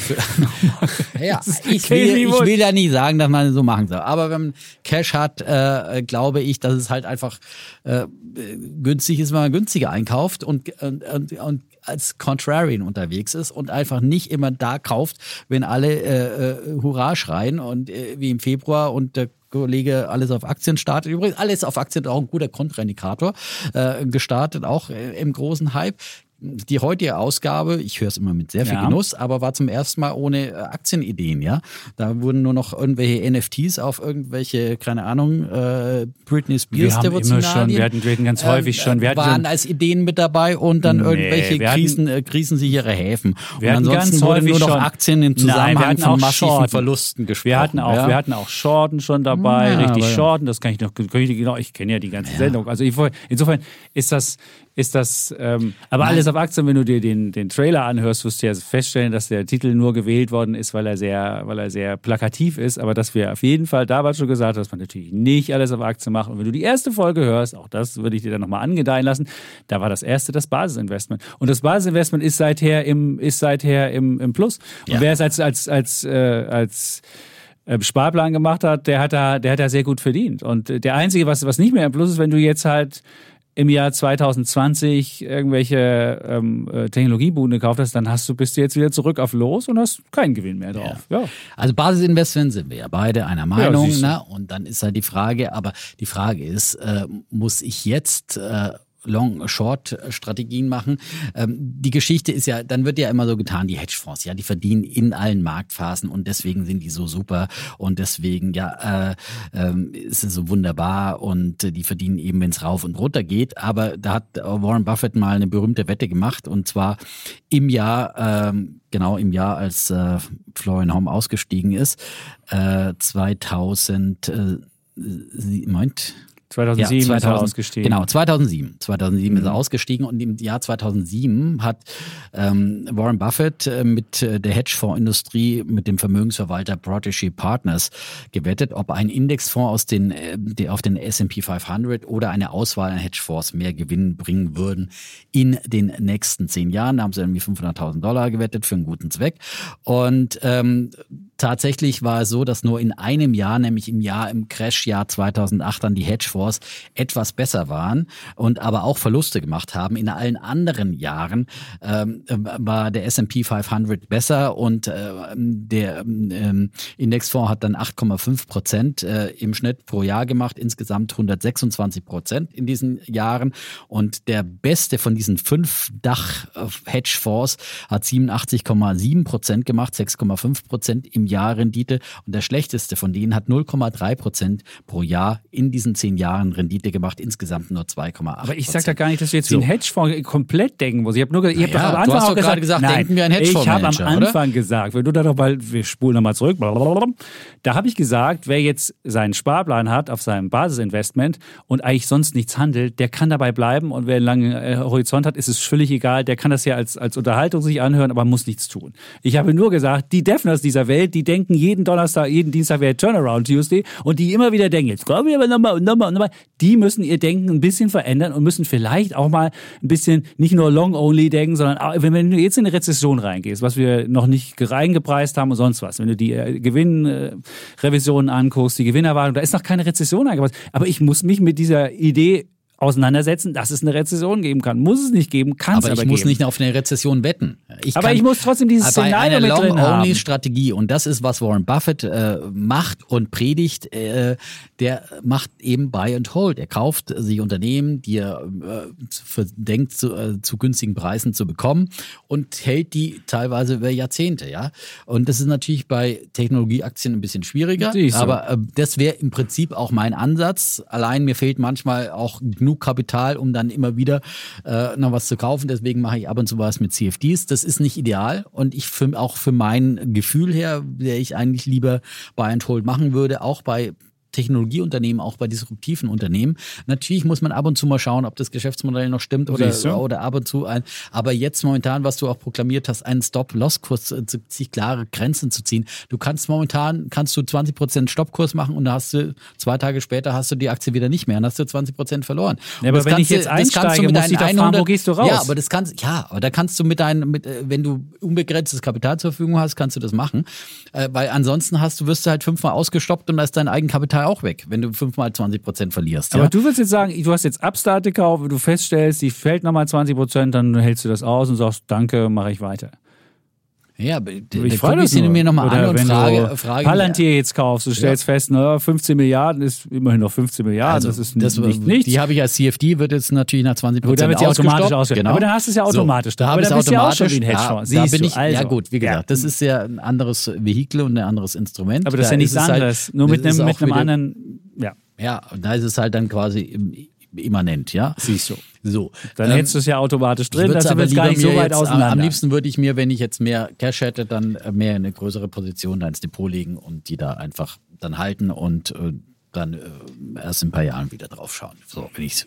(laughs) ja, ich will, ich will ja nicht sagen, dass man so machen soll. Aber wenn man Cash hat, äh, glaube ich, dass es halt einfach äh, günstig ist, wenn man günstiger einkauft und, und, und, und als Contrarian unterwegs ist und einfach nicht immer da kauft, wenn alle äh, äh, Hurra schreien und äh, wie im Februar und der Kollege alles auf Aktien startet. Übrigens, alles auf Aktien auch ein guter Kontraindikator. Äh, gestartet auch äh, im großen Hype. Die heutige Ausgabe, ich höre es immer mit sehr viel Ja. Genuss, aber war zum ersten Mal ohne äh, Aktienideen, ja. Da wurden nur noch irgendwelche NFTs auf irgendwelche, keine Ahnung, äh, Britney Spears Wir haben immer schon, wir hatten, wir hatten ganz häufig schon, wir hatten waren schon, als Ideen mit dabei und dann Nee, irgendwelche hatten- Krisen, äh, krisensichere Häfen. Wir und hatten ansonsten ganz wurde häufig nur noch schon- Aktien im Nein, Zusammenhang hatten von massiven Shorten. Verlusten gesprochen. wir hatten auch, ja. wir hatten auch Shorten schon dabei, Ja, richtig Shorten, das kann ich noch, kann ich genau, ich kenne ja die ganze Sendung. Also ich, insofern ist das, ist das, ähm, aber Nein, alles auf Aktien. Wenn du dir den, den Trailer anhörst, wirst du ja feststellen, dass der Titel nur gewählt worden ist, weil er sehr, weil er sehr plakativ ist. Aber dass wir auf jeden Fall damals schon gesagt haben, dass man natürlich nicht alles auf Aktien macht. Und wenn du die erste Folge hörst, auch das würde ich dir dann nochmal angedeihen lassen, da war das erste das Basisinvestment. Und das Basisinvestment ist seither im, ist seither im, im Plus. Und Ja. wer es als, als, als, äh, als äh, Sparplan gemacht hat, der hat da, der hat da sehr gut verdient. Und äh, der einzige, was, was nicht mehr im Plus ist, wenn du jetzt halt im Jahr 2020 irgendwelche ähm, äh, Technologiebude gekauft hast, dann hast du, bist du jetzt wieder zurück auf Los und hast keinen Gewinn mehr drauf. Ja. Also Basisinvestment sind wir ja beide einer Meinung, du. ne? Und dann ist halt die Frage, aber die Frage ist, äh, muss ich jetzt äh, Long-Short-Strategien machen. Ähm, die Geschichte ist ja, dann wird ja immer so getan, die Hedgefonds, ja, die verdienen in allen Marktphasen und deswegen sind die so super und deswegen, ja, äh, äh, ist es so wunderbar und äh, die verdienen eben, wenn es rauf und runter geht. Aber da hat Warren Buffett mal eine berühmte Wette gemacht und zwar im Jahr, ähm, genau im Jahr, als äh, Florian Homm ausgestiegen ist, äh, 2000, äh, sie meint, 2007 ja, 2000, ist er ausgestiegen. Genau, 2007. 2007 mhm. ist er mhm. ausgestiegen und im Jahr 2007 hat ähm, Warren Buffett äh, mit äh, der Hedgefondsindustrie, mit dem Vermögensverwalter Protege Partners gewettet, ob ein Indexfonds aus den, äh, die, auf den S&P 500 oder eine Auswahl an Hedgefonds mehr Gewinn bringen würden in den nächsten zehn Jahren. Da haben sie irgendwie 500.000 Dollar gewettet für einen guten Zweck. Und ähm, tatsächlich war es so, dass nur in einem Jahr, nämlich im Jahr im Crash-Jahr 2008, dann die Hedgefonds etwas besser waren und aber auch Verluste gemacht haben. In allen anderen Jahren ähm, war der S&P 500 besser und äh, der ähm, Indexfonds hat dann 8,5 Prozent äh, im Schnitt pro Jahr gemacht, insgesamt 126 Prozent in diesen Jahren. Und der beste von diesen fünf Dach-Hedgefonds hat 87,7 Prozent gemacht, 6,5 Prozent im Jahr Rendite. Und der schlechteste von denen hat 0,3 Prozent pro Jahr in diesen zehn Jahren Rendite gemacht, insgesamt nur 2,8 Aber ich sag da gar nicht, dass du jetzt wie ein So. Hedgefonds komplett denken musst. Ich habe nur gesagt, ich hab Ja, doch am Anfang auch gerade gesagt, nein, denken wir an Ich habe am Hedgefondsmanager, oder? Anfang gesagt, wenn du da doch mal, wir spulen nochmal zurück, da habe ich gesagt, wer jetzt seinen Sparplan hat auf seinem Basisinvestment und eigentlich sonst nichts handelt, der kann dabei bleiben und wer einen langen äh, Horizont hat, ist es völlig egal, der kann das ja als, als Unterhaltung sich anhören, aber muss nichts tun. Ich habe nur gesagt, die Defners dieser Welt, die denken jeden Donnerstag, jeden Dienstag wäre Turnaround Tuesday und die immer wieder denken, jetzt kommen wir aber nochmal und nochmal und nochmal, die müssen ihr Denken ein bisschen verändern und müssen vielleicht auch mal ein bisschen nicht nur long-only denken, sondern auch, wenn, du jetzt in eine Rezession reingehst, was wir noch nicht reingepreist haben und sonst was, wenn du die äh, Gewinnrevisionen anguckst, die Gewinnerwartung, da ist noch keine Rezession eingepreist. Aber ich muss mich mit dieser Idee auseinandersetzen, dass es eine Rezession geben kann. Muss es nicht geben, kann es Aber aber, ich muss geben. nicht auf eine Rezession wetten. Aber ich muss trotzdem dieses Szenario mit drin haben. Long-Only-Strategie und das ist, was Warren Buffett äh, macht und predigt, äh, der macht eben Buy and Hold. Er kauft sich Unternehmen, die er äh, für, denkt, zu, äh, zu günstigen Preisen zu bekommen und hält die teilweise über Jahrzehnte. ja. Und das ist natürlich bei Technologieaktien ein bisschen schwieriger, du. aber äh, das wäre im Prinzip auch mein Ansatz. Allein mir fehlt manchmal auch genug Kapital, um dann immer wieder äh, noch was zu kaufen. Deswegen mache ich ab und zu was mit CFDs. Das ist nicht ideal und ich für, auch für mein Gefühl her, der ich eigentlich lieber Buy and Hold machen würde, auch bei Technologieunternehmen, auch bei disruptiven Unternehmen. Natürlich muss man ab und zu mal schauen, ob das Geschäftsmodell noch stimmt oder, oder ab und zu ein. Aber jetzt momentan, was du auch proklamiert hast, einen Stop-Loss-Kurs, äh, sich klare Grenzen zu ziehen. Du kannst momentan, kannst du 20 Prozent Stoppkurs machen und da hast du, zwei Tage später hast du die Aktie wieder nicht mehr und hast du 20 Prozent verloren. Ja, aber das wenn kannst ich jetzt einsteige, mit muss ich doch fragen, 100 wo gehst du raus? Ja, aber das kannst, ja, aber da kannst du mit deinen, mit, äh, wenn du unbegrenztes Kapital zur Verfügung hast, kannst du das machen. Äh, weil ansonsten hast du, wirst du halt fünfmal ausgestoppt und da ist dein Eigenkapital auch weg, wenn du fünfmal 20 Prozent verlierst. Aber ja? du willst jetzt sagen, du hast jetzt Upstart gekauft, wenn du feststellst, die fällt nochmal 20 Prozent, dann hältst du das aus und sagst, danke, mache ich weiter. Ja, aber Ich da frage gucke ich das sie nur. mir nochmal an und wenn frage, du frage Palantir jetzt kaufst, du stellst fest, na, 15 Milliarden ist immerhin noch 15 Milliarden, Also, das ist das, nicht nichts. Die habe ich als CFD, wird jetzt natürlich nach 20 Gut, da Prozent wird sie automatisch ausgestoppt. Genau. Aber dann hast du es ja automatisch So, da Aber ich da es bist du ja auch automatisch. schon wie ein Hedgefonds. Ja, da Siehst bin ich, ja also. gut, wie gesagt, Ja. das ist ja ein anderes Vehikel und ein anderes Instrument. Aber das ist Da ja nichts halt- anderes. Nur mit ist einem, mit anderen, ja, Ja, und da ist es halt dann quasi immanent, ja. siehst du. So. Dann ähm, hättest du es ja automatisch drin, das sind aber gar nicht so weit jetzt- am- auseinander. Am liebsten würde ich mir, wenn ich jetzt mehr Cash hätte, dann äh, mehr in eine größere Position da ins Depot legen und die da einfach dann halten und äh, dann äh, erst in ein paar Jahren wieder drauf schauen. So, wenn ich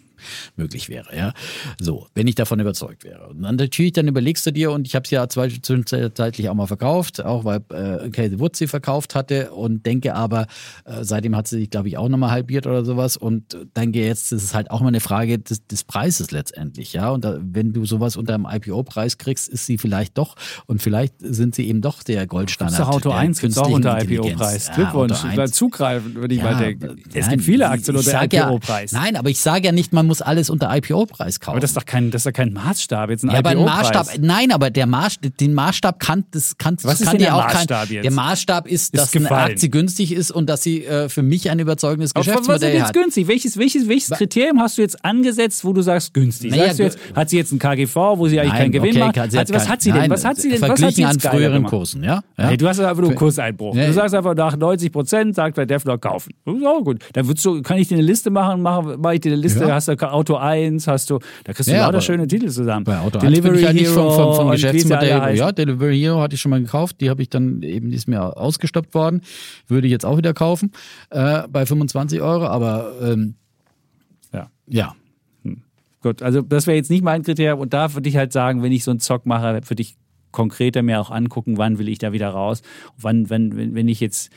möglich wäre. Ja, so, wenn ich davon überzeugt wäre. Und dann natürlich, dann überlegst du dir und ich habe es ja zwischenzeitlich auch mal verkauft, auch weil äh, Casey Woods sie verkauft hatte und denke aber, äh, seitdem hat sie sich, glaube ich, auch nochmal halbiert oder sowas und denke jetzt, das ist halt auch mal eine Frage des, des Preises letztendlich, ja. Und da, wenn du sowas unter einem IPO-Preis kriegst, ist sie vielleicht doch und vielleicht sind sie eben doch der Goldstandard. Das Auto 1 gibt es auch unter IPO-Preis. Glückwunsch, ja, zugreifen, würde ich ja, mal denken. Es nein, gibt viele Aktien unter IPO-Preis. Ja, nein, aber ich sage ja nicht, man muss alles unter IPO-Preis kaufen. Aber das ist doch kein, das ist doch kein Maßstab, jetzt ein ja, IPO-Preis. Maßstab, nein, aber der Maßstab, den Maßstab kann, das kann, Was das kann ist denn der auch Maßstab kein, jetzt? Der Maßstab ist, Ist dass eine gefallen. Aktie günstig ist und dass sie äh, für mich ein überzeugendes Aber was ist Geschäftsmodell jetzt hat. günstig? Welches, welches, welches Kriterium hast du jetzt angesetzt, wo du sagst günstig? Naja, Sagst du jetzt, hat sie jetzt ein KGV, wo sie eigentlich Nein, keinen Gewinn okay, macht? kann- sie Hat was kein- hat sie denn? nein, Was hat sie denn? Was hat Verglichen sie an früheren? Kursen, ja? ja? Nee, du hast einfach nur einen Kurseinbruch. Du sagst einfach nach 90 Prozent, sagt bei Defner kaufen. Auch gut. Dann würdest du, kann ich dir eine Liste machen, mache mach ich dir eine Liste, Ja. hast du Auto 1, hast du, da kriegst du Ja, lauter schöne Titel zusammen. Bei Auto 1 bin ich ja nicht vom, vom, vom Geschäftsmodell. Ja, Delivery Hero hatte ich schon mal gekauft. Die habe ich dann eben, die ist mir ausgestoppt worden. Würde ich jetzt auch wieder kaufen äh, bei 25 Euro. Aber ähm, Ja. ja, Gut, also das wäre jetzt nicht mein Kriterium und da würde ich halt sagen, wenn ich so einen Zock mache, würde ich konkreter mir auch angucken, wann will ich da wieder raus, wann, wenn, wenn, wenn ich jetzt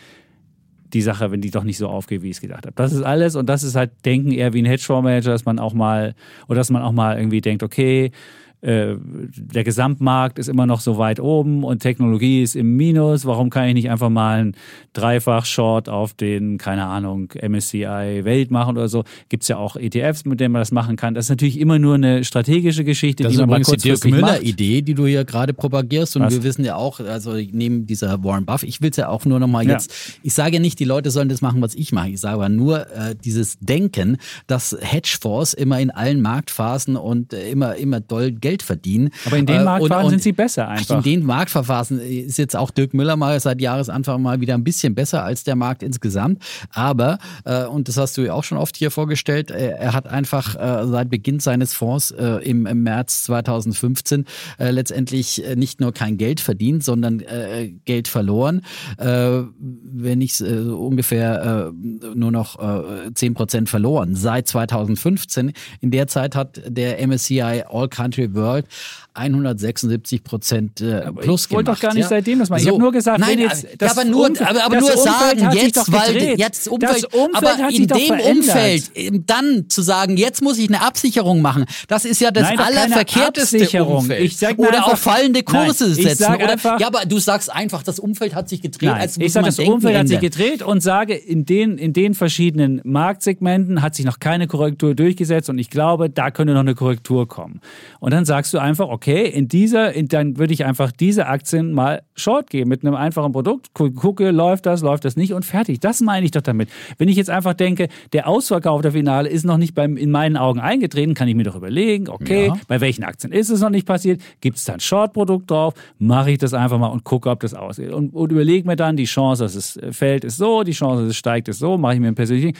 die Sache, wenn die doch nicht so aufgeht, wie ich es gedacht habe. Das ist alles und das ist halt Denken eher wie ein Hedgefondsmanager, dass man auch mal, oder dass man auch mal irgendwie denkt, okay, äh, der Gesamtmarkt ist immer noch so weit oben und Technologie ist im Minus. Warum kann ich nicht einfach mal einen Dreifach-Short auf den, keine Ahnung, MSCI Welt machen oder so? Gibt es ja auch ETFs, mit denen man das machen kann. Das ist natürlich immer nur eine strategische Geschichte, Das die man mal die Dirk kurzfristig macht. Müller-Idee, die du hier gerade propagierst. Und Was? wir wissen ja auch, also neben dieser Warren Buff, ich will es ja auch nur nochmal Ja. jetzt, ich sage ja nicht, die Leute sollen das machen, was ich mache. Ich sage aber nur äh, dieses Denken, dass Hedgefonds immer in allen Marktphasen und äh, immer, immer doll Geld verdienen. Aber in den Äh, Marktphasen sind sie besser Ach, einfach. In den Marktverfahren ist jetzt auch Dirk Müller mal seit Jahresanfang mal wieder ein bisschen besser als der Markt insgesamt. Aber, äh, und das hast du ja auch schon oft hier vorgestellt, äh, er hat einfach seit Beginn seines Fonds im, im März 2015 äh, letztendlich nicht nur kein Geld verdient, sondern Geld verloren. Wenn nicht äh, so ungefähr äh, nur noch äh, 10% verloren. Seit 2015. In der Zeit hat der MSCI All Country World World 176 Prozent äh, plus ich wollte doch gemacht. gar nicht ja? seitdem das machen. Ich habe nur gesagt, nein, jetzt aber- das aber nur, Umfeld- aber, aber das nur Umfeld sagen hat sich jetzt, weil jetzt Umfeld, Das Umfeld aber in dem. Umfeld eben dann zu sagen, jetzt muss ich eine Absicherung machen, das ist ja das Nein, allerverkehrteste Absicherung. Umfeld. Ich sag oder einfach- auf fallende Kurse Nein, ich setzen. oder, einfach- ja, aber du sagst einfach, das Umfeld hat sich gedreht. Nein, ich sage, das denken Umfeld hat sich gedreht und sage, in den, in den verschiedenen Marktsegmenten hat sich noch keine Korrektur durchgesetzt und ich glaube, da könnte noch eine Korrektur kommen. Und dann sagst du einfach, okay, in dieser, in, dann würde ich einfach diese Aktien mal short geben mit einem einfachen Produkt, gu- gucke, läuft das, läuft das nicht und fertig. Das meine ich doch damit. Wenn ich jetzt einfach denke, der Ausverkauf der Finale ist noch nicht beim, in meinen Augen eingetreten, kann ich mir doch überlegen, okay, Ja. bei welchen Aktien ist es noch nicht passiert? Gibt es da ein Short-Produkt drauf? Mache ich das einfach mal und gucke, ob das aussieht. Und, und überlege mir dann, die Chance, dass es äh, fällt, ist so, die Chance, dass es steigt, ist so, mache ich mir ein persönlichen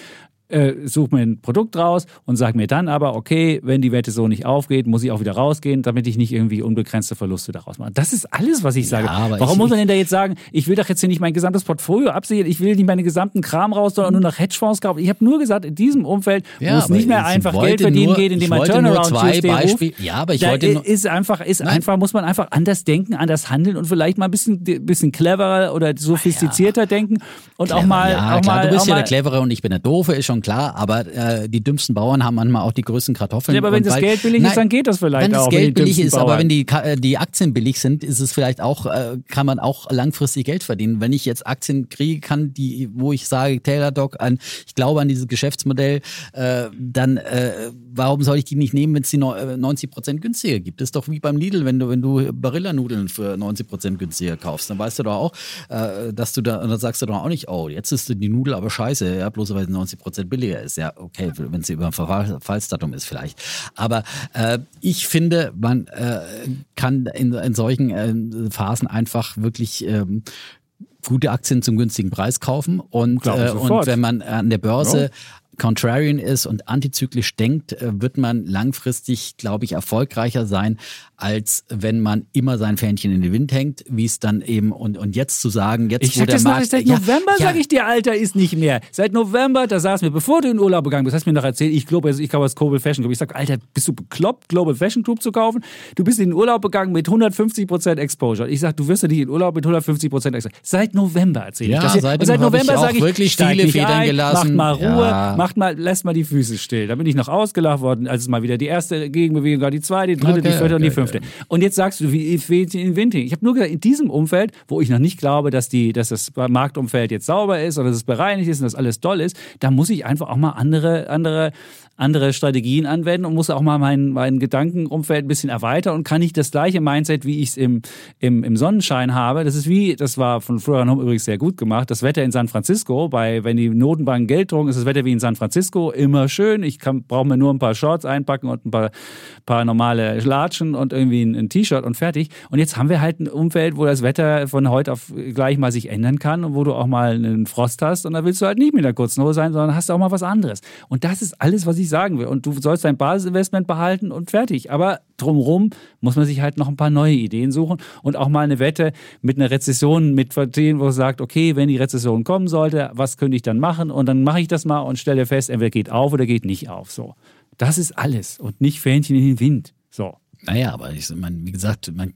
äh, suche mir ein Produkt raus und sage mir dann aber, okay, wenn die Wette so nicht aufgeht, muss ich auch wieder rausgehen, damit ich nicht irgendwie unbegrenzte Verluste daraus mache. Das ist alles, was ich sage. aber Warum ich- muss man denn da jetzt sagen, ich will doch jetzt hier nicht mein gesamtes Portfolio absichern, ich will nicht meinen gesamten Kram raus, sondern nur nach Hedgefonds kaufen. Ich habe nur gesagt, in diesem Umfeld, Ja, aber nicht mehr einfach Geld verdienen nur- geht, indem man Turnaround zwei Beispiele- ja, aber ich da wollte nur- ist einfach, ist einfach, muss man einfach anders denken, anders handeln und vielleicht mal ein bisschen, bisschen cleverer oder sophistizierter denken und auch Clever, mal, ja, auch klar, mal, du bist auch ja der Clevere und ich bin der Doofe, ist schon klar, aber äh, die dümmsten Bauern haben manchmal auch die größten Kartoffeln. Ja, aber wenn das weil- Geld billig ist, dann geht das vielleicht Wenn das auch, wenn Geld die billig ist, aber Bauern- wenn die, äh, die Aktien billig sind, ist es vielleicht auch, äh, kann man auch langfristig Geld verdienen. Wenn ich jetzt Aktien kriege, kann die, wo ich sage, Taylor Doc, an, ich glaube an dieses Geschäftsmodell, äh, dann äh, warum soll ich die nicht nehmen, wenn es die no- äh, 90 Prozent günstiger gibt? Das ist doch wie beim Lidl, wenn du, wenn du Barilla-Nudeln für 90 Prozent günstiger kaufst, dann weißt du doch auch, äh, dass du da, und dann sagst du doch auch nicht, oh, jetzt ist die Nudel aber scheiße, ja, bloß weil sie 90 Prozent billiger ist. Ja, okay, wenn sie über ein Verfallsdatum ist vielleicht. Aber äh, ich finde, man äh, kann in, in solchen äh, Phasen einfach wirklich ähm, gute Aktien zum günstigen Preis kaufen und, äh, und wenn man an der Börse contrarian ist und antizyklisch denkt, äh, wird man langfristig, glaube ich, erfolgreicher sein, als wenn man immer sein Fähnchen in den Wind hängt, wie es dann eben und, und jetzt zu sagen, jetzt Ich wo sag der das noch, Markt seit ja, November ja, sage ich dir, Alter, ist nicht mehr. Seit November, da saß mir, bevor du in Urlaub gegangen bist, hast du mir noch erzählt, ich glaube, ich kaufe das Global Fashion Group. Ich sag, Alter, bist du bekloppt, Global Fashion Group zu kaufen? Du bist in den Urlaub gegangen mit 150% Exposure. Ich sag, du wirst ja nicht in Urlaub mit 150% Exposure. Seit November erzähle ich Ja, das. seit November sage ich, wirklich steig viele Federn ein, gelassen. Macht mal Ruhe, Ja. Macht mal, lässt mal die Füße still. Da bin ich noch ausgelacht worden, als es mal wieder die erste Gegenbewegung war, die zweite, die dritte, Okay, die vierte und die okay, fünfte. Und jetzt sagst du, wie fehlt in Winting. Ich habe nur gesagt, in diesem Umfeld, wo ich noch nicht glaube, dass, die, dass das Marktumfeld jetzt sauber ist oder dass es bereinigt ist und dass alles toll ist, da muss ich einfach auch mal andere, andere, andere Strategien anwenden und muss auch mal mein, mein Gedankenumfeld ein bisschen erweitern und kann nicht das gleiche Mindset, wie ich es im, im, im Sonnenschein habe. Das ist wie, das war von Florian Homm übrigens sehr gut gemacht, das Wetter in San Francisco, bei, wenn die Notenbanken Geld drucken, ist das Wetter wie in San Francisco immer schön. Ich brauche mir nur ein paar Shorts einpacken und ein paar, paar normale Latschen und irgendwie ein, ein T-Shirt und fertig. Und jetzt haben wir halt ein Umfeld, wo das Wetter von heute auf gleich mal sich ändern kann und wo du auch mal einen Frost hast und da willst du halt nicht mit der kurzen Hose sein, sondern hast auch mal was anderes. Und das ist alles, was ich sagen will. Und du sollst dein Basisinvestment behalten und fertig. Aber drumherum muss man sich halt noch ein paar neue Ideen suchen und auch mal eine Wette mit einer Rezession mit verstehen, wo es sagt, okay, wenn die Rezession kommen sollte, was könnte ich dann machen? Und dann mache ich das mal und stelle fest, entweder geht auf oder geht nicht auf. So. Das ist alles und nicht Fähnchen in den Wind. So. Naja, aber ich meine, wie gesagt, man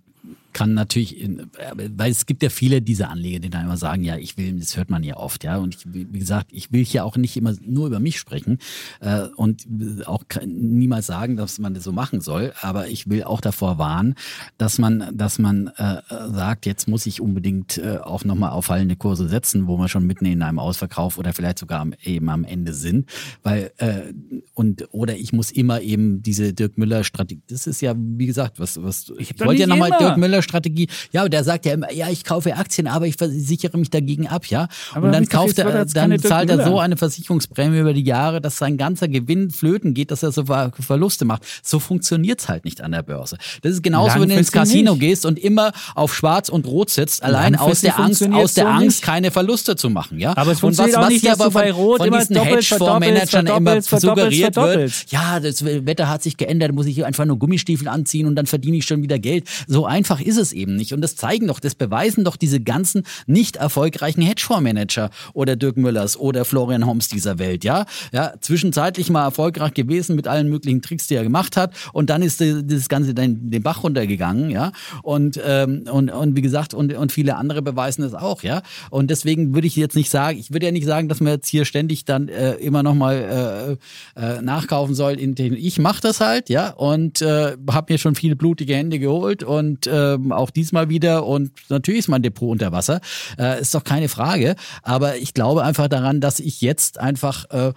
kann natürlich, in, weil es gibt ja viele dieser Anleger, die dann immer sagen, ja, ich will, das hört man ja oft, ja, und ich, wie gesagt, ich will hier auch nicht immer nur über mich sprechen äh, und auch niemals sagen, dass man das so machen soll, aber ich will auch davor warnen, dass man, dass man äh, sagt, jetzt muss ich unbedingt äh, auch nochmal auf fallende Kurse setzen, wo wir schon mitten in einem Ausverkauf oder vielleicht sogar am, eben am Ende sind, weil äh, und oder ich muss immer eben diese Dirk Müller Strategie, das ist ja wie gesagt, was was ich, doch wollte ja nochmal. Dirk Müller Strategie. Ja, aber der sagt ja immer, ja, ich kaufe Aktien, aber ich versichere mich dagegen ab, ja. Aber und dann kauft er, dann zahlt er so eine Versicherungsprämie über die Jahre, dass sein ganzer Gewinn flöten geht, dass er so Ver- Verluste macht. So funktioniert's halt nicht an der Börse. Das ist genauso, wenn du ins Casino nicht. gehst und immer auf Schwarz und Rot sitzt, allein aus der Angst, aus der so Angst, nicht. keine Verluste zu machen, ja. Aber es und funktioniert auch nicht, dass du aber bei Rot von immer diesen Hedgefondsmanagern immer suggeriert wird, ja, das Wetter hat sich geändert, muss ich einfach nur Gummistiefel anziehen und dann verdiene ich schon wieder Geld. So einfach ist es eben nicht. Und das zeigen doch, das beweisen doch diese ganzen nicht erfolgreichen Hedgefondsmanager oder Dirk Müllers oder Florian Homs dieser Welt, ja. Ja, zwischenzeitlich mal erfolgreich gewesen mit allen möglichen Tricks, die er gemacht hat. Und dann ist das Ganze den, den Bach runtergegangen, ja. Und, ähm, und, und wie gesagt, und, und viele andere beweisen es auch, ja. Und deswegen würde ich jetzt nicht sagen, ich würde ja nicht sagen, dass man jetzt hier ständig dann äh, immer nochmal äh, äh, nachkaufen soll. In den, ich mache das halt, ja, und äh, habe mir schon viele blutige Hände geholt und ähm, auch diesmal wieder. Und natürlich ist mein Depot unter Wasser, äh, ist doch keine Frage. Aber ich glaube einfach daran, dass ich jetzt einfach äh,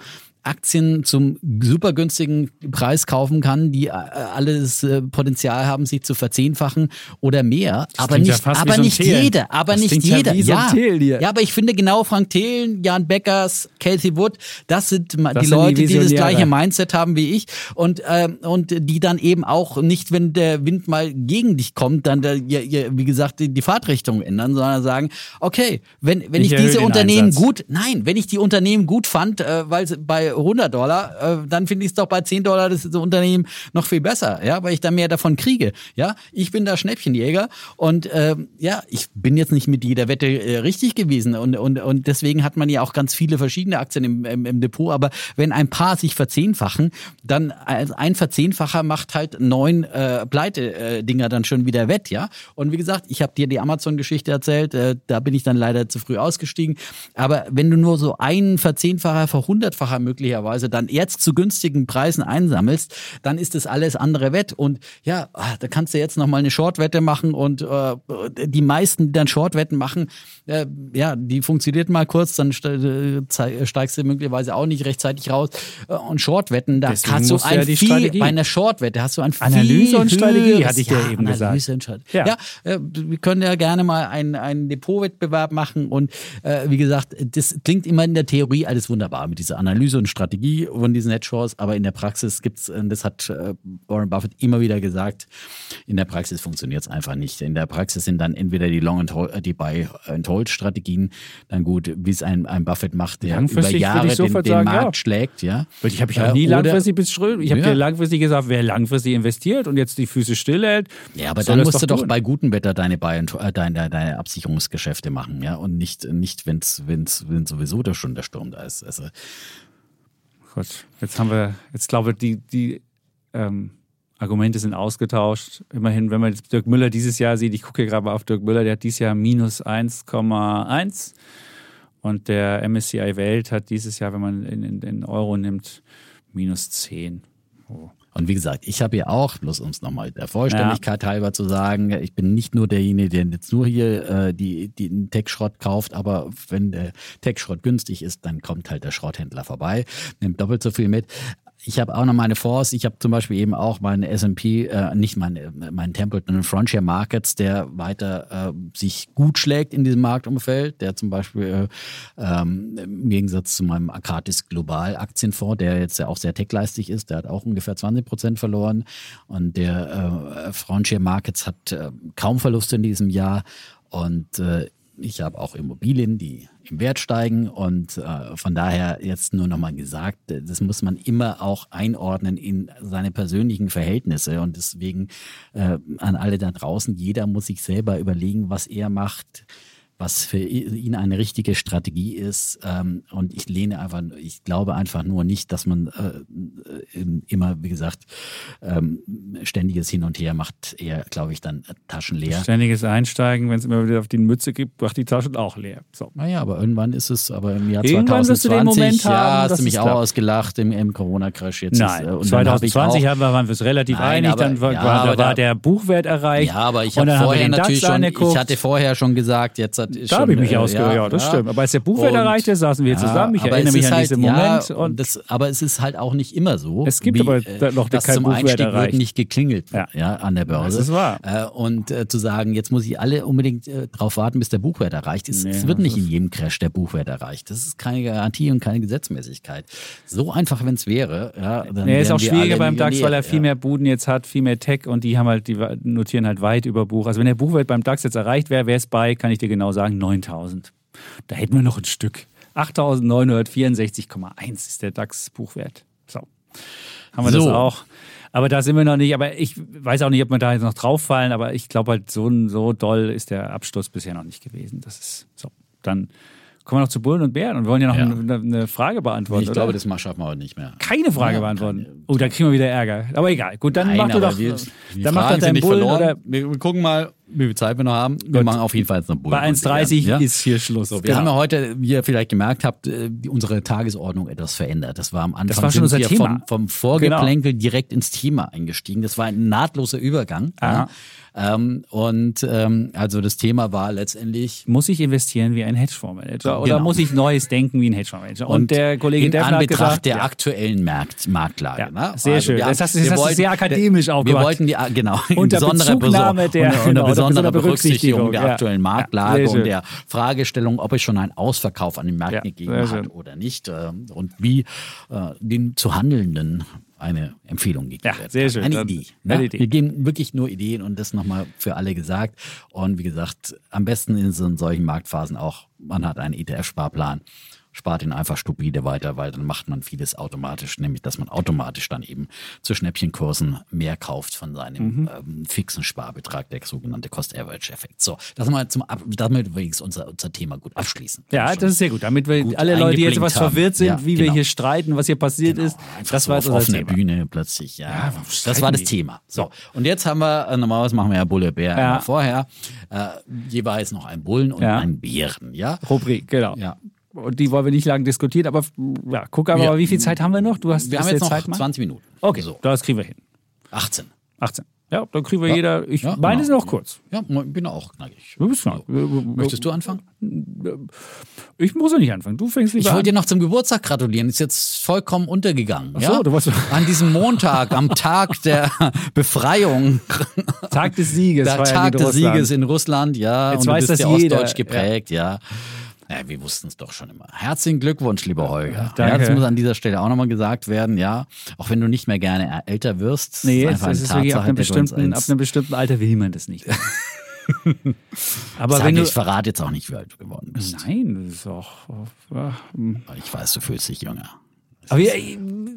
Aktien zum super günstigen Preis kaufen kann, die äh, alles äh, Potenzial haben, sich zu verzehnfachen oder mehr. aber klingt ja nicht, wie aber so nicht Thelen. jeder, aber Das nicht ja jeder. wie so hier. ja, aber ich finde genau Frank Thelen, Jan Beckers, Casey Wood, das sind Das die sind die Leute, die, das Visionäre. gleiche Mindset haben wie ich und ähm, und die dann eben auch nicht, wenn der Wind mal gegen dich kommt, dann der, ja, ja, wie gesagt die, die Fahrtrichtung ändern, sondern sagen, okay, wenn wenn Ich ich, diese Unternehmen Einsatz. gut, nein, wenn ich die Unternehmen gut fand, äh, weil sie bei 100 Dollar, äh, dann finde ich es doch bei 10 Dollar das Unternehmen noch viel besser, ja, weil ich da mehr davon kriege, ja. Ich bin da Schnäppchenjäger und ähm, ja, ich bin jetzt nicht mit jeder Wette äh, richtig gewesen und, und, und deswegen hat man ja auch ganz viele verschiedene Aktien im, im, im Depot, aber wenn ein paar sich verzehnfachen, dann ein Verzehnfacher macht halt neun äh, Pleite-Dinger dann schon wieder wett, ja. Und wie gesagt, ich habe dir die Amazon-Geschichte erzählt, äh, da bin ich dann leider zu früh ausgestiegen, aber wenn du nur so einen Verzehnfacher, Verhundertfacher möglicherweise dann jetzt zu günstigen Preisen einsammelst, dann ist das alles andere wett und ja, ah, da kannst du jetzt noch mal eine Short-Wette machen und äh, die meisten, die dann Short-Wetten machen, äh, ja, die funktioniert mal kurz, dann äh, zei- steigst du möglicherweise auch nicht rechtzeitig raus äh, und Short-Wetten, da Deswegen hast du ein ja viel, Strategie- bei einer Short-Wette hast du ein Analyse und Strategie, hatte ich ja eben gesagt. Analyse und Strategie. Ja. Ja, äh, wir können ja gerne mal einen, einen Depotwettbewerb machen und äh, wie gesagt, das klingt immer in der Theorie alles wunderbar mit dieser Analyse und Strategie von diesen Hedgefonds, aber in der Praxis gibt es, das hat äh, Warren Buffett immer wieder gesagt, in der Praxis funktioniert es einfach nicht. In der Praxis sind dann entweder die Long- and Hold, äh, die Buy-and-Hold-Strategien dann gut, wie es ein, ein Buffett macht, der über Jahre den, den sagen, Markt ja. schlägt. Ja. Weil ich habe Äh, nie langfristig bis Schröder. Ich habe Ja. dir langfristig gesagt, wer langfristig investiert und jetzt die Füße stillhält. Ja, aber dann musst du doch bei gutem Wetter deine, Buy and, äh, deine, deine Absicherungsgeschäfte machen, ja, und nicht, nicht wenn es wenn's, wenn's sowieso der schon der Sturm da ist. Also, Gott, jetzt haben wir, jetzt glaube ich, die, die ähm, Argumente sind ausgetauscht. Immerhin, wenn man jetzt Dirk Müller dieses Jahr sieht, ich gucke gerade mal auf Dirk Müller, der hat dieses Jahr minus 1,1 und der MSCI Welt hat dieses Jahr, wenn man in, in, in Euro nimmt, minus 10. Oh. Und wie gesagt, ich habe ja auch, bloß um es nochmal der Vollständigkeit halber zu sagen, ich bin nicht nur derjenige, der jetzt nur hier äh, die, die den Tech-Schrott kauft, aber wenn der Tech-Schrott günstig ist, dann kommt halt der Schrotthändler vorbei, nimmt doppelt so viel mit. Ich habe auch noch meine Fonds. Ich habe zum Beispiel eben auch meinen S&P, äh, nicht meine, meinen Templeton Frontier Markets, der weiter äh, sich gut schlägt in diesem Marktumfeld. Der zum Beispiel äh, ähm, im Gegensatz zu meinem Akatis Global Aktienfonds, der jetzt ja auch sehr techleistig ist, der hat auch ungefähr 20 Prozent verloren. Und der äh, Frontier Markets hat äh, kaum Verluste in diesem Jahr. Und äh, ich habe auch Immobilien, die im Wert steigen und äh, von daher jetzt nur nochmal gesagt, äh, das muss man immer auch einordnen in seine persönlichen Verhältnisse und deswegen äh, an alle da draußen, jeder muss sich selber überlegen, was er macht, was für ihn eine richtige Strategie ist ähm, und ich lehne einfach, ich glaube einfach nur nicht, dass man äh, immer, wie gesagt, ähm, ständiges Hin und Her macht eher, glaube ich, dann Taschen leer. Ständiges Einsteigen, wenn es immer wieder auf die Mütze gibt, macht die Taschen auch leer. So. Naja, aber irgendwann ist es, aber im Jahr Irgendwann wirst 2020, du den Moment ja, haben, hast du mich es auch klappt. ausgelacht im, im Corona-Crash jetzt. Nein, ist, äh, und dann hab ich 2020 auch, haben waren wir uns relativ Nein, einig, aber- dann war, ja, war, war da- der Buchwert erreicht. ja, aber ich habe haben vorher natürlich DAX schon, angeguckt. ich hatte vorher schon gesagt, jetzt hat da schon, habe ich mich äh, ausgehört, ja, das stimmt. Aber als der Buchwert erreichte, saßen wir hier zusammen. Ich aber erinnere es mich ist an halt, diesen Moment. und das, aber es ist halt auch nicht immer so. Es gibt wie, aber äh, da noch dass kein zum Buchwert Einstieg erreicht. wird nicht geklingelt Ja. an der Börse. Das ist wahr. Äh, und äh, zu sagen, jetzt muss ich alle unbedingt äh, drauf warten, bis der Buchwert erreicht ist. Nee, es wird das nicht in ist- jedem Crash der Buchwert erreicht. Das ist keine Garantie und keine Gesetzmäßigkeit. So einfach, wenn es wäre. Ja, dann Nee, ist auch schwieriger beim DAX, weil er viel mehr Buden jetzt hat, viel mehr Tech und die haben halt, die notieren halt weit über Buch. Also wenn der Buchwert beim DAX jetzt erreicht wäre, wäre es bei, kann ich dir genau sagen, 9000. Da hätten wir noch ein Stück. 8964,1 ist der DAX-Buchwert. So. Haben wir das So. auch. Aber da sind wir noch nicht. Aber ich weiß auch nicht, ob wir da jetzt noch drauf fallen. Aber ich glaube halt, so, so doll ist der Absturz bisher noch nicht gewesen. Das ist so. Dann kommen wir noch zu Bullen und Bären und wollen ja noch Ja. eine, eine Frage beantworten. Ich oder? glaube, das schaffen wir heute nicht mehr. keine Frage Ja, beantworten. keine- Oh, da kriegen wir wieder Ärger. Aber egal. Gut, dann mach du aber doch. wir, dann mach doch deinen Bullen verloren. oder Wir, wir gucken mal, wie viel Zeit wir noch haben. Wir Gut. machen auf jeden Fall jetzt noch Bullen. bei 1,30 ja? ist hier Schluss. Wir Genau. haben ja heute, wie ihr vielleicht gemerkt habt, äh, unsere Tagesordnung etwas verändert. Das war am Anfang Das war schon unser Thema. Vom, vom Vorgeplänkel direkt ins Thema eingestiegen. Das war ein nahtloser Übergang. Ja. Ähm, und ähm, also das Thema war letztendlich muss ich investieren wie ein Hedgefondsmanager oder Genau. muss ich Neues denken wie ein Hedgefondsmanager? Und, der Kollege in hat Anbetracht gesagt, der ja, aktuellen Markt, Marktlage. Ja, ne? sehr schön. wir Das hast das hast wollten- sehr akademisch auch Wir wollten die, genau, Unter (laughs) besondere Bezugnahme der- (laughs) unter, genau, unter unter besonderer Berücksichtigung der aktuellen. Marktlage und der Fragestellung, ob es schon einen Ausverkauf an den Märkten gegeben hat oder nicht äh, und wie äh, den zu Handelnden eine Empfehlung gegeben Ja, wird. sehr schön. Eine Dann- Idee. eine Ne? Idee. Wir geben wirklich nur Ideen und das nochmal für alle gesagt. Und wie gesagt, am besten in so solchen Marktphasen auch, man hat einen ETF-Sparplan, spart ihn einfach stupide weiter, weil dann macht man vieles automatisch, nämlich dass man automatisch dann eben zu Schnäppchenkursen mehr kauft von seinem Mhm. ähm, fixen Sparbetrag, der sogenannte Cost-Average-Effekt. So, das mal zum Ab damit wir jetzt unser, unser Thema gut abschließen. Ja, das ist sehr gut. Damit wir gut alle Leute, die jetzt etwas verwirrt sind, Ja, wie wir genau. hier streiten, was hier passiert Genau, ist, einfach das so war auf unser Thema. Bühne plötzlich. Ja, warum das war das die? Thema. So und jetzt haben wir äh, normalerweise machen wir ja Bulle Bär Ja. vorher äh, jeweils noch einen Bullen und Ja. einen Bären. Ja, Rubrik, genau. ja. Und die wollen wir nicht lange diskutieren, aber ja, guck aber Ja. mal, wie viel Zeit haben wir noch? Du hast Wir haben du jetzt noch Zeit mal? 20 Minuten. Okay, so das kriegen wir hin. 18. 18. Ja, dann kriegen wir Ja. jeder. Ich Ja, meine genau. sind auch kurz. Ja, ich bin auch knackig. Du bist knapp. Möchtest du anfangen? Ich muss ja nicht anfangen. Du fängst lieber Ich wollte dir noch zum Geburtstag gratulieren. Ist jetzt vollkommen untergegangen. Ach so, ja? du warst- An diesem Montag, am Tag der (laughs) Befreiung, Tag des Sieges. der ja Tag in des Russland. Sieges in Russland, ja. Jetzt und du weiß bist das ja jeder, ostdeutsch geprägt, ja. Ja, wir wussten es doch schon immer. Herzlichen Glückwunsch, lieber Holger. Danke. Ja, das muss an dieser Stelle auch nochmal gesagt werden, ja. Auch wenn du nicht mehr gerne älter wirst. Nee, ist eine ist wirklich ab einem, bestimmten, ab einem bestimmten Alter will man das nicht. (laughs) Aber Sag wenn du. ich verrate jetzt auch nicht, wie alt du geworden bist. Nein, das ist auch. ja, hm. Ich weiß, du fühlst dich jünger. Aber ja,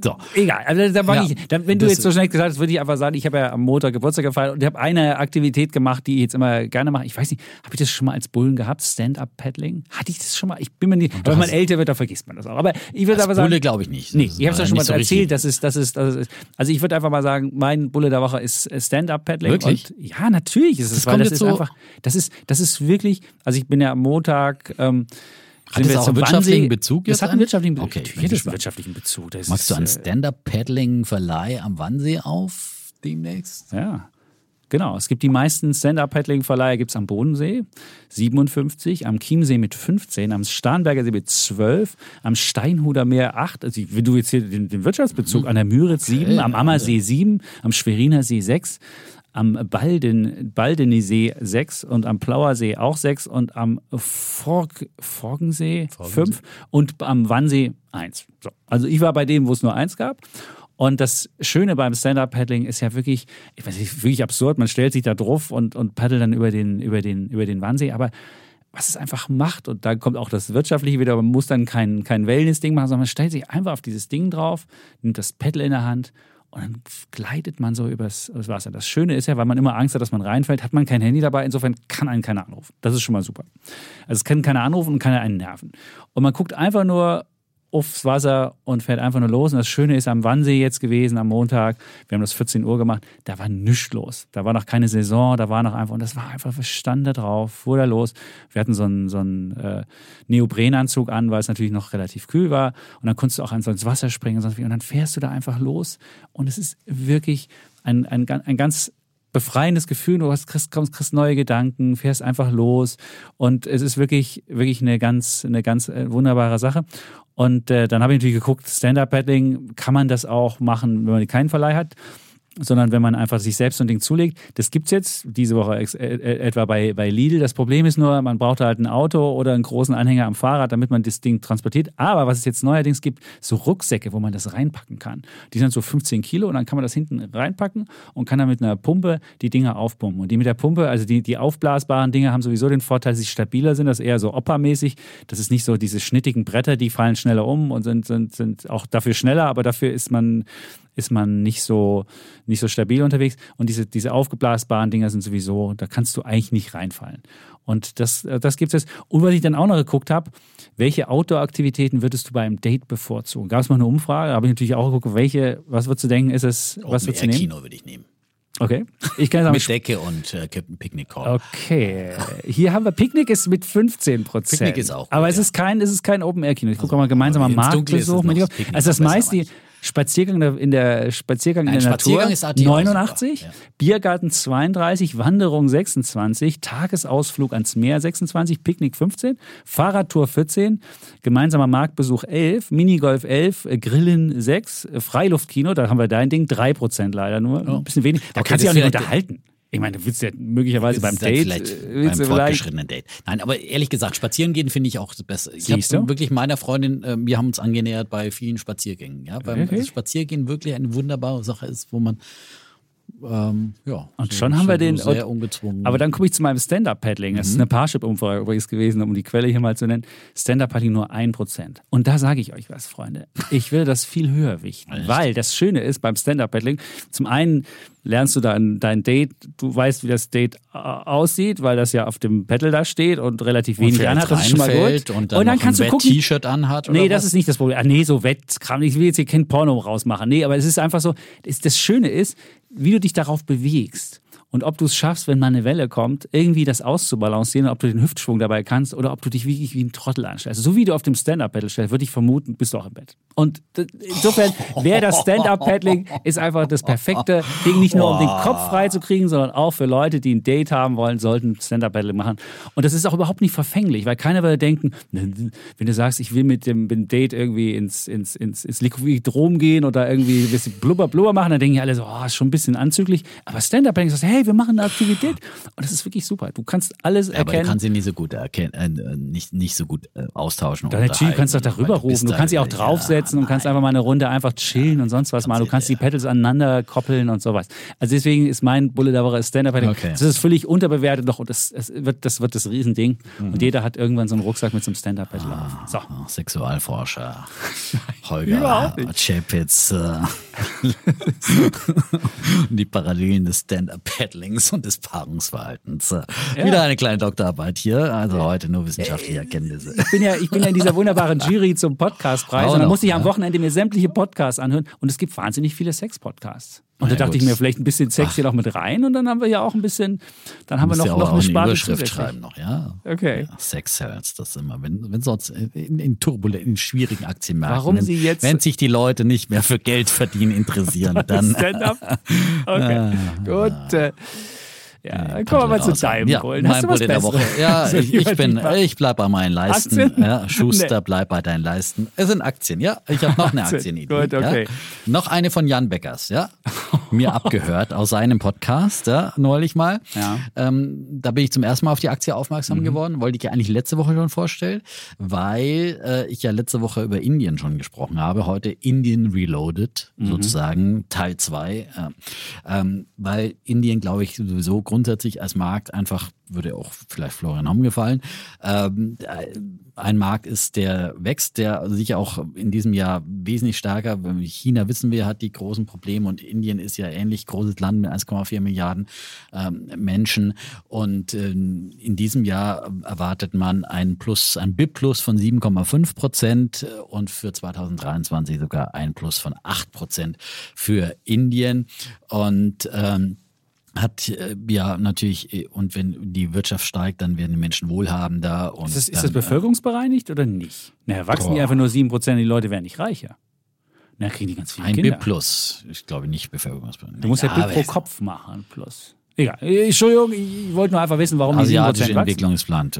So. egal. Also, da war Ja, ich, dann, wenn du jetzt so schnell gesagt hast, würde ich einfach sagen, ich habe ja am Montag Geburtstag gefeiert und ich habe eine Aktivität gemacht, die ich jetzt immer gerne mache. Ich weiß nicht, habe ich das schon mal als Bullen gehabt? Stand-up-Paddling? Hatte ich das schon mal? Ich bin mir nicht. Aber wenn man älter wird, dann vergisst man das auch. Aber ich würde aber sagen. Bulle glaube ich nicht. Nee, ich habe es ja schon mal so erzählt, richtig. das ist, das ist, das ist, also ich würde einfach mal sagen, mein Bulle der Woche ist äh, Stand-Up-Paddling. Wirklich? Und ja, natürlich ist es, Das weil das ist so- einfach, das ist, das ist wirklich, also ich bin ja am Montag, ähm, Hat sind das wir zum einen wirtschaftlichen Bezug Das jetzt hat einen wirtschaftlichen Bezug. Okay, Natürlich hat das einen wirtschaftlichen Bezug. Das Machst du einen äh, Stand-Up-Paddling-Verleih am Wannsee auf demnächst? Ja, genau. Es gibt die meisten Stand-Up-Paddling-Verleiher gibt's am Bodensee, 57, am Chiemsee mit 15, am Starnberger See mit 12, am Steinhuder Meer 8, also wenn du jetzt hier den, den Wirtschaftsbezug, an der Müritz 7, am Ammersee 7, am Schweriner See 6, am Balden, Baldenisee 6 und am Plauersee auch 6 und am Forg, Forgensee 5 und am Wannsee 1. So. Also ich war bei dem, wo es nur eins gab. Und das Schöne beim Stand-Up-Paddling ist ja wirklich, ich weiß nicht, wirklich absurd. Man stellt sich da drauf und, und paddelt dann über den, über, den, über den Wannsee. Aber was es einfach macht, und da kommt auch das Wirtschaftliche wieder, man muss dann kein, kein Wellness-Ding machen, sondern man stellt sich einfach auf dieses Ding drauf, nimmt das Paddle in der Hand und dann gleitet man so übers, Wasser. Das Schöne ist ja, weil man immer Angst hat, dass man reinfällt, hat man kein Handy dabei. Insofern kann einen keiner anrufen. Das ist schon mal super. Also es kann keiner anrufen und keiner einen nerven. Und man guckt einfach nur aufs Wasser und fährt einfach nur los. Und das Schöne ist am Wannsee jetzt gewesen, am Montag, wir haben das 14 Uhr gemacht, da war nichts los. Da war noch keine Saison, da war noch einfach, und das war einfach, wir standen da drauf, fuhr da los. Wir hatten so einen, so einen äh, Neoprenanzug an, weil es natürlich noch relativ kühl war. Und dann konntest du auch ins Wasser springen und sonst wie. Und dann fährst du da einfach los. Und es ist wirklich ein, ein, ein ganz befreiendes Gefühl, du hast, kriegst, kommst, kriegst neue Gedanken, fährst einfach los und es ist wirklich, wirklich eine ganz, eine ganz äh, wunderbare Sache. Und äh, dann habe ich natürlich geguckt, Stand-Up-Paddling, kann man das auch machen, wenn man keinen Verleih hat? Sondern wenn man einfach sich selbst so ein Ding zulegt. Das gibt's jetzt diese Woche äh, äh, etwa bei, bei Lidl. Das Problem ist nur, man braucht halt ein Auto oder einen großen Anhänger am Fahrrad, damit man das Ding transportiert. Aber was es jetzt neuerdings gibt, so Rucksäcke, wo man das reinpacken kann. Die sind so 15 Kilo und dann kann man das hinten reinpacken und kann dann mit einer Pumpe die Dinger aufpumpen. Und die mit der Pumpe, also die, die aufblasbaren Dinge haben sowieso den Vorteil, dass sie stabiler sind. Das ist eher so Oppermäßig. Das ist nicht so diese schnittigen Bretter, die fallen schneller um und sind, sind, sind auch dafür schneller, aber dafür ist man ist man nicht so, nicht so stabil unterwegs. Und diese, diese aufgeblasbaren Dinger sind sowieso, da kannst du eigentlich nicht reinfallen. Und das, äh, das gibt's jetzt. Und was ich dann auch noch geguckt habe, welche Outdoor-Aktivitäten würdest du bei einem Date bevorzugen? Gab es mal eine Umfrage, da habe ich natürlich auch geguckt, welche, was würdest du denken, ist es, was würdest du nehmen? Kino würde ich nehmen. Okay. Ich kann sagen, Mit Decke und äh, Captain Picknick-Korb. Okay, hier haben wir Picknick ist mit 15 Prozent. Picknick ist auch gut, Aber es ja. ist kein, es ist kein Open Air Kino. Ich gucke mal gemeinsam am ins Markt Dunkle ist es besuchen. noch das Picknick Also das meiste. Spaziergang in der- Spaziergang Nein, in der Spaziergang Natur ist AT auch 89, super, ja. Biergarten 32, Wanderung 26, Tagesausflug ans Meer 26, Picknick 15, Fahrradtour 14, gemeinsamer Marktbesuch 11, Minigolf 11, äh, Grillen 6, äh, Freiluftkino, da haben wir dein Ding 3 Prozent leider nur, ein bisschen wenig. Da Okay, kannst du dich auch nicht unterhalten. Ich meine, du willst ja möglicherweise beim Date, Vielleicht äh, beim fortgeschrittenen Date. Nein, aber ehrlich gesagt, spazieren gehen finde ich auch das Beste. Ich Siehst habe du? wirklich meiner Freundin, äh, wir haben uns angenähert bei vielen Spaziergängen. Ja, weil Okay. das Spaziergehen wirklich eine wunderbare Sache ist, wo man ähm, ja Und so- schon haben wir den- sehr und- ungezwungen. Aber dann komme ich zu meinem Stand-Up-Paddling. Das ist eine Parship-Umfrage übrigens gewesen, um die Quelle hier mal zu nennen. Stand-Up-Paddling nur 1%. Und da sage ich euch was, Freunde. Ich will das viel höher wichten. Weil das Schöne ist beim Stand-Up-Paddling, zum einen lernst du dann dein Date, du weißt, wie das Date äh, aussieht, weil das ja auf dem Paddle da steht und relativ und wenig anhat. Das ist schon mal gut. Und dann, noch kannst ein du gucken, Wett-T-Shirt anhat oder Nee, das was? ist nicht das Problem. Ah, nee, so Wettkram. Ich will jetzt hier kein Porno rausmachen. Nee, aber es ist einfach so, das, das Schöne ist, wie du dich darauf bewegst. Und ob du es schaffst, wenn mal eine Welle kommt, irgendwie das auszubalancieren, ob du den Hüftschwung dabei kannst oder ob du dich wirklich wie ein Trottel anstellst. So wie du auf dem Stand-Up-Paddle stellst, würde ich vermuten, bist du auch im Bett. Und insofern wäre das Stand-Up-Paddling ist einfach das perfekte Ding, nicht nur um den Kopf frei zu kriegen, sondern auch für Leute, die ein Date haben wollen, sollten Stand-Up-Paddling machen. Und das ist auch überhaupt nicht verfänglich, weil keiner würde denken, wenn du sagst, ich will mit dem, mit dem Date irgendwie ins, ins, ins, ins Liquidrom gehen oder irgendwie ein bisschen blubber, blubber machen, dann denken ja alle so, oh, ist schon ein bisschen anzüglich. Aber Stand-Up-Paddling sagst, hey, hey, wir machen eine Aktivität. Und das ist wirklich super. Du kannst alles Ja, aber du erkennen. kannst sie nicht so gut erkennen, äh, nicht, nicht so gut äh, austauschen. Ja, natürlich kannst du doch unterhalten, darüber rufen. Du kannst sie auch ja, draufsetzen und kannst einfach mal eine Runde einfach chillen und sonst was machen. Du kannst die ja. Pedals aneinander koppeln und sowas. Also deswegen ist mein Bulle der Woche Stand-Up. Okay. Das ist völlig unterbewertet doch und das, wird, das wird das Riesending. Mhm. Und jeder hat irgendwann so einen Rucksack mit so einem Stand-Up Paddle auf. So. Ah, Sexualforscher (laughs) Holger. Chapitz äh, (laughs) die Parallelen des Stand-Up-Paddlings und des Paarungsverhaltens. Äh, Wieder eine kleine Doktorarbeit hier, also heute nur wissenschaftliche Erkenntnisse. Ich bin ja, ich bin ja in dieser wunderbaren (laughs) Jury zum Podcastpreis und da noch, musste ich am ja. Wochenende mir sämtliche Podcasts anhören und es gibt wahnsinnig viele Sex-Podcasts. Und da Ja, dachte gut. ich mir, vielleicht ein bisschen Sex hier noch mit rein und dann haben wir ja auch ein bisschen, dann haben wir noch, ja noch eine Sparte Überschrift schreiben noch, ja. Okay. Ja, Sex Hells, das immer, wenn, wenn sonst in, in turbulenten, in schwierigen Aktienmärkten, Warum wenn, Sie jetzt- wenn sich die Leute nicht mehr für Geld verdienen interessieren, (laughs) dann Stand-up. (laughs) Okay. Gut. Ja, kommen wir mal zu deinem ja, mein Hast was Bulle der Woche. Ja, (laughs) ich, ich bin, ich bleib bei meinen Leisten. Aktien? Ja, (laughs) Schuster, Nee. bleib bei deinen Leisten. Es sind Aktien, ja. Ich habe noch eine (laughs) Aktien. Aktienidee. Gut, okay. Ja. Noch eine von Jan Beckers, ja. Mir abgehört aus seinem Podcast, ja, neulich mal. Ja. Mhm. Ähm, da bin ich zum ersten Mal auf die Aktie aufmerksam geworden. Wollte ich ja eigentlich letzte Woche schon vorstellen, weil äh, ich ja letzte Woche über Indien schon gesprochen habe. Heute Indien Reloaded, Mhm. sozusagen Teil 2. Äh, ähm, weil Indien, glaube ich, sowieso grundsätzlich als Markt einfach, würde auch vielleicht Florian Homm gefallen, ähm, ein Markt ist, der wächst, der sich auch in diesem Jahr wesentlich stärker, China wissen wir, hat die großen Probleme und Indien ist ja ähnlich großes Land mit 1,4 Milliarden ähm, Menschen und ähm, in diesem Jahr erwartet man ein Plus, ein BIP-Plus von 7,5 Prozent und für 2023 sogar ein Plus von 8 Prozent für Indien und ähm, hat äh, ja natürlich, äh, und wenn die Wirtschaft steigt, dann werden die Menschen wohlhabender. Und Ist das, ist dann, das bevölkerungsbereinigt oder nicht? Naja, wachsen die Boah. einfach nur 7%, die Leute werden nicht reicher. Na, kriegen die ganz äh, viele ein Kinder. BIP plus. Ich glaube nicht Bevölkerungsbereinigt. Du musst ja, BIP pro Kopf machen plus. Egal. Entschuldigung, ich wollte nur einfach wissen, warum die 7% Asiatische wachsen. Entwicklungsplan.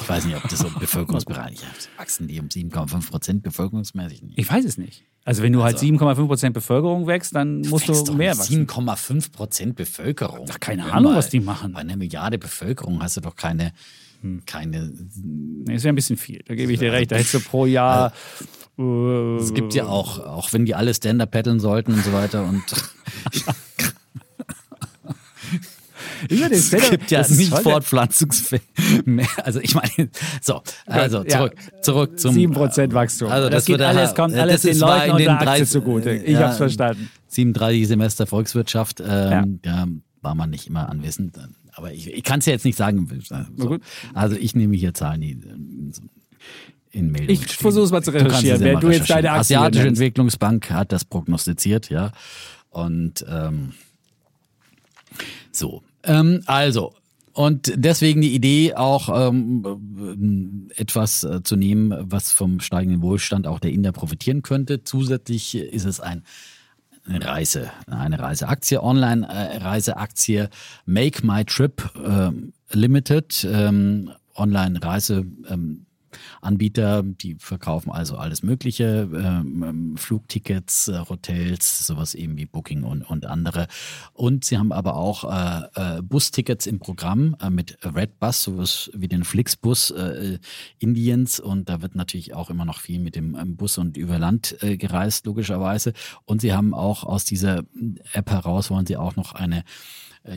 Ich weiß nicht, ob das so bevölkerungsbereinigt ist. Wachsen die um 7,5 Prozent bevölkerungsmäßig nicht. Ich weiß es nicht. Also wenn du halt 7,5% Bevölkerung wächst, dann musst wächst du doch mehr wachsen. 7,5 Prozent Bevölkerung. Ach, keine Hör Ahnung, mal, was die machen. Bei einer Milliarde Bevölkerung hast du doch keine, keine. Nee, ist ja ein bisschen viel. Da gebe ich dir recht. Da hättest du pro Jahr. äh, Es gibt ja auch, auch wenn die alle Stand-up paddeln sollten und so weiter und (laughs) (laughs) Über den es Stand-up- gibt ja nicht fortpflanzungsfähig (laughs) mehr. Also ich meine, so, also Ja. zurück, zurück zum 7% Wachstum. Also das, das, geht wird alles, kommt alles den Leuten in und den der Aktie 30 zugute. Ich ja, hab's verstanden. 37 Semester Volkswirtschaft, ähm, da war man nicht immer anwesend. Aber ich, ich kann es ja jetzt nicht sagen. So. gut. Also ich nehme hier Zahlen, die so in Meldungen Ich stehen. versuch's mal zu Du recherchieren, es ja mal du jetzt deine recherchieren. Aktie hier Asiatische nennst. Entwicklungsbank hat das prognostiziert, ja. Und ähm, so, ähm, also. Und deswegen die Idee, auch ähm, etwas äh, zu nehmen, was vom steigenden Wohlstand auch der Inder profitieren könnte. Zusätzlich ist es ein eine Reise, eine Reiseaktie, Online-Reiseaktie, Make My Trip ähm, Limited, ähm, Online-Reise. Ähm, Anbieter, die verkaufen also alles Mögliche, ähm, ähm, Flugtickets, äh, Hotels, sowas eben wie Booking und, und andere. Und sie haben aber auch äh, äh, Bustickets im Programm äh, mit Redbus, sowas wie den Flixbus äh, Indiens. Und da wird natürlich auch immer noch viel mit dem ähm, Bus und über Land äh, gereist, logischerweise. Und sie haben auch aus dieser App heraus, wollen sie auch noch eine äh,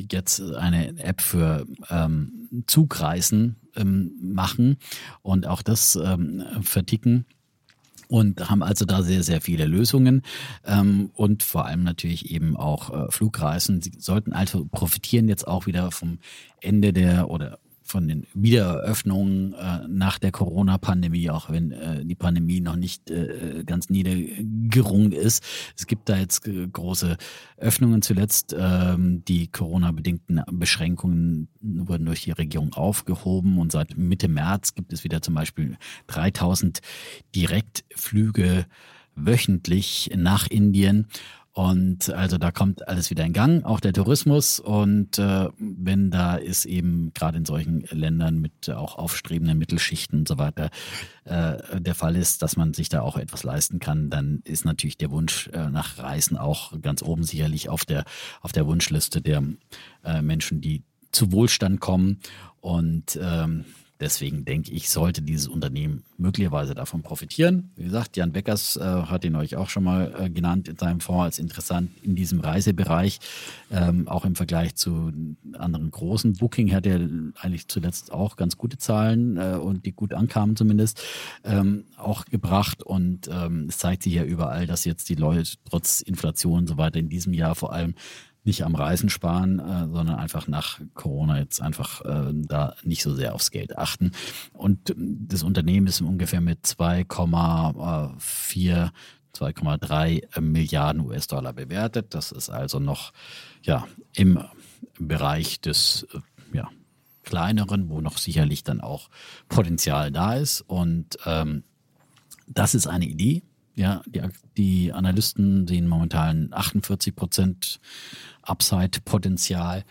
jetzt eine App für ähm, Zugreisen ähm, machen und auch das ähm, verticken und haben also da sehr, sehr viele Lösungen ähm, und vor allem natürlich eben auch äh, Flugreisen. Sie sollten also profitieren jetzt auch wieder vom Ende der oder von den Wiedereröffnungen äh, nach der Corona-Pandemie, auch wenn äh, die Pandemie noch nicht äh, ganz niedergerungen ist. Es gibt da jetzt äh, große Öffnungen zuletzt. Ähm, die Corona-bedingten Beschränkungen wurden durch die Regierung aufgehoben und seit Mitte März gibt es wieder zum Beispiel 3000 Direktflüge wöchentlich nach Indien. Und also da kommt alles wieder in Gang, auch der Tourismus. Und äh, wenn da ist eben gerade in solchen Ländern mit auch aufstrebenden Mittelschichten und so weiter äh, der Fall ist, dass man sich da auch etwas leisten kann, dann ist natürlich der Wunsch äh, nach Reisen auch ganz oben sicherlich auf der, auf der Wunschliste der äh, Menschen, die zu Wohlstand kommen. Und ähm, Deswegen denke ich, sollte dieses Unternehmen möglicherweise davon profitieren. Wie gesagt, Jan Beckers äh, hat ihn euch auch schon mal äh, genannt in seinem Fonds als interessant in diesem Reisebereich, ähm, auch im Vergleich zu anderen großen. Booking hat ja eigentlich zuletzt auch ganz gute Zahlen äh, und die gut ankamen zumindest, ähm, auch gebracht. Und ähm, es zeigt sich ja überall, dass jetzt die Leute trotz Inflation und so weiter in diesem Jahr vor allem nicht am Reisen sparen, äh, sondern einfach nach Corona jetzt einfach äh, da nicht so sehr aufs Geld achten. Und das Unternehmen ist ungefähr mit 2,4 2,3 Milliarden US-Dollar bewertet. Das ist also noch ja, im Bereich des äh, ja, kleineren, wo noch sicherlich dann auch Potenzial da ist. Und ähm, das ist eine Idee. Ja, die, die Analysten sehen momentan 48 Prozent Upside-Potenzial.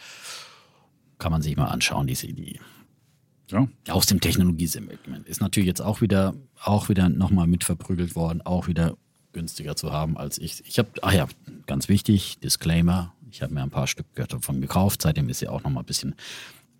Kann man sich mal anschauen, diese Idee. Ja. Aus dem Technologiesegment. Ist natürlich jetzt auch wieder, auch wieder nochmal mit verprügelt worden, auch wieder günstiger zu haben als ich. Ich habe, ach ja, ganz wichtig, Disclaimer, ich habe mir ein paar Stück davon gekauft, seitdem ist sie auch nochmal ein bisschen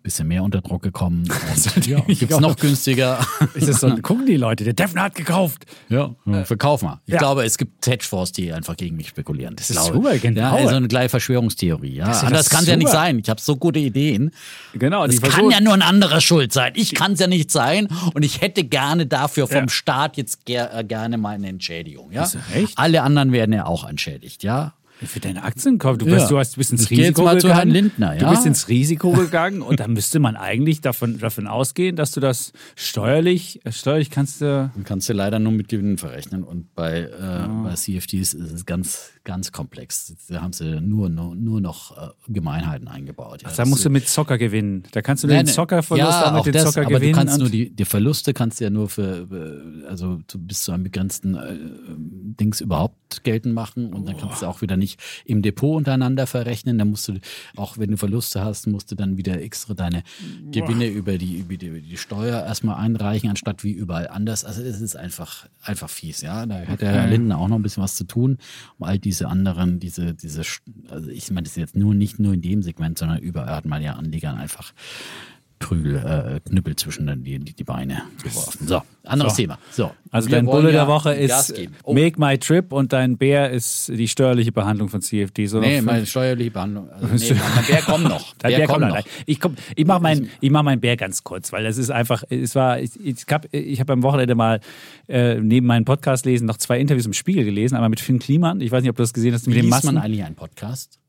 bisschen mehr unter Druck gekommen. (laughs) Und, ja, Gibt es noch günstiger. Ist es so, gucken (laughs) die Leute, der Defner hat gekauft. Ja, äh, verkauf mal. Ich ja. glaube, es gibt Hedgefonds, die einfach gegen mich spekulieren. Das, ist super, genau. Ja, so eine gleiche Verschwörungstheorie. Ja. Das Anders kann es ja nicht sein. Ich habe so gute Ideen. Genau. Das kann ja nur ein anderer schuld sein. Ich kann es ja nicht sein und ich hätte gerne dafür vom. Staat jetzt ger äh, gerne mal eine Entschädigung. Ja? Alle anderen werden ja auch entschädigt. Ja, für deine Aktienkauf. Du, ja. du hast, bist ins ich Risiko gegangen. Zu Herrn Lindner, ja? Du bist ins Risiko gegangen und dann müsste man eigentlich davon, davon ausgehen, dass du das steuerlich, steuerlich kannst du. Kannst du leider nur mit Gewinnen verrechnen. Und bei, äh, oh. bei CFDs ist es ganz, ganz komplex. Da haben sie nur, nur, nur noch äh, Gemeinheiten eingebaut. Ja. Ach, da musst du mit Zocker gewinnen. Da kannst du den Zockerverlust ja, mit den das, Zocker aber gewinnen. Du kannst nur die, die Verluste kannst du ja nur für, also bis zu einem begrenzten äh, Dings überhaupt geltend machen und dann kannst du auch wieder nicht im Depot untereinander verrechnen. Da musst du, auch wenn du Verluste hast, musst du dann wieder extra deine Gewinne über die, über die, über die Steuer erstmal einreichen, anstatt wie überall anders. Also es ist einfach, einfach fies, ja. Da hat der Herr Linden auch noch ein bisschen was zu tun, um all diese anderen, diese, diese, also ich meine, das ist jetzt nur nicht nur in dem Segment, sondern überall hat man ja Anlegern einfach Prügel, äh, Knüppel zwischen die, die, die Beine geworfen. So, anderes so. Thema. So, also dein Bulle der Woche ist oh. Make My Trip und dein Bär ist die steuerliche Behandlung von CFD. So nee, meine steuerliche Behandlung. Also (laughs) nee, mein Bär kommt noch. Dein Bär, Bär kommt noch. noch. Ich, komm, ich mache mein, mach meinen Bär ganz kurz, weil das ist einfach, es war, ich, ich habe ich hab am Wochenende mal äh, neben meinem Podcast lesen noch zwei Interviews im Spiegel gelesen, einmal mit Finn Kliman. Ich weiß nicht, ob du das gesehen hast. Mit Liest dem Massen. man eigentlich einen Podcast?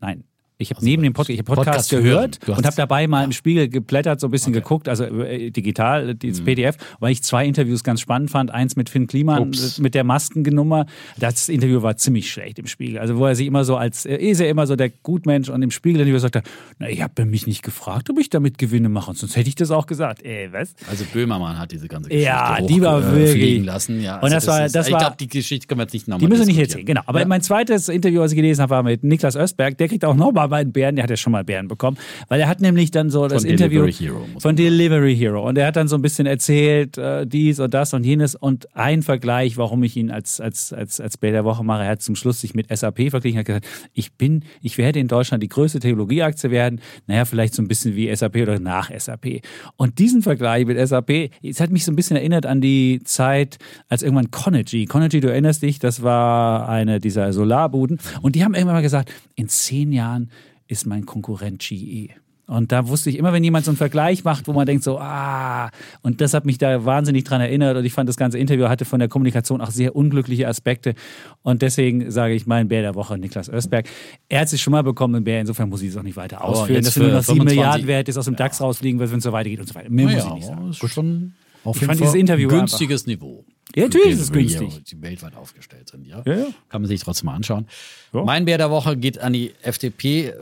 Nein. Ich habe also, neben dem Podcast, ich hab Podcast, Podcast gehört und habe dabei mal im Spiegel geblättert, so ein bisschen okay. geguckt, also äh, digital, das mhm. PDF, weil ich zwei Interviews ganz spannend fand. Eins mit Finn Kliman Ups. mit der Maskengenummer. Das Interview war ziemlich schlecht im Spiegel. Also wo er sich immer so als, er ist ja immer so der Gutmensch und im Spiegel dann sagt er, na, ich habe mich nicht gefragt, ob ich damit Gewinne mache, sonst hätte ich das auch gesagt. Ey, was? Also Böhmermann hat diese ganze Geschichte ja, die war äh, wirklich lassen. Ja, also und das, das war, das ist, war, ich glaube, die Geschichte können wir jetzt nicht nochmal Die müssen wir nicht erzählen, genau. Aber ja. mein zweites Interview, was ich gelesen habe, war mit Niklas Östberg. Der kriegt auch nochmal beiden Bären, der hat ja schon mal Bären bekommen, weil er hat nämlich dann so das von Interview Delivery Hero, von Delivery Hero und er hat dann so ein bisschen erzählt äh, dies und das und jenes und ein Vergleich, warum ich ihn als als als als Bär der Woche mache. Er hat zum Schluss sich mit SAP verglichen, hat gesagt, ich bin, ich werde in Deutschland die größte Technologieaktie werden. Naja, vielleicht so ein bisschen wie SAP oder nach SAP. Und diesen Vergleich mit SAP, es hat mich so ein bisschen erinnert an die Zeit, als irgendwann Conergy, Conergy, du erinnerst dich, das war eine dieser Solarbuden und die haben irgendwann mal gesagt, in zehn Jahren ist mein Konkurrent GE. Und da wusste ich immer, wenn jemand so einen Vergleich macht, wo man denkt so, ah, und das hat mich da wahnsinnig dran erinnert und ich fand das ganze Interview hatte von der Kommunikation auch sehr unglückliche Aspekte und deswegen sage ich mein Bär der Woche, Niklas Östberg. Er hat sich schon mal bekommen, ein Bär, insofern muss ich es auch nicht weiter ausführen, oh, dass er nur noch 7 Milliarden wert ist, aus dem ja. DAX rausfliegen wird, wenn es so weitergeht und so weiter. Mehr muss ich nicht sagen. Ist schon auf ich fand dieses Interview günstiges einfach. Niveau. Ja, natürlich ist es günstig. Die weltweit aufgestellt sind, ja. ja, ja. Kann man sich trotzdem mal anschauen. Mein Bär der Woche geht an die FDP äh,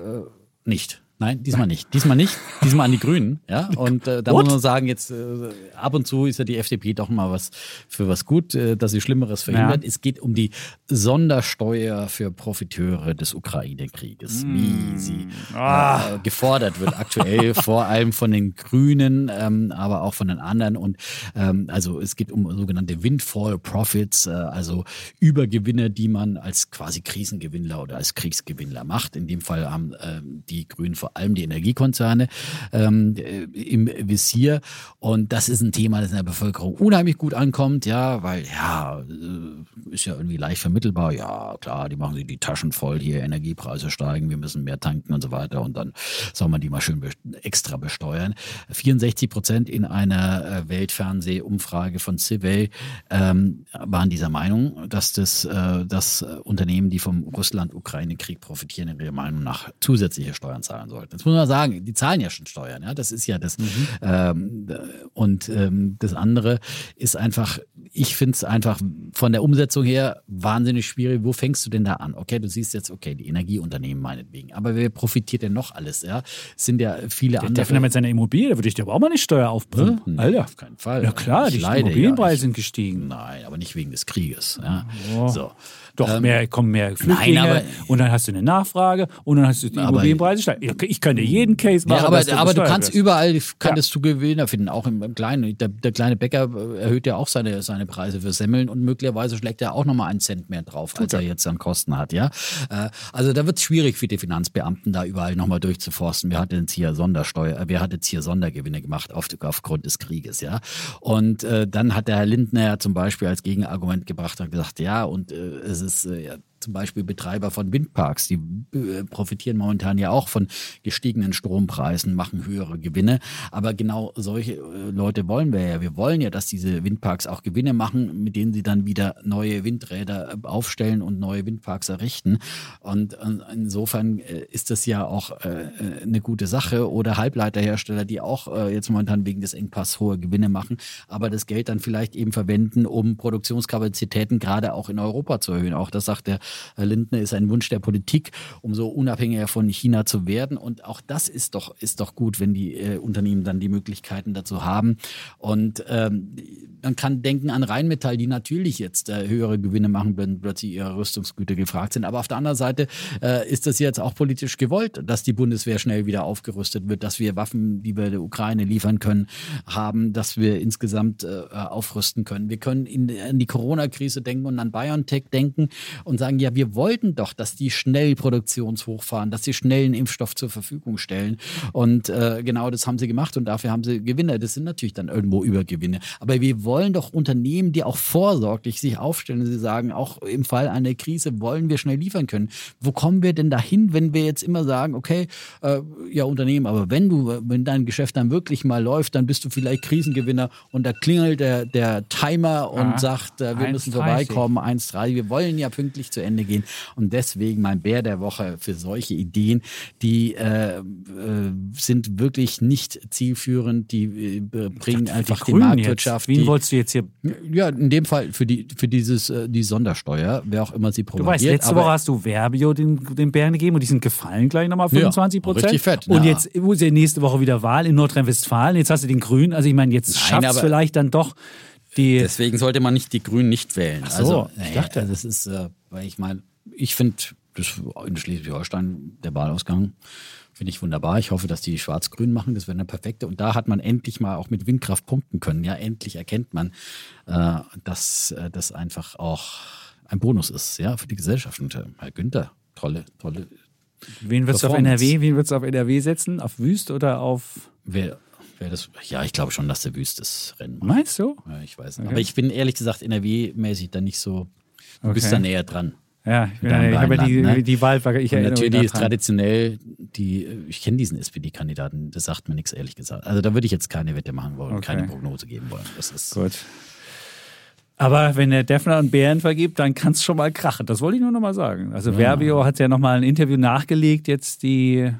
nicht. Nein, diesmal nicht. Diesmal nicht. Diesmal an die Grünen. Ja, (laughs) und äh, da What? muss man sagen, jetzt äh, ab und zu ist ja die FDP doch mal was für was gut, äh, dass sie Schlimmeres verhindert. Ja. Es geht um die Sondersteuer für Profiteure des Ukraine-Krieges, wie sie äh, gefordert wird aktuell, (laughs) vor allem von den Grünen, ähm, aber auch von den anderen. Und ähm, also es geht um sogenannte Windfall Profits, äh, also Übergewinne, die man als quasi Krisengewinnler oder als Kriegsgewinnler macht. In dem Fall haben ähm, die Grünen vor allem die Energiekonzerne ähm, äh, im Visier. Und das ist ein Thema, das in der Bevölkerung unheimlich gut ankommt, ja, weil ja, äh, ist ja irgendwie leicht vermittelbar. Ja, klar, die machen sich die Taschen voll, hier Energiepreise steigen, wir müssen mehr tanken und so weiter. Und dann soll man die mal schön extra besteuern. 64 Prozent in einer äh, Weltfernsehumfrage von Civil ähm, waren dieser Meinung, dass das äh, dass Unternehmen, die vom Russland-Ukraine-Krieg profitieren, in ihrer Meinung nach zusätzliche Steuern zahlen sollten. Jetzt muss man sagen, die zahlen ja schon Steuern. Ja, das ist ja das. Ähm, und ähm, das andere ist einfach, ich finde es einfach von der Umsetzung her wahnsinnig schwierig. Wo fängst du denn da an? Okay, du siehst jetzt, okay, die Energieunternehmen meinetwegen. Aber wer profitiert denn noch alles? Ja, es sind ja viele Der andere. Defner mit seiner Immobilie, da würde ich dir aber auch mal eine Steuer aufpumpen. Nee, Alter. Auf keinen Fall. Ja klar, Ich die leide Immobilienpreise ja. Ich- sind gestiegen. Nein, aber nicht wegen des Krieges. Ja. Oh. So. Doch, Ähm, mehr, kommen mehr Flüchtlinge aber- und dann hast du eine Nachfrage und dann hast du die Aber- Immobilienpreise steigen. Ich, dir jeden Case machen. Ja, aber, aber du besteuert kannst wirst. überall, könntest du Gewinner finden, auch im, im Kleinen. Der, der kleine Bäcker erhöht ja auch seine, seine Preise für Semmeln und möglicherweise schlägt er auch nochmal einen Cent mehr drauf, als er jetzt an Kosten hat. Ja, Äh, Also da wird es schwierig für die Finanzbeamten, da überall nochmal durchzuforsten. Wer hat denn jetzt hier Sondersteuer, äh, wer hat jetzt hier Sondergewinne gemacht auf, aufgrund des Krieges, ja? Und äh, dann hat der Herr Lindner ja zum Beispiel als Gegenargument gebracht und gesagt, ja, und äh, es ist äh, ja, zum Beispiel Betreiber von Windparks, die äh, profitieren momentan ja auch von gestiegenen Strompreisen, machen höhere Gewinne. Aber genau solche äh, Leute wollen wir ja. Wir wollen ja, dass diese Windparks auch Gewinne machen, mit denen sie dann wieder neue Windräder äh, aufstellen und neue Windparks errichten. Und insofern ist das ja auch eine gute Sache. Oder Halbleiterhersteller, die auch jetzt momentan wegen des Engpass hohe Gewinne machen, aber das Geld dann vielleicht eben verwenden, um Produktionskapazitäten gerade auch in Europa zu erhöhen. Auch das sagt der Lindner, ist ein Wunsch der Politik, um so unabhängiger von China zu werden. Und auch das ist doch, ist doch gut, wenn die äh, Unternehmen dann die Möglichkeiten dazu haben. Und ähm, man kann denken an Rheinmetall, die natürlich jetzt äh, höhere Gewinne machen, wenn plötzlich ihre Rüstungsgüter gefragt sind. Aber auf der anderen Seite äh, ist das jetzt auch politisch gewollt, dass die Bundeswehr schnell wieder aufgerüstet wird, dass wir Waffen, die wir der Ukraine liefern können, haben, dass wir insgesamt äh, aufrüsten können. Wir können in, in die Corona-Krise denken und an BioNTech denken und sagen, ja, wir wollten doch, dass die schnell Produktionshochfahren, dass sie schnell einen Impfstoff zur Verfügung stellen. Und äh, genau das haben sie gemacht und dafür haben sie Gewinne. Das sind natürlich dann irgendwo Übergewinne. Aber wir wollen doch Unternehmen, die auch vorsorglich sich aufstellen. Sie sagen, auch im Fall einer Krise wollen wir schnell liefern können. Wo kommen wir denn dahin, wenn wir jetzt immer sagen, okay, äh, ja, Unternehmen, aber wenn du, wenn dein Geschäft dann wirklich mal läuft, dann bist du vielleicht Krisengewinner und da klingelt der, der Timer und Ah, sagt, äh, wir müssen 1,30. vorbeikommen, 1,3. Wir wollen ja pünktlich zu Ende gehen. Und deswegen mein Bär der Woche für solche Ideen, die äh, äh, sind wirklich nicht zielführend, die äh, bringen einfach die, Grünen Marktwirtschaft. Die, wolltest du jetzt hier? ja, in dem Fall für die für dieses äh, die Sondersteuer, wer auch immer sie Du propagiert. weißt, letzte Woche hast du Verbio den, den Bären gegeben und die sind gefallen gleich nochmal Ja, 25 Prozent. richtig fett, Und ja. jetzt ist ja nächste Woche wieder Wahl in Nordrhein-Westfalen. Jetzt hast du den Grünen. Also ich meine, jetzt schafft es vielleicht dann doch die. Deswegen sollte man nicht die Grünen nicht wählen. Ach so, also, ich naja, dachte- das ist, äh, weil ich meine, ich finde das in Schleswig-Holstein der Wahlausgang finde ich wunderbar. Ich hoffe, dass die Schwarz-Grün machen. Das wäre eine perfekte. Und da hat man endlich mal auch mit Windkraft punkten können. Ja, endlich erkennt man, äh, dass äh, das einfach auch ein Bonus ist, ja, für die Gesellschaft. Und äh, Herr Günther, tolle, tolle. wen würdest du auf. NRW? Wen würdest du auf NRW setzen? Auf Wüst oder auf. Wer, wer das? Ja, ich glaube schon, dass der Wüst das Rennen macht. Meinst du? Ja, ich weiß. nicht. Aber ich bin ehrlich gesagt NRW-mäßig da nicht so. Du bist Okay. da näher dran. Ja, ich, bin, ich habe ja die, ne? die Wahlfrage. Ich erinnere mich natürlich ist traditionell die, ich kenne diesen SPD-Kandidaten, das sagt mir nichts, ehrlich gesagt. Also da würde ich jetzt keine Wette machen wollen, Okay. keine Prognose geben wollen. Das ist Gut. Aber wenn der Defner und Bären vergibt, dann kann es schon mal krachen. Das wollte ich nur noch mal sagen. Also Verbio hat ja noch mal ein Interview nachgelegt, jetzt die,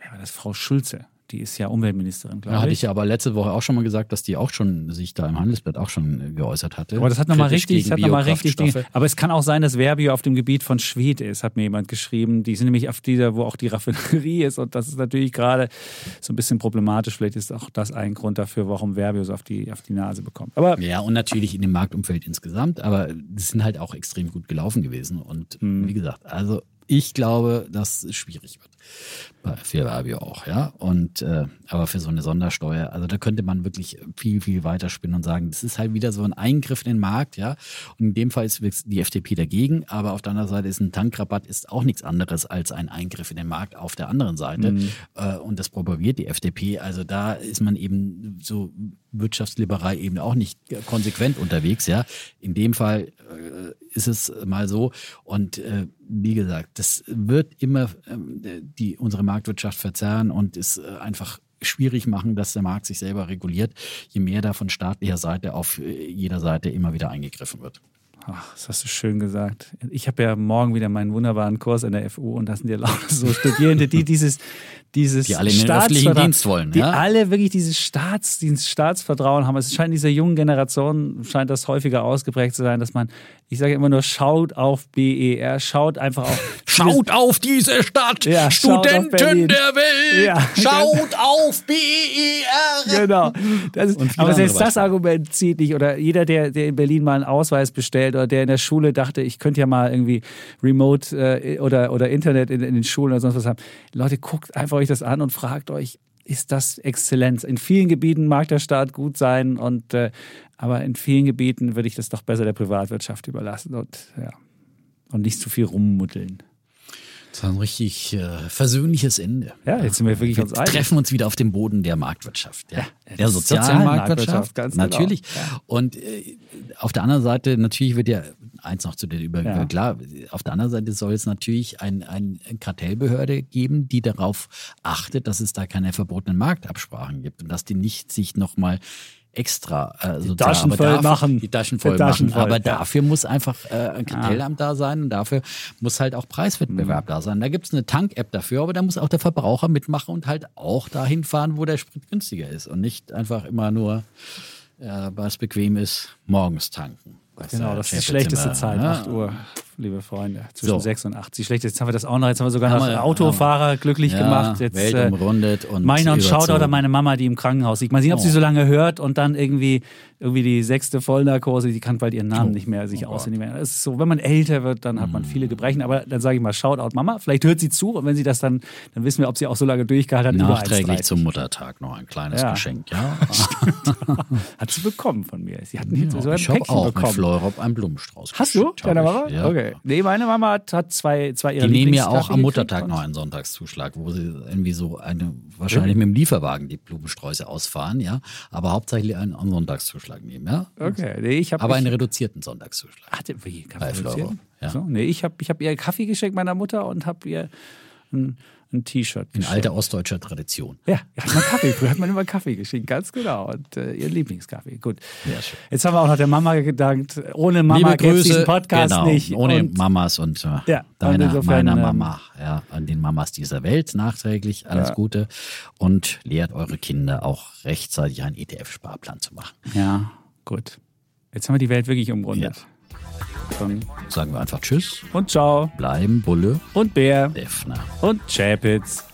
wer war das, Frau Schulze, die ist ja Umweltministerin, glaube Da ich. hatte ich ja aber letzte Woche auch schon mal gesagt, dass die auch schon sich da im Handelsblatt auch schon äh, geäußert hatte. Aber das hat nochmal richtig, das hat noch mal richtig Dinge. Aber es kann auch sein, dass Verbio auf dem Gebiet von Schwedt ist, hat mir jemand geschrieben. Die sind nämlich auf dieser, wo auch die Raffinerie ist. Und das ist natürlich gerade so ein bisschen problematisch. Vielleicht ist auch das ein Grund dafür, warum Verbio so auf die, auf die Nase bekommt. Aber Ja, und natürlich in dem Marktumfeld insgesamt, aber die sind halt auch extrem gut gelaufen gewesen. Und Mhm. wie gesagt, also ich glaube, dass es schwierig wird. Bei Fabio auch, ja. Und äh, aber für so eine Sondersteuer, also da könnte man wirklich viel, viel weiter spinnen und sagen, das ist halt wieder so ein Eingriff in den Markt, ja. Und in dem Fall ist die FDP dagegen, aber auf der anderen Seite ist ein Tankrabatt ist auch nichts anderes als ein Eingriff in den Markt auf der anderen Seite. Äh, und das propagiert die FDP. Also da ist man eben so wirtschaftsliberal eben auch nicht konsequent unterwegs, ja. In dem Fall äh, ist es mal so. Und äh, wie gesagt, das wird immer ähm, die, unsere Marktwirtschaft verzerren und ist äh, einfach schwierig machen, dass der Markt sich selber reguliert, je mehr da von staatlicher Seite auf äh, jeder Seite immer wieder eingegriffen wird. Ach, das hast du schön gesagt. Ich habe ja morgen wieder meinen wunderbaren Kurs in der FU und das sind ja lauter so (laughs) Studierende, die dieses, dieses Die alle Staatsvertrauen- Dienst wollen, Die ja? alle wirklich dieses Staatsdienst, Staatsvertrauen haben. Es scheint dieser jungen Generation, scheint das häufiger ausgeprägt zu sein, dass man, ich sage immer nur, schaut auf BER, schaut einfach auf. (laughs) Schaut auf diese Stadt, Ja. Studenten der Welt, Ja, (laughs) schaut auf BER. Genau. Das ist, aber selbst das Argument zieht nicht. Oder jeder, der, der in Berlin mal einen Ausweis bestellt oder der in der Schule dachte, ich könnte ja mal irgendwie Remote äh, oder, oder Internet in, in den Schulen oder sonst was haben. Leute, guckt einfach euch das an und fragt euch, ist das Exzellenz? In vielen Gebieten mag der Staat gut sein, und, äh, aber in vielen Gebieten würde ich das doch besser der Privatwirtschaft überlassen und, ja, und nicht zu viel rummuddeln. Das war ein richtig äh, versöhnliches Ende. Ja, jetzt sind wir wirklich Wir uns einig. treffen uns wieder auf dem Boden der Marktwirtschaft. Ja. Ja, der sozialen sozialen Marktwirtschaft, Marktwirtschaft, ganz genau. natürlich. Und äh, auf der anderen Seite, natürlich wird ja, eins noch zu der Über, Ja. klar, auf der anderen Seite soll es natürlich ein, ein Kartellbehörde geben, die darauf achtet, dass es da keine verbotenen Marktabsprachen gibt und dass die nicht sich nochmal extra äh, sozusagen- Taschen voll dafür- machen. Die Taschen Die voll Taschen machen. voll, aber ja. dafür muss einfach äh, ein Kartellamt da sein und dafür muss halt auch Preiswettbewerb Mhm. da sein. Da gibt es eine Tank-App dafür, aber da muss auch der Verbraucher mitmachen und halt auch dahin fahren, wo der Sprit günstiger ist und nicht einfach immer nur, äh, was bequem ist, morgens tanken. Genau, das ist die schlechteste Zeit, ja. 8 Uhr, liebe Freunde. Zwischen So. 6 und 8. Die schlechteste, jetzt haben wir das auch noch, jetzt haben wir sogar noch Haben wir- Autofahrer glücklich Ja, gemacht. Jetzt, Welt äh, umrundet und Meiner und. Shoutout an meine Mama, die im Krankenhaus liegt. Mal sehen, ob sie Oh. so lange hört und dann irgendwie, irgendwie die sechste Vollnarkose, die kann bald ihren Namen Oh. nicht mehr sich Oh auswendig. Das ist so, wenn man älter wird, dann hat man viele Gebrechen. Aber dann sage ich mal, Shoutout Mama. Vielleicht hört sie zu und wenn sie das dann, dann wissen wir, ob sie auch so lange durchgehalten hat. Nachträglich 1,30. zum Muttertag noch ein kleines Ja. Geschenk, ja. (laughs) Hat sie bekommen von mir. Sie hat ja so ein ich habe Päckchen auch mit bekommen. Fleurop einen Blumenstrauß Hast du? geschickt, Deine hab Mama? Ja. Okay. Nee, meine Mama hat, hat zwei, zwei ihrer Die nehmen ja auch am Muttertag noch einen Sonntagszuschlag, wo sie irgendwie so eine, wahrscheinlich mit dem Lieferwagen die Blumensträuße ausfahren, ja, aber hauptsächlich einen, einen Sonntagszuschlag nehmen, ja. Okay, nee, ich habe Aber einen reduzierten Sonntagszuschlag. Hatte, wie, Bei Floro, reduzieren? ja. So, nee, ich habe ich hab ihr Kaffee geschenkt meiner Mutter und habe ihr ein, ein T-Shirt In geschenkt. alter ostdeutscher Tradition. Ja, ja, hat man Kaffee. Früher hat man immer Kaffee geschenkt, ganz genau. Und äh, ihr Lieblingskaffee. Gut. Sehr schön. Jetzt haben wir auch noch der Mama gedankt. Ohne Mama gäbe es diesen Podcast genau, nicht. ohne und, Mamas und äh, Ja, und deiner, insofern, meiner ähm, Mama, ja, an den Mamas dieser Welt nachträglich alles Ja. Gute und lehrt eure Kinder auch rechtzeitig einen ETF-Sparplan zu machen. Ja, gut. Jetzt haben wir die Welt wirklich umrundet. Dann sagen wir einfach Tschüss. Und ciao. Bleiben Bulle und Bär, Effner und Chapitz.